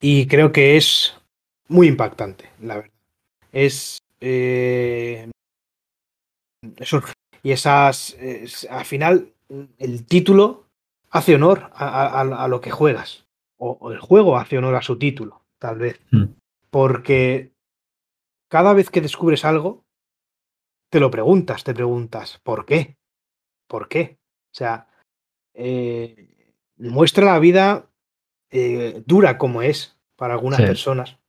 Y creo que es muy impactante, la verdad. Es. Eh, y esas. al final, el título hace honor a, lo que juegas. o, el juego hace honor a su título tal vez. Hmm. Porque cada vez que descubres algo, te lo preguntas, te preguntas, ¿por qué? ¿Por qué? O sea, eh, muestra la vida eh, dura como es para algunas personas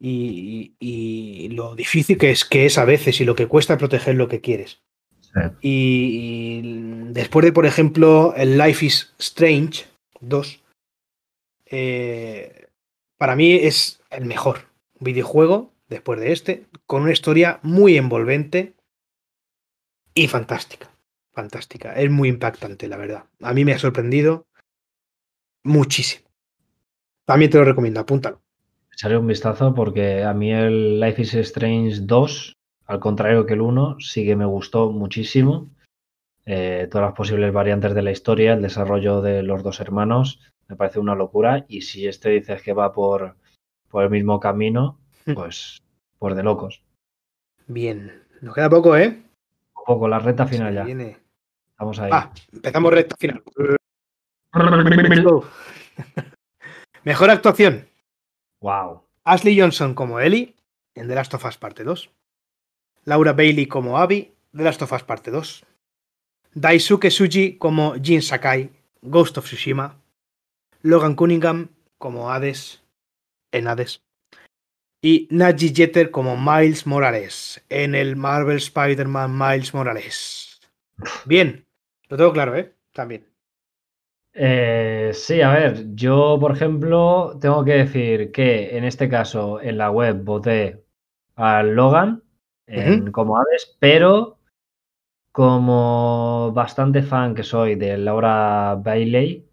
y, lo difícil que es, que es a veces y lo que cuesta proteger lo que quieres. Y, después de, por ejemplo, el Life is Strange 2, eh, para mí es el mejor videojuego después de este, con una historia muy envolvente y fantástica. Fantástica. Es muy impactante, la verdad. A mí me ha sorprendido muchísimo. También te lo recomiendo, apúntalo. Echaré un vistazo porque a mí el Life is Strange 2, al contrario que el 1, sí que me gustó muchísimo. Eh, todas las posibles variantes de la historia, el desarrollo de los dos hermanos, me parece una locura. Y si este dices que va por, por el mismo camino, Mm. pues, pues de locos. Bien. Nos queda poco, ¿eh? Un poco la recta final ya. viene. Estamos ahí. Ah, empezamos recta final. Mejor actuación. Wow. Ashley Johnson como Ellie en The Last of Us Parte 2. Laura Bailey como Abby, The Last of Us Parte 2. Daisuke Suji como Jin Sakai, Ghost of Tsushima. Logan Cunningham como Hades, en Hades. Y Naji Jeter como Miles Morales, en el Marvel Spider-Man Miles Morales. Bien, lo tengo claro, ¿eh? También. Eh, sí, a ver, yo por ejemplo tengo que decir que en este caso en la web voté al Logan en- como Hades, pero como bastante fan que soy de Laura Bailey,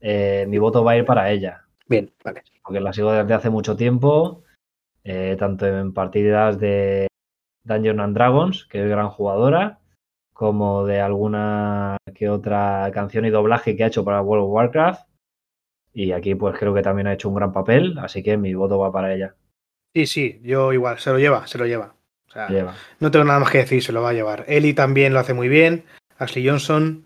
eh, mi voto va a ir para ella, Bien, vale. porque la sigo desde hace mucho tiempo, eh, tanto en partidas de Dungeons and Dragons, que es gran jugadora, como de alguna que otra canción y doblaje que ha hecho para World of Warcraft. Y aquí pues creo que también ha hecho un gran papel, así que mi voto va para ella. Sí, sí, yo igual, se lo lleva, se lo lleva. O sea, Lleva. No tengo nada más que decir, se lo va a llevar. Ellie también lo hace muy bien, Ashley Johnson,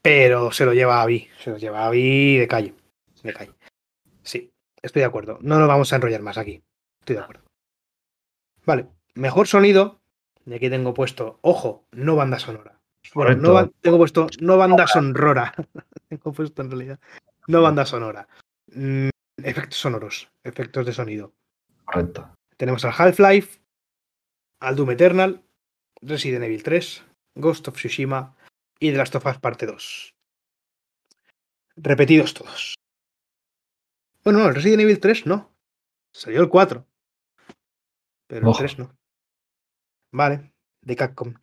pero se lo lleva a Abby, se lo lleva a Abby de calle, de calle. Sí, estoy de acuerdo. No nos vamos a enrollar más aquí. Estoy de acuerdo. Vale, mejor sonido. Y aquí tengo puesto, ojo, no banda sonora. Bueno, no tengo puesto no banda sonora. tengo puesto en realidad. No banda sonora. Mm, efectos sonoros, efectos de sonido. Correcto. Tenemos al Half-Life, al Doom Eternal, Resident Evil 3, Ghost of Tsushima y The Last of Us Parte 2. Repetidos todos. Bueno, no, el Resident Evil 3 no. Salió el 4. Pero el Ojo. 3 no. Vale, de Capcom.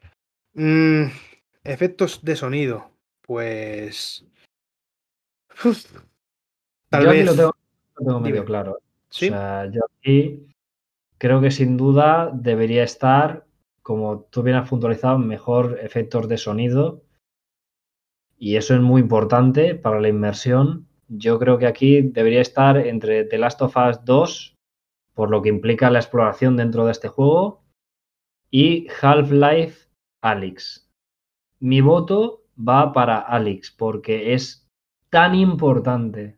Mm, efectos de sonido. Pues. Uf, Tal yo vez. aquí lo tengo, lo tengo medio claro. ¿Sí? O sea, yo aquí creo que sin duda debería estar, como tú bien has puntualizado, mejor efectos de sonido. Y eso es muy importante para la inmersión. Yo creo que aquí debería estar entre The Last of Us 2, por lo que implica la exploración dentro de este juego, y Half-Life Alyx. Mi voto va para Alyx porque es tan importante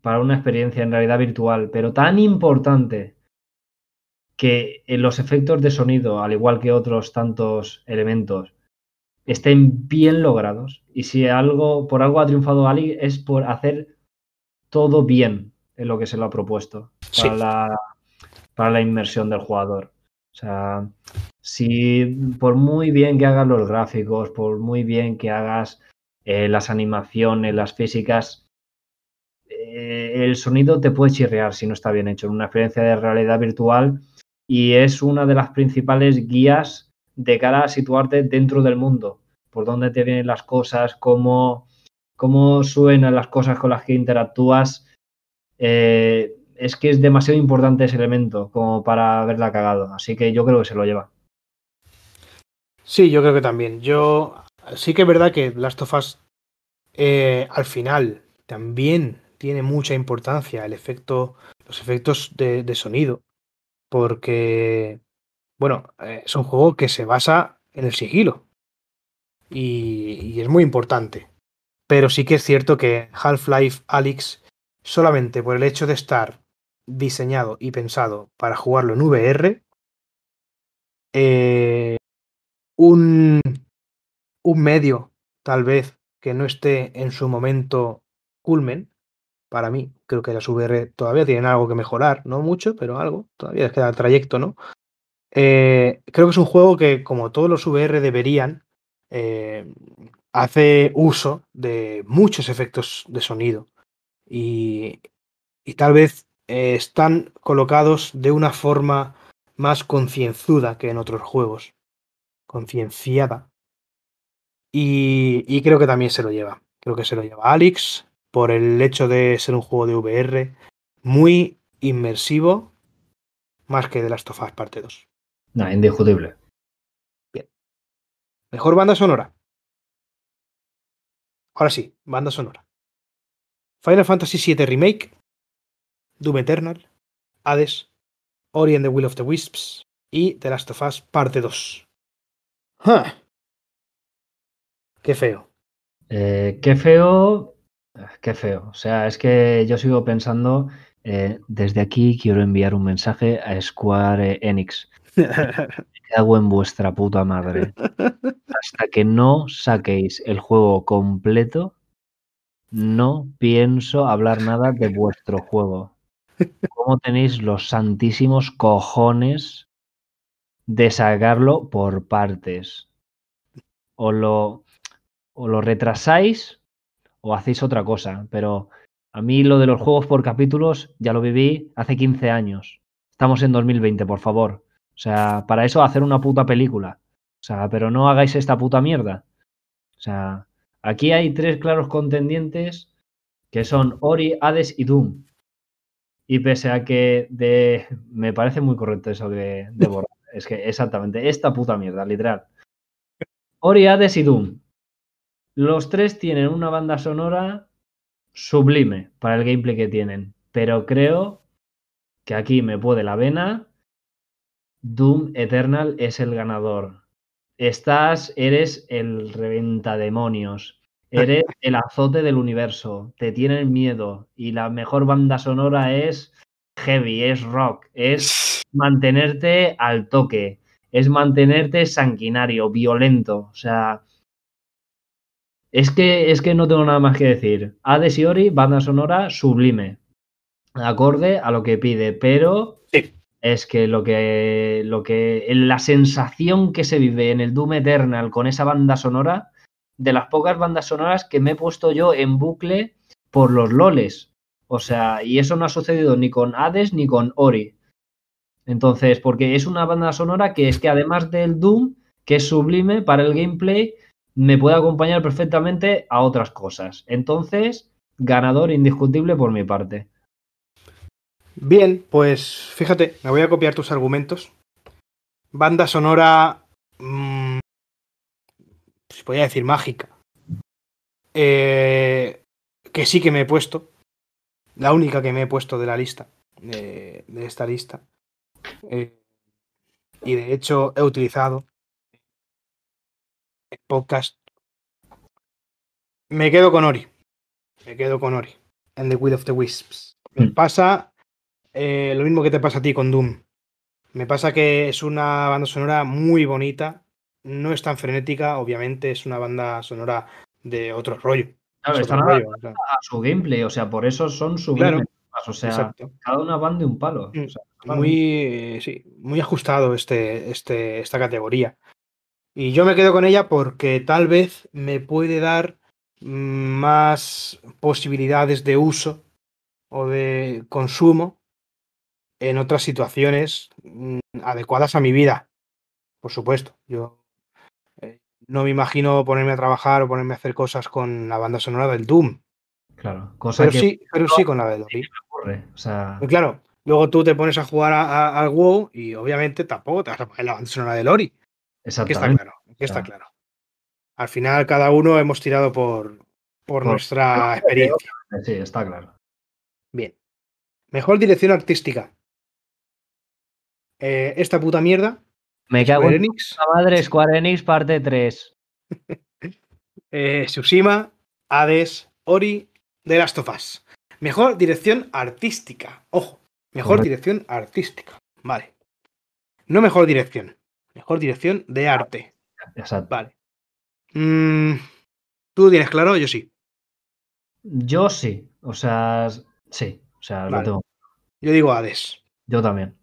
para una experiencia en realidad virtual, pero tan importante que los efectos de sonido, al igual que otros tantos elementos, estén bien logrados. Y si algo, por algo ha triunfado Ali, es por hacer todo bien en lo que se lo ha propuesto Sí. para, la, para la inmersión del jugador. O sea, si por muy bien que hagas los gráficos, por muy bien que hagas eh, las animaciones, las físicas, eh, el sonido te puede chirrear si no está bien hecho una experiencia de realidad virtual y es una de las principales guías de cara a situarte dentro del mundo, por dónde te vienen las cosas, cómo, cómo suenan las cosas con las que interactúas. Eh, es que es demasiado importante ese elemento como para haberla cagado, así que yo creo que se lo lleva. Sí, yo creo que también. Yo sí que es verdad que Last of Us eh, al final también tiene mucha importancia el efecto, los efectos de, sonido, porque bueno, eh, es un juego que se basa en el sigilo y, y es muy importante. Pero sí que es cierto que Half-Life Alyx, solamente por el hecho de estar diseñado y pensado para jugarlo en VR, eh, un, un medio, tal vez, que no esté en su momento culmen, para mí, creo que las VR todavía tienen algo que mejorar, no mucho, pero algo, todavía les queda trayecto, ¿no? Eh, creo que es un juego que, como todos los VR deberían, eh, hace uso de muchos efectos de sonido y, y tal vez eh, están colocados de una forma más concienzuda que en otros juegos concienciada. Y, y, creo que también se lo lleva. Creo que se lo lleva Alex por el hecho de ser un juego de VR, muy inmersivo, más que The Last of Us parte 2. No, indiscutible. Mejor banda sonora. Ahora sí, banda sonora. Final Fantasy VII Remake, Doom Eternal, Hades, Ori and the Will of the Wisps y The Last of Us parte 2. ¡Ja! Qué feo. Eh, qué feo, qué feo. O sea, es que yo sigo pensando, eh, desde aquí quiero enviar un mensaje a Square Enix. Me cago en vuestra puta madre. Hasta que no saquéis el juego completo, no pienso hablar nada de vuestro juego. ¿Cómo tenéis los santísimos cojones de sacarlo por partes? O lo, o lo retrasáis o hacéis otra cosa. Pero a mí lo de los juegos por capítulos ya lo viví hace 15 años. Estamos en 2020, por favor. O sea, para eso hacer una puta película. O sea, pero no hagáis esta puta mierda. O sea, aquí hay tres claros contendientes que son Ori, Hades y Doom. Y pese a que de... me parece muy correcto eso de, de borrar. Es que exactamente, esta puta mierda, literal. Ori, Hades y Doom. Los tres tienen una banda sonora sublime para el gameplay que tienen. Pero creo que aquí me puede la vena. Doom Eternal es el ganador. Estás, eres el reventademonios. Eres el azote del universo. Te tienen miedo. Y la mejor banda sonora es heavy, es rock, es mantenerte al toque, es mantenerte sanguinario, violento. O sea, es que, es que no tengo nada más que decir. Hades y Ori, banda sonora sublime. Acorde a lo que pide, pero Sí. es que lo que, lo que, la sensación que se vive en el Doom Eternal con esa banda sonora, de las pocas bandas sonoras que me he puesto yo en bucle por los loles. O sea, y eso no ha sucedido ni con Hades ni con Ori. Entonces, porque es una banda sonora que es que además del Doom, que es sublime para el gameplay, me puede acompañar perfectamente a otras cosas. Entonces, ganador indiscutible por mi parte. Bien, pues fíjate, me voy a copiar tus argumentos. Banda sonora. mmm, podría decir mágica. Eh, que sí que me he puesto. La única que me he puesto de la lista. De esta lista. Eh, y de hecho he utilizado el podcast. Me quedo con Ori. Me quedo con Ori. En The Will of the Wisps. Me Mm. pasa eh, lo mismo que te pasa a ti con Doom. Me pasa que es una banda sonora muy bonita. No es tan frenética, obviamente, es una banda sonora de otro rollo. Claro, están o sea, a su gameplay, o sea, por eso son O sea, exacto. cada una van de un palo. Mm, O sea, van- Muy, sí, muy ajustado este, este, esta categoría. Y yo me quedo con ella porque tal vez me puede dar mm, más posibilidades de uso o de consumo en otras situaciones mm, adecuadas a mi vida. Por supuesto, yo eh, no me imagino ponerme a trabajar o ponerme a hacer cosas con la banda sonora del Doom. Claro, cosa Pero que sí, pero sí con la de Ori. Ocurre. O sea, Y claro, luego tú te pones a jugar al WoW y obviamente tampoco te vas a poner la banda sonora del Ori. Que está exactamente. claro, que está claro. Al final cada uno hemos tirado por, por Por- nuestra experiencia. Sí, está claro. Bien. Mejor dirección artística. Eh, esta puta mierda. Me cago Square en Enix, la madre Square Enix parte 3. eh, Tsushima, Hades, Ori, The Last of Us. Mejor dirección artística. Ojo, mejor Correcto. dirección artística. Vale. No mejor dirección. Mejor dirección de arte. Exacto. Vale. Mm, ¿Tú tienes claro? Yo sí. Yo sí. O sea, sí. O sea, lo tengo. Yo digo Hades. Yo también.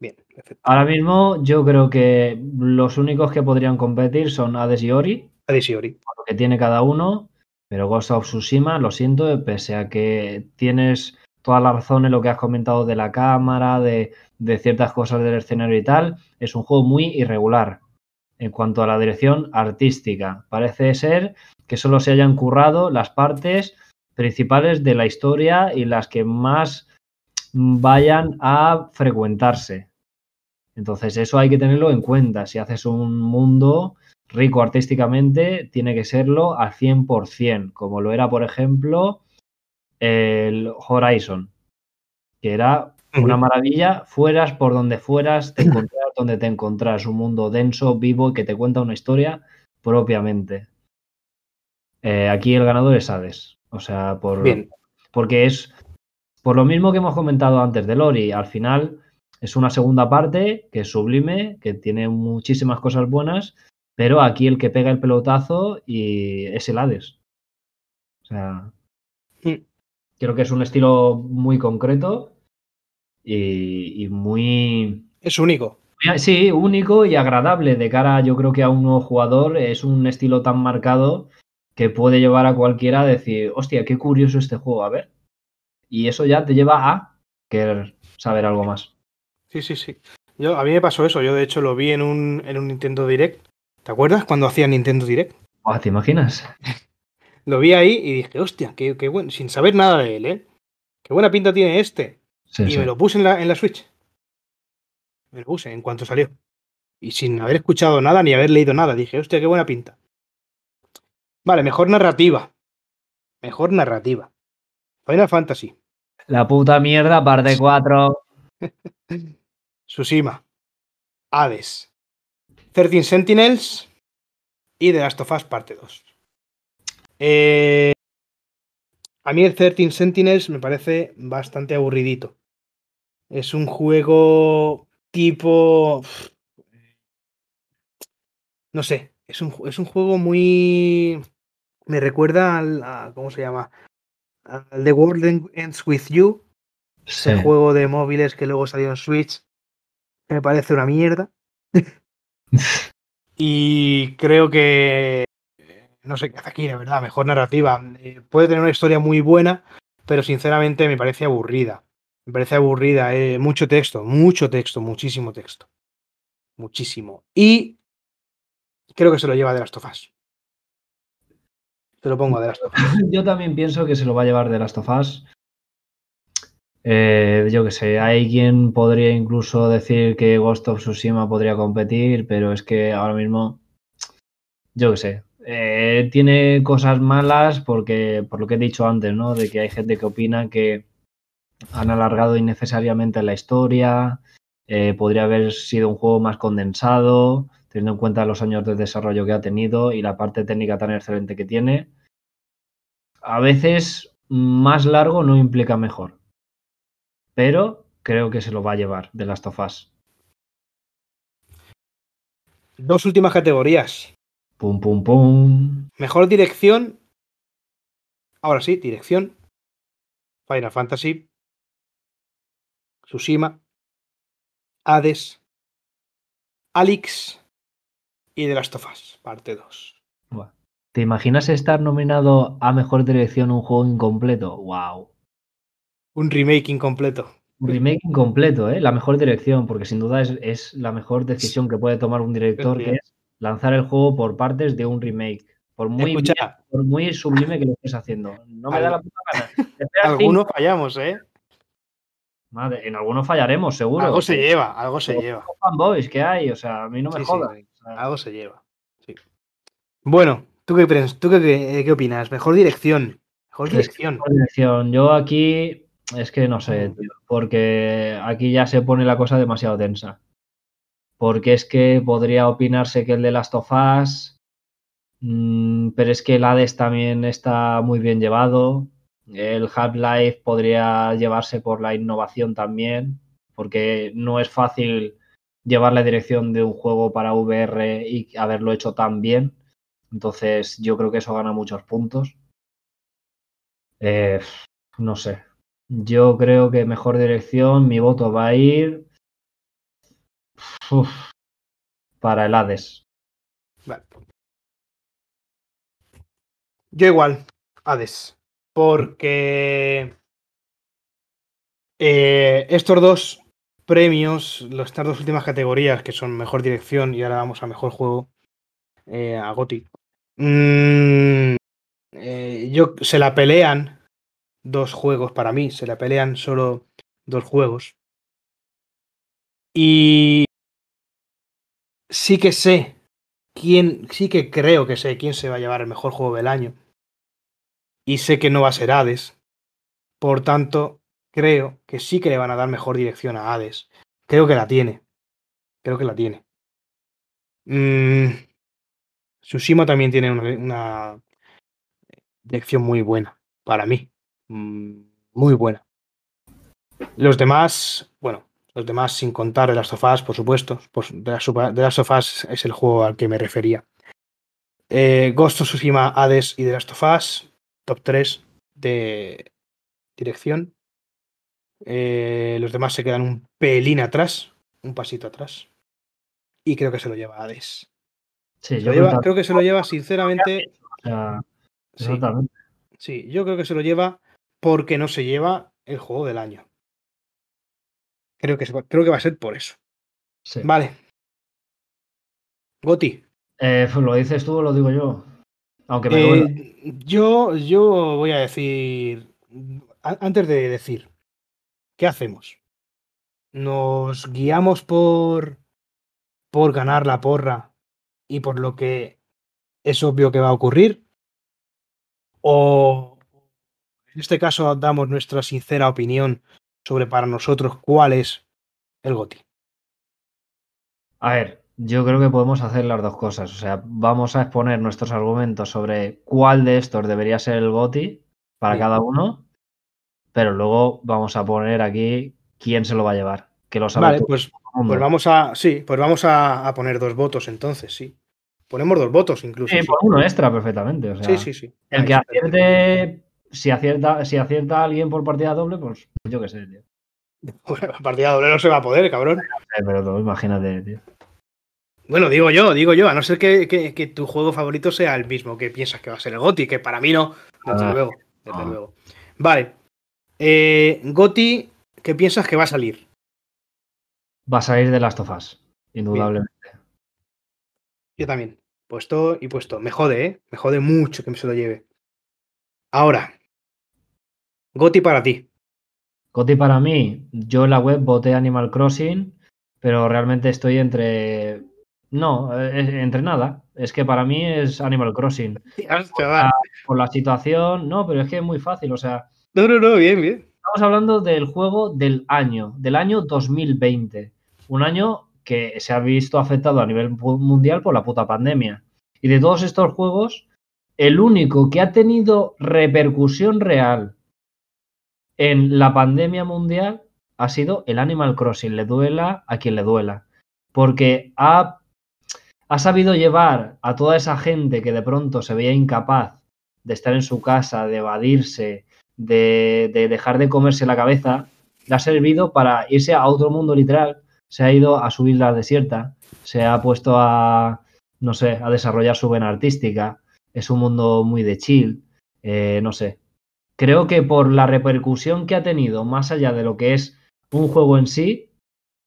Bien, perfecto. Ahora mismo yo creo que los únicos que podrían competir son Hades y Ori, Hades y Ori. lo que tiene cada uno, pero Ghost of Tsushima, lo siento, pese a que tienes toda la razón en lo que has comentado de la cámara, de, de ciertas cosas del escenario y tal, es un juego muy irregular en cuanto a la dirección artística. Parece ser que solo se hayan currado las partes principales de la historia y las que más vayan a frecuentarse. Entonces, eso hay que tenerlo en cuenta. Si haces un mundo rico artísticamente, tiene que serlo al 100%, como lo era, por ejemplo, el Horizon, que era una maravilla, fueras por donde fueras, te encontrás donde te encontrás, un mundo denso, vivo y que te cuenta una historia propiamente. Eh, aquí el ganador es Hades, o sea, por, porque es por lo mismo que hemos comentado antes de Lori, al final es una segunda parte que es sublime, que tiene muchísimas cosas buenas, pero aquí el que pega el pelotazo y es el Hades. O sea, creo que es un estilo muy concreto y, muy... Es único. Sí, único y agradable de cara, yo creo que a un nuevo jugador es un estilo tan marcado que puede llevar a cualquiera a decir, hostia, qué curioso este juego, a ver. Y eso ya te lleva a querer saber algo más. Sí, sí, sí. Yo, a mí me pasó eso, yo de hecho lo vi en un, en un Nintendo Direct. ¿Te acuerdas cuando hacía Nintendo Direct? ¿Te imaginas? lo vi ahí y dije, hostia, qué, qué bueno, sin saber nada de él, ¿eh? Qué buena pinta tiene este. y me lo puse en la, en la Switch. Me lo puse en cuanto salió. Y sin haber escuchado nada ni haber leído nada. Dije, hostia, qué buena pinta. Vale, mejor narrativa. Mejor narrativa. Final Fantasy. La puta mierda, parte 4. Tsushima. Hades. 13 Sentinels. Y The Last of Us parte 2. Eh, a mí el 13 Sentinels me parece bastante aburridito. Es un juego tipo... No sé, es un, es un juego muy... Me recuerda al... ¿Cómo se llama? Al The World Ends With You. Ese juego de móviles que luego salió en Switch. Me parece una mierda. y creo que... No sé qué hace aquí, de verdad. Mejor narrativa. Eh, puede tener una historia muy buena, pero sinceramente me parece aburrida. Me parece aburrida. Eh, mucho texto, mucho texto, muchísimo texto. Muchísimo. Y creo que se lo lleva de las tofas. Te lo pongo de las tofas. Yo también pienso que se lo va a llevar de las tofas. Eh, yo que sé, hay quien podría incluso decir que Ghost of Tsushima podría competir, pero es que ahora mismo, yo que sé, eh, tiene cosas malas porque, por lo que he dicho antes, ¿no? De que hay gente que opina que han alargado innecesariamente la historia, eh, podría haber sido un juego más condensado, teniendo en cuenta los años de desarrollo que ha tenido y la parte técnica tan excelente que tiene. A veces más largo no implica mejor, pero creo que se lo va a llevar de las tofas. Dos últimas categorías. Pum, pum, pum. Mejor dirección. Ahora sí, dirección. Final Fantasy. Tsushima. Hades. Alex y de las tofas, parte 2. ¿Te imaginas estar nominado a mejor dirección un juego incompleto? ¡Wow! Un remake incompleto. Un remake incompleto, ¿eh? La mejor dirección, porque sin duda es, la mejor decisión que puede tomar un director, que es lanzar el juego por partes de un remake. Por muy, por muy sublime que lo estés haciendo. No me da la puta gana. Algunos fallamos, ¿eh? Madre, en algunos fallaremos, seguro. Algo se lleva, algo se lleva. fanboys que hay, o sea, a mí no me jodas. algo se lleva. Sí. Bueno, ¿tú qué, ¿tú qué, qué opinas? Mejor dirección. Mejor dirección. Mejor dirección. Yo aquí es que no sé, tío, porque aquí ya se pone la cosa demasiado tensa. Porque es que podría opinarse que el de Last of Us, mm, pero es que el Hades también está muy bien llevado. El Half-Life podría llevarse por la innovación también, porque no es fácil llevar la dirección de un juego para VR y haberlo hecho tan bien. Entonces yo creo que eso gana muchos puntos. Eh, no sé. Yo creo que mejor dirección, mi voto va a ir para el Hades. Yo igual, Hades porque eh, estos dos premios, estas dos últimas categorías, que son mejor dirección y ahora vamos a mejor juego, eh, a Goti, mm, eh, yo, se la pelean dos juegos para mí, se la pelean solo dos juegos. Y sí que sé quién, sí que creo que sé quién se va a llevar el mejor juego del año. Y sé que no va a ser Hades. Por tanto, creo que sí que le van a dar mejor dirección a Hades. Creo que la tiene. Creo que la tiene. Mm, también tiene una, dirección muy buena, para mí. Muy buena. Los demás, bueno, los demás sin contar de las sofás, por supuesto. Pues de, las, de las sofás es el juego al que me refería. Eh, Ghost of Tsushima, Hades y de las sofás, top 3 de dirección. Eh, los demás se quedan un pelín atrás, un pasito atrás. Y creo que se lo lleva Hades. Sí, yo lleva, creo que se lo lleva, sinceramente. O sea, sí, sí, yo creo que se lo lleva porque no se lleva el juego del año. Creo que, creo que va a ser por eso. Sí. Vale. Goti. Eh, pues ¿Lo dices tú o lo digo yo? Aunque me eh, yo, yo voy a decir. Antes de decir, ¿qué hacemos? ¿Nos guiamos por, por ganar la porra y por lo que es obvio que va a ocurrir? ¿O en este caso damos nuestra sincera opinión sobre para nosotros cuál es el GOTI? A ver, yo creo que podemos hacer las dos cosas. O sea, vamos a exponer nuestros argumentos sobre cuál de estos debería ser el GOTI para sí. cada uno, pero luego vamos a poner aquí quién se lo va a llevar. Que lo sabe vale, pues, pues, vamos a. Sí, pues vamos a, a, poner dos votos entonces, sí. Ponemos dos votos incluso. Sí, sí. por uno extra perfectamente. O sea, sí, sí, sí. El que acierte, si acierta, si acierta a alguien por partida doble, pues yo qué sé, tío. Bueno, partida doble no se va a poder, cabrón. Pero tú, imagínate, tío. Bueno, digo yo, digo yo, a no ser que, que, que, tu juego favorito sea el mismo que piensas que va a ser el GOTI, que para mí no, desde ah, luego, desde ah. luego. Vale. Eh, GOTI, ¿qué piensas que va a salir? Va a salir de Last of Us, indudablemente. Bien. Yo también. Puesto y puesto. Me jode, ¿eh? Me jode mucho que me se lo lleve. Ahora. GOTI para ti. GOTI para mí. Yo en la web voté Animal Crossing, pero realmente estoy entre no, entre nada. Es que para mí es Animal Crossing. Por la, por la, situación, no, pero es que es muy fácil. O sea. No, no, no, bien, bien. Estamos hablando del juego del año, del año 2020. Un año que se ha visto afectado a nivel mundial por la puta pandemia. Y de todos estos juegos, el único que ha tenido repercusión real en la pandemia mundial ha sido el Animal Crossing. Le duela a quien le duela. Porque ha ha sabido llevar a toda esa gente que de pronto se veía incapaz de estar en su casa, de evadirse, de, de, dejar de comerse la cabeza, le ha servido para irse a otro mundo literal. Se ha ido a su isla desierta, se ha puesto a, no sé, a desarrollar su vena artística. Es un mundo muy de chill, eh, no sé. Creo que por la repercusión que ha tenido, más allá de lo que es un juego en sí,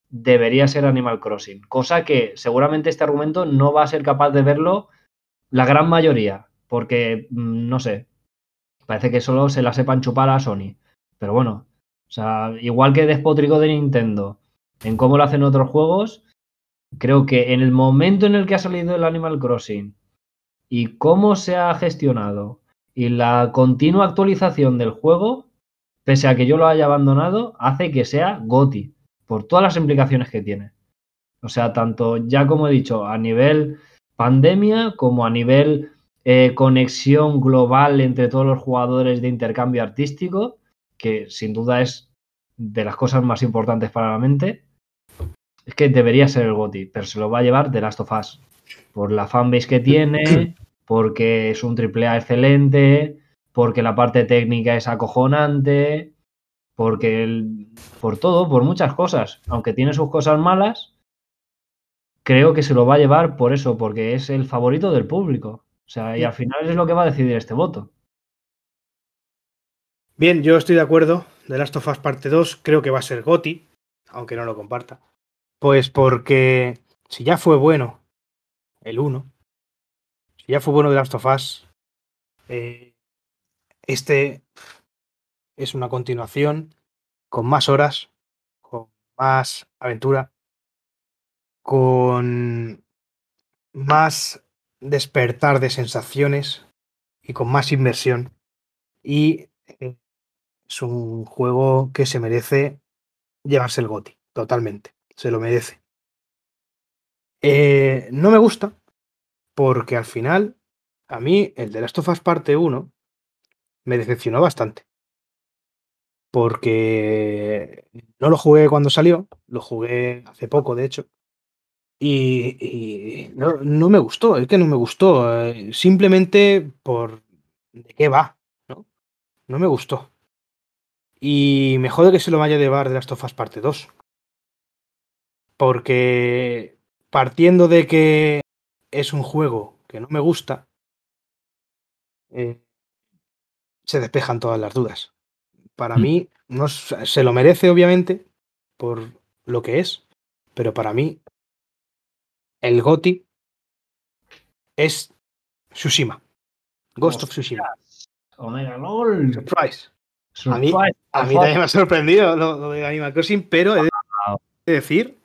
debería ser Animal Crossing. Cosa que seguramente este argumento no va a ser capaz de verlo la gran mayoría, porque, mm, no sé, parece que solo se la sepan chupar a Sony. Pero bueno, o sea, igual que despotrico de Nintendo en cómo lo hacen otros juegos, creo que en el momento en el que ha salido el Animal Crossing y cómo se ha gestionado y la continua actualización del juego, pese a que yo lo haya abandonado, hace que sea GOTI por todas las implicaciones que tiene. O sea, tanto ya como he dicho, a nivel pandemia como a nivel eh, conexión global entre todos los jugadores de intercambio artístico, que sin duda es de las cosas más importantes para la mente, es que debería ser el GOTI, pero se lo va a llevar The Last of Us. Por la fanbase que tiene, porque es un triple A excelente, porque la parte técnica es acojonante, porque el, por todo, por muchas cosas, aunque tiene sus cosas malas, creo que se lo va a llevar por eso, porque es el favorito del público. O sea, y al final es lo que va a decidir este voto. Bien, yo estoy de acuerdo. The Last of Us parte 2 creo que va a ser Goti, aunque no lo comparta. Pues porque si ya fue bueno el 1, si ya fue bueno The Last of Us, eh, este es una continuación con más horas, con más aventura, con más despertar de sensaciones y con más inmersión. Y eh, es un juego que se merece llevarse el GOTI, totalmente. Se lo merece. Eh, no me gusta porque al final, a mí, el de Last of Us Parte 1 me decepcionó bastante. Porque no lo jugué cuando salió, lo jugué hace poco, de hecho. Y, no, me gustó, es que no me gustó. Eh, simplemente por de qué va, ¿no? No me gustó. Y me jode que se lo vaya a llevar de Last of Us Parte 2. Porque partiendo de que es un juego que no me gusta, eh, se despejan todas las dudas. Para mm. mí, no, se lo merece, obviamente, por lo que es, pero para mí, el GOTI es Tsushima. Ghost of Tsushima. Omega LOL. Surprise. A mí, a mí también me ha sorprendido lo, de Animal Crossing, pero he de decir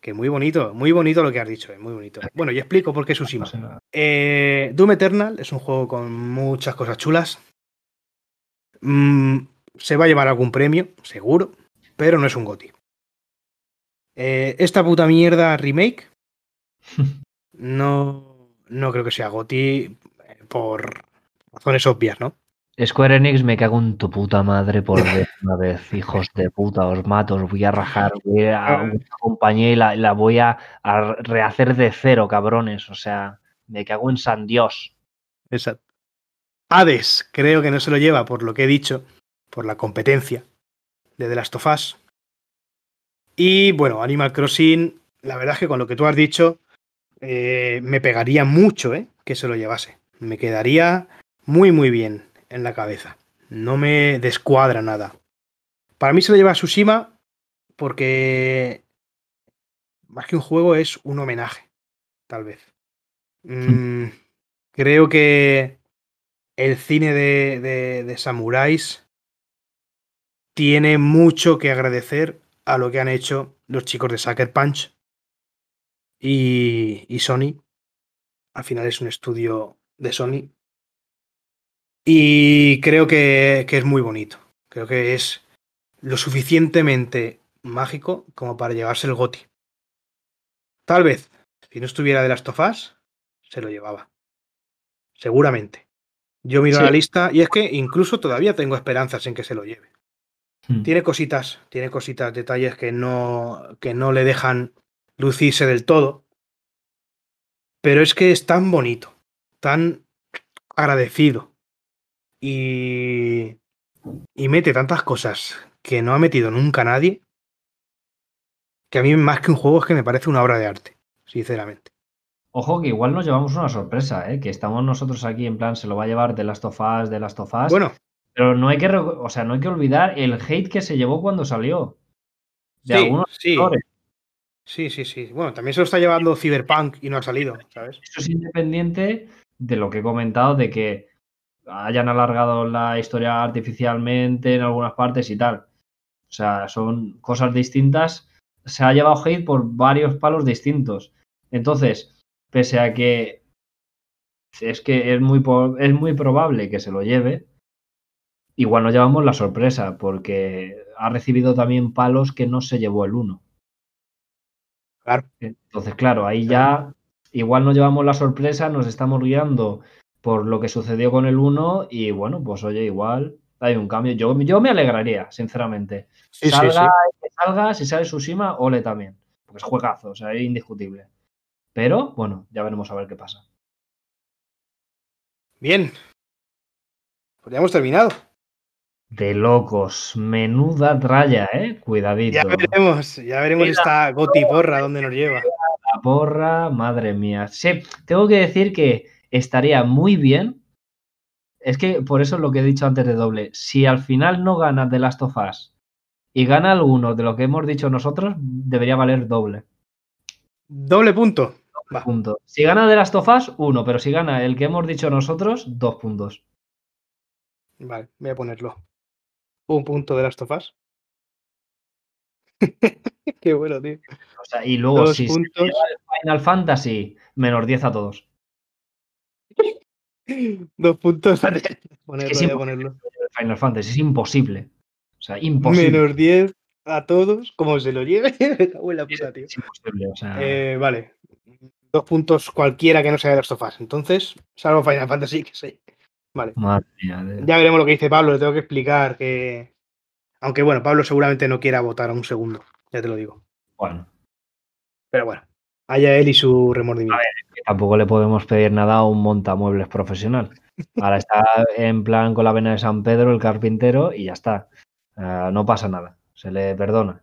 que muy bonito, muy bonito lo que has dicho, eh, muy bonito. Bueno, y explico por qué Tsushima. Eh, Doom Eternal es un juego con muchas cosas chulas. Mm, se va a llevar algún premio, seguro, pero no es un GOTI. Eh, esta puta mierda remake no, no creo que sea GOTI por razones obvias, ¿no? Square Enix, me cago en tu puta madre por una vez, hijos de puta, os mato, os voy a rajar, voy a una compañía y la, voy a, rehacer de cero, cabrones. O sea, me cago en San Dios. Exacto. Hades, creo que no se lo lleva por lo que he dicho, por la competencia de The Last of Us. Y bueno, Animal Crossing, la verdad es que con lo que tú has dicho, eh, me pegaría mucho eh, que se lo llevase. Me quedaría muy, muy bien en la cabeza. No me descuadra nada. Para mí se lo lleva a Tsushima porque más que un juego es un homenaje, tal vez. Mm, creo que el cine de, de, de samuráis tiene mucho que agradecer a lo que han hecho los chicos de Sucker Punch y, y Sony. Al final es un estudio de Sony y creo que, es muy bonito. Creo que es lo suficientemente mágico como para llevarse el GOTI. Tal vez, si no estuviera de las tofas, se lo llevaba. Seguramente. Yo miro la lista y es que incluso todavía tengo esperanzas en que se lo lleve. Hmm. Tiene cositas, tiene cositas, detalles que no, que no le dejan lucirse del todo. Pero es que es tan bonito, tan agradecido y, y mete tantas cosas que no ha metido nunca nadie, que a mí más que un juego es que me parece una obra de arte, sinceramente. Ojo que igual nos llevamos una sorpresa, ¿eh? que estamos nosotros aquí en plan, se lo va a llevar de las tofás, de las tofás. Bueno. Pero no hay que, o sea, no hay que olvidar el hate que se llevó cuando salió. De sí, algunos sí. Sí, sí, sí. Bueno, también se lo está llevando Cyberpunk y no ha salido, ¿sabes? Eso es independiente de lo que he comentado, de que hayan alargado la historia artificialmente en algunas partes y tal. O sea, son cosas distintas. Se ha llevado hate por varios palos distintos. Entonces, pese a que es que es muy, es muy probable que se lo lleve, igual nos llevamos la sorpresa porque ha recibido también palos que no se llevó el uno. Claro. Entonces, claro, ahí ya igual nos llevamos la sorpresa, nos estamos guiando por lo que sucedió con el 1 y bueno, pues oye, igual hay un cambio. Yo, yo me alegraría, sinceramente. salga, salga, si sale Tsushima, ole también. Porque es juegazo, o sea, es indiscutible. Pero bueno, ya veremos a ver qué pasa. Bien. Pues ya hemos terminado. De locos, menuda tralla, eh. Cuidadito. Ya veremos, ya veremos esta goti porra dónde nos lleva. La porra, madre mía. Sí, tengo que decir que estaría muy bien. Es que por eso es lo que he dicho antes de doble. Si al final no gana The Last of Us y gana alguno de lo que hemos dicho nosotros, debería valer doble. Doble punto. punto. Si gana The Last of Us, uno, pero si gana el que hemos dicho nosotros, dos puntos. Vale, voy a ponerlo. Un punto de Last of Us. Qué bueno, tío. O sea, y luego, Dos si puntos. Final Fantasy, menos 10 a todos. Dos puntos. Ponerlo, Es que ponerlo. Final Fantasy, es imposible. O sea, imposible. Menos 10 a todos, como se lo lleve. Me cago en la puta, tío. Es imposible. O sea, Eh, vale. Dos puntos cualquiera que no sea de los sofás. Entonces, salvo Final Fantasy, que sé. Vale. madre mía, de- Ya veremos lo que dice Pablo. Le tengo que explicar que. Aunque bueno, Pablo seguramente no quiera votar a un segundo. Ya te lo digo. Bueno, Pero bueno. Haya él y su remordimiento. tampoco le podemos pedir nada a un montamuebles profesional. Ahora está en plan con la vena de San Pedro, el carpintero, y ya está. Ah, no pasa nada. Se le perdona.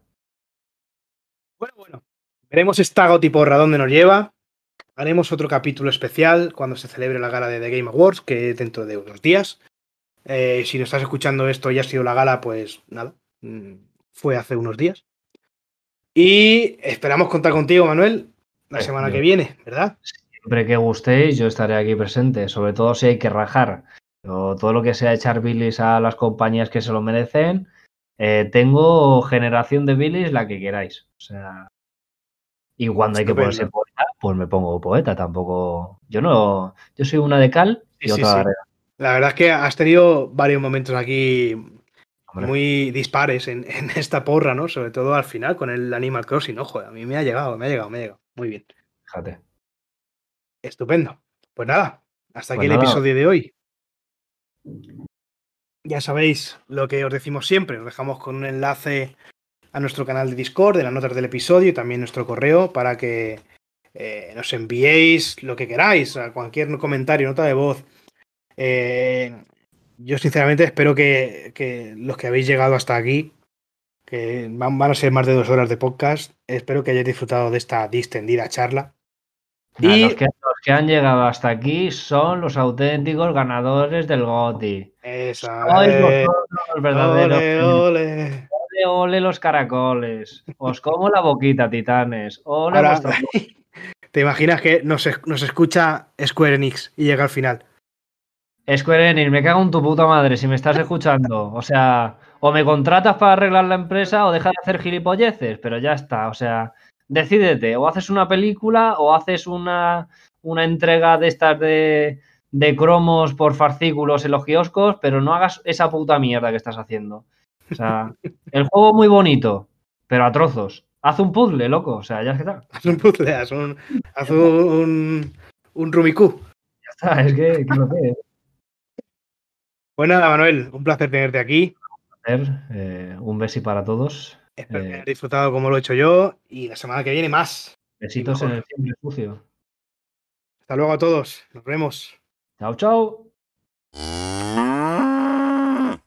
Bueno, bueno. Veremos esta gotiporra dónde nos lleva. Haremos otro capítulo especial cuando se celebre la gala de The Game Awards, que es dentro de unos días. Eh, si no estás escuchando esto y ha sido la gala, pues nada. mm, Fue hace unos días. Y esperamos contar contigo, Manuel, la semana que viene, ¿verdad? Siempre que gustéis, yo estaré aquí presente. Sobre todo si hay que rajar. O todo lo que sea echar bilis a las compañías que se lo merecen. eh, tengo generación de bilis la que queráis. O sea. Y cuando hay que ponerse poeta, pues me pongo poeta. Tampoco. Yo no. Yo soy una de cal y Sí, sí, otra de sí. arena. La verdad es que has tenido varios momentos aquí Hombre, muy dispares en, en esta porra, ¿no? Sobre todo al final con el Animal Crossing. Ojo, a mí me ha llegado, me ha llegado, me ha llegado. Muy bien. Fíjate. Estupendo. Pues nada, hasta aquí Pues el episodio de hoy. Ya sabéis lo que os decimos siempre, os dejamos con un enlace a nuestro canal de Discord, de las notas del episodio y también nuestro correo para que eh, nos enviéis lo que queráis, a cualquier comentario, nota de voz. Eh, yo sinceramente espero que, que los que habéis llegado hasta aquí, que van, van a ser más de dos horas de podcast, espero que hayáis disfrutado de esta distendida charla. Nada, Y- los, que, los que han llegado hasta aquí son los auténticos ganadores del GOTI. Esa, Sois vosotros los verdaderos. ole, ole. Ole, ole los caracoles. Os como la boquita, titanes. Ole Ahora, vuestro- ¿te imaginas que nos, nos escucha Square Enix y llega al final? Square Enix, me cago en tu puta madre si me estás escuchando. O sea, o me contratas para arreglar la empresa o deja de hacer gilipolleces, pero ya está. O sea, decídete, o haces una película o haces una, una entrega de estas de, de cromos por fascículos en los kioscos, pero no hagas esa puta mierda que estás haciendo. O sea, el juego muy bonito, pero a trozos. Haz un puzzle, loco. O sea, ya está. Haz un puzzle, haz un, haz un, un, un Rumiku. Ya está, es que, que lo que es. Pues nada, Manuel, un placer tenerte aquí. Eh, un besi para todos. Espero que Eh. hayas disfrutado como lo he hecho yo y la semana que viene más. Besitos en el siempre sucio. Hasta luego a todos. Nos vemos. Chao, chao.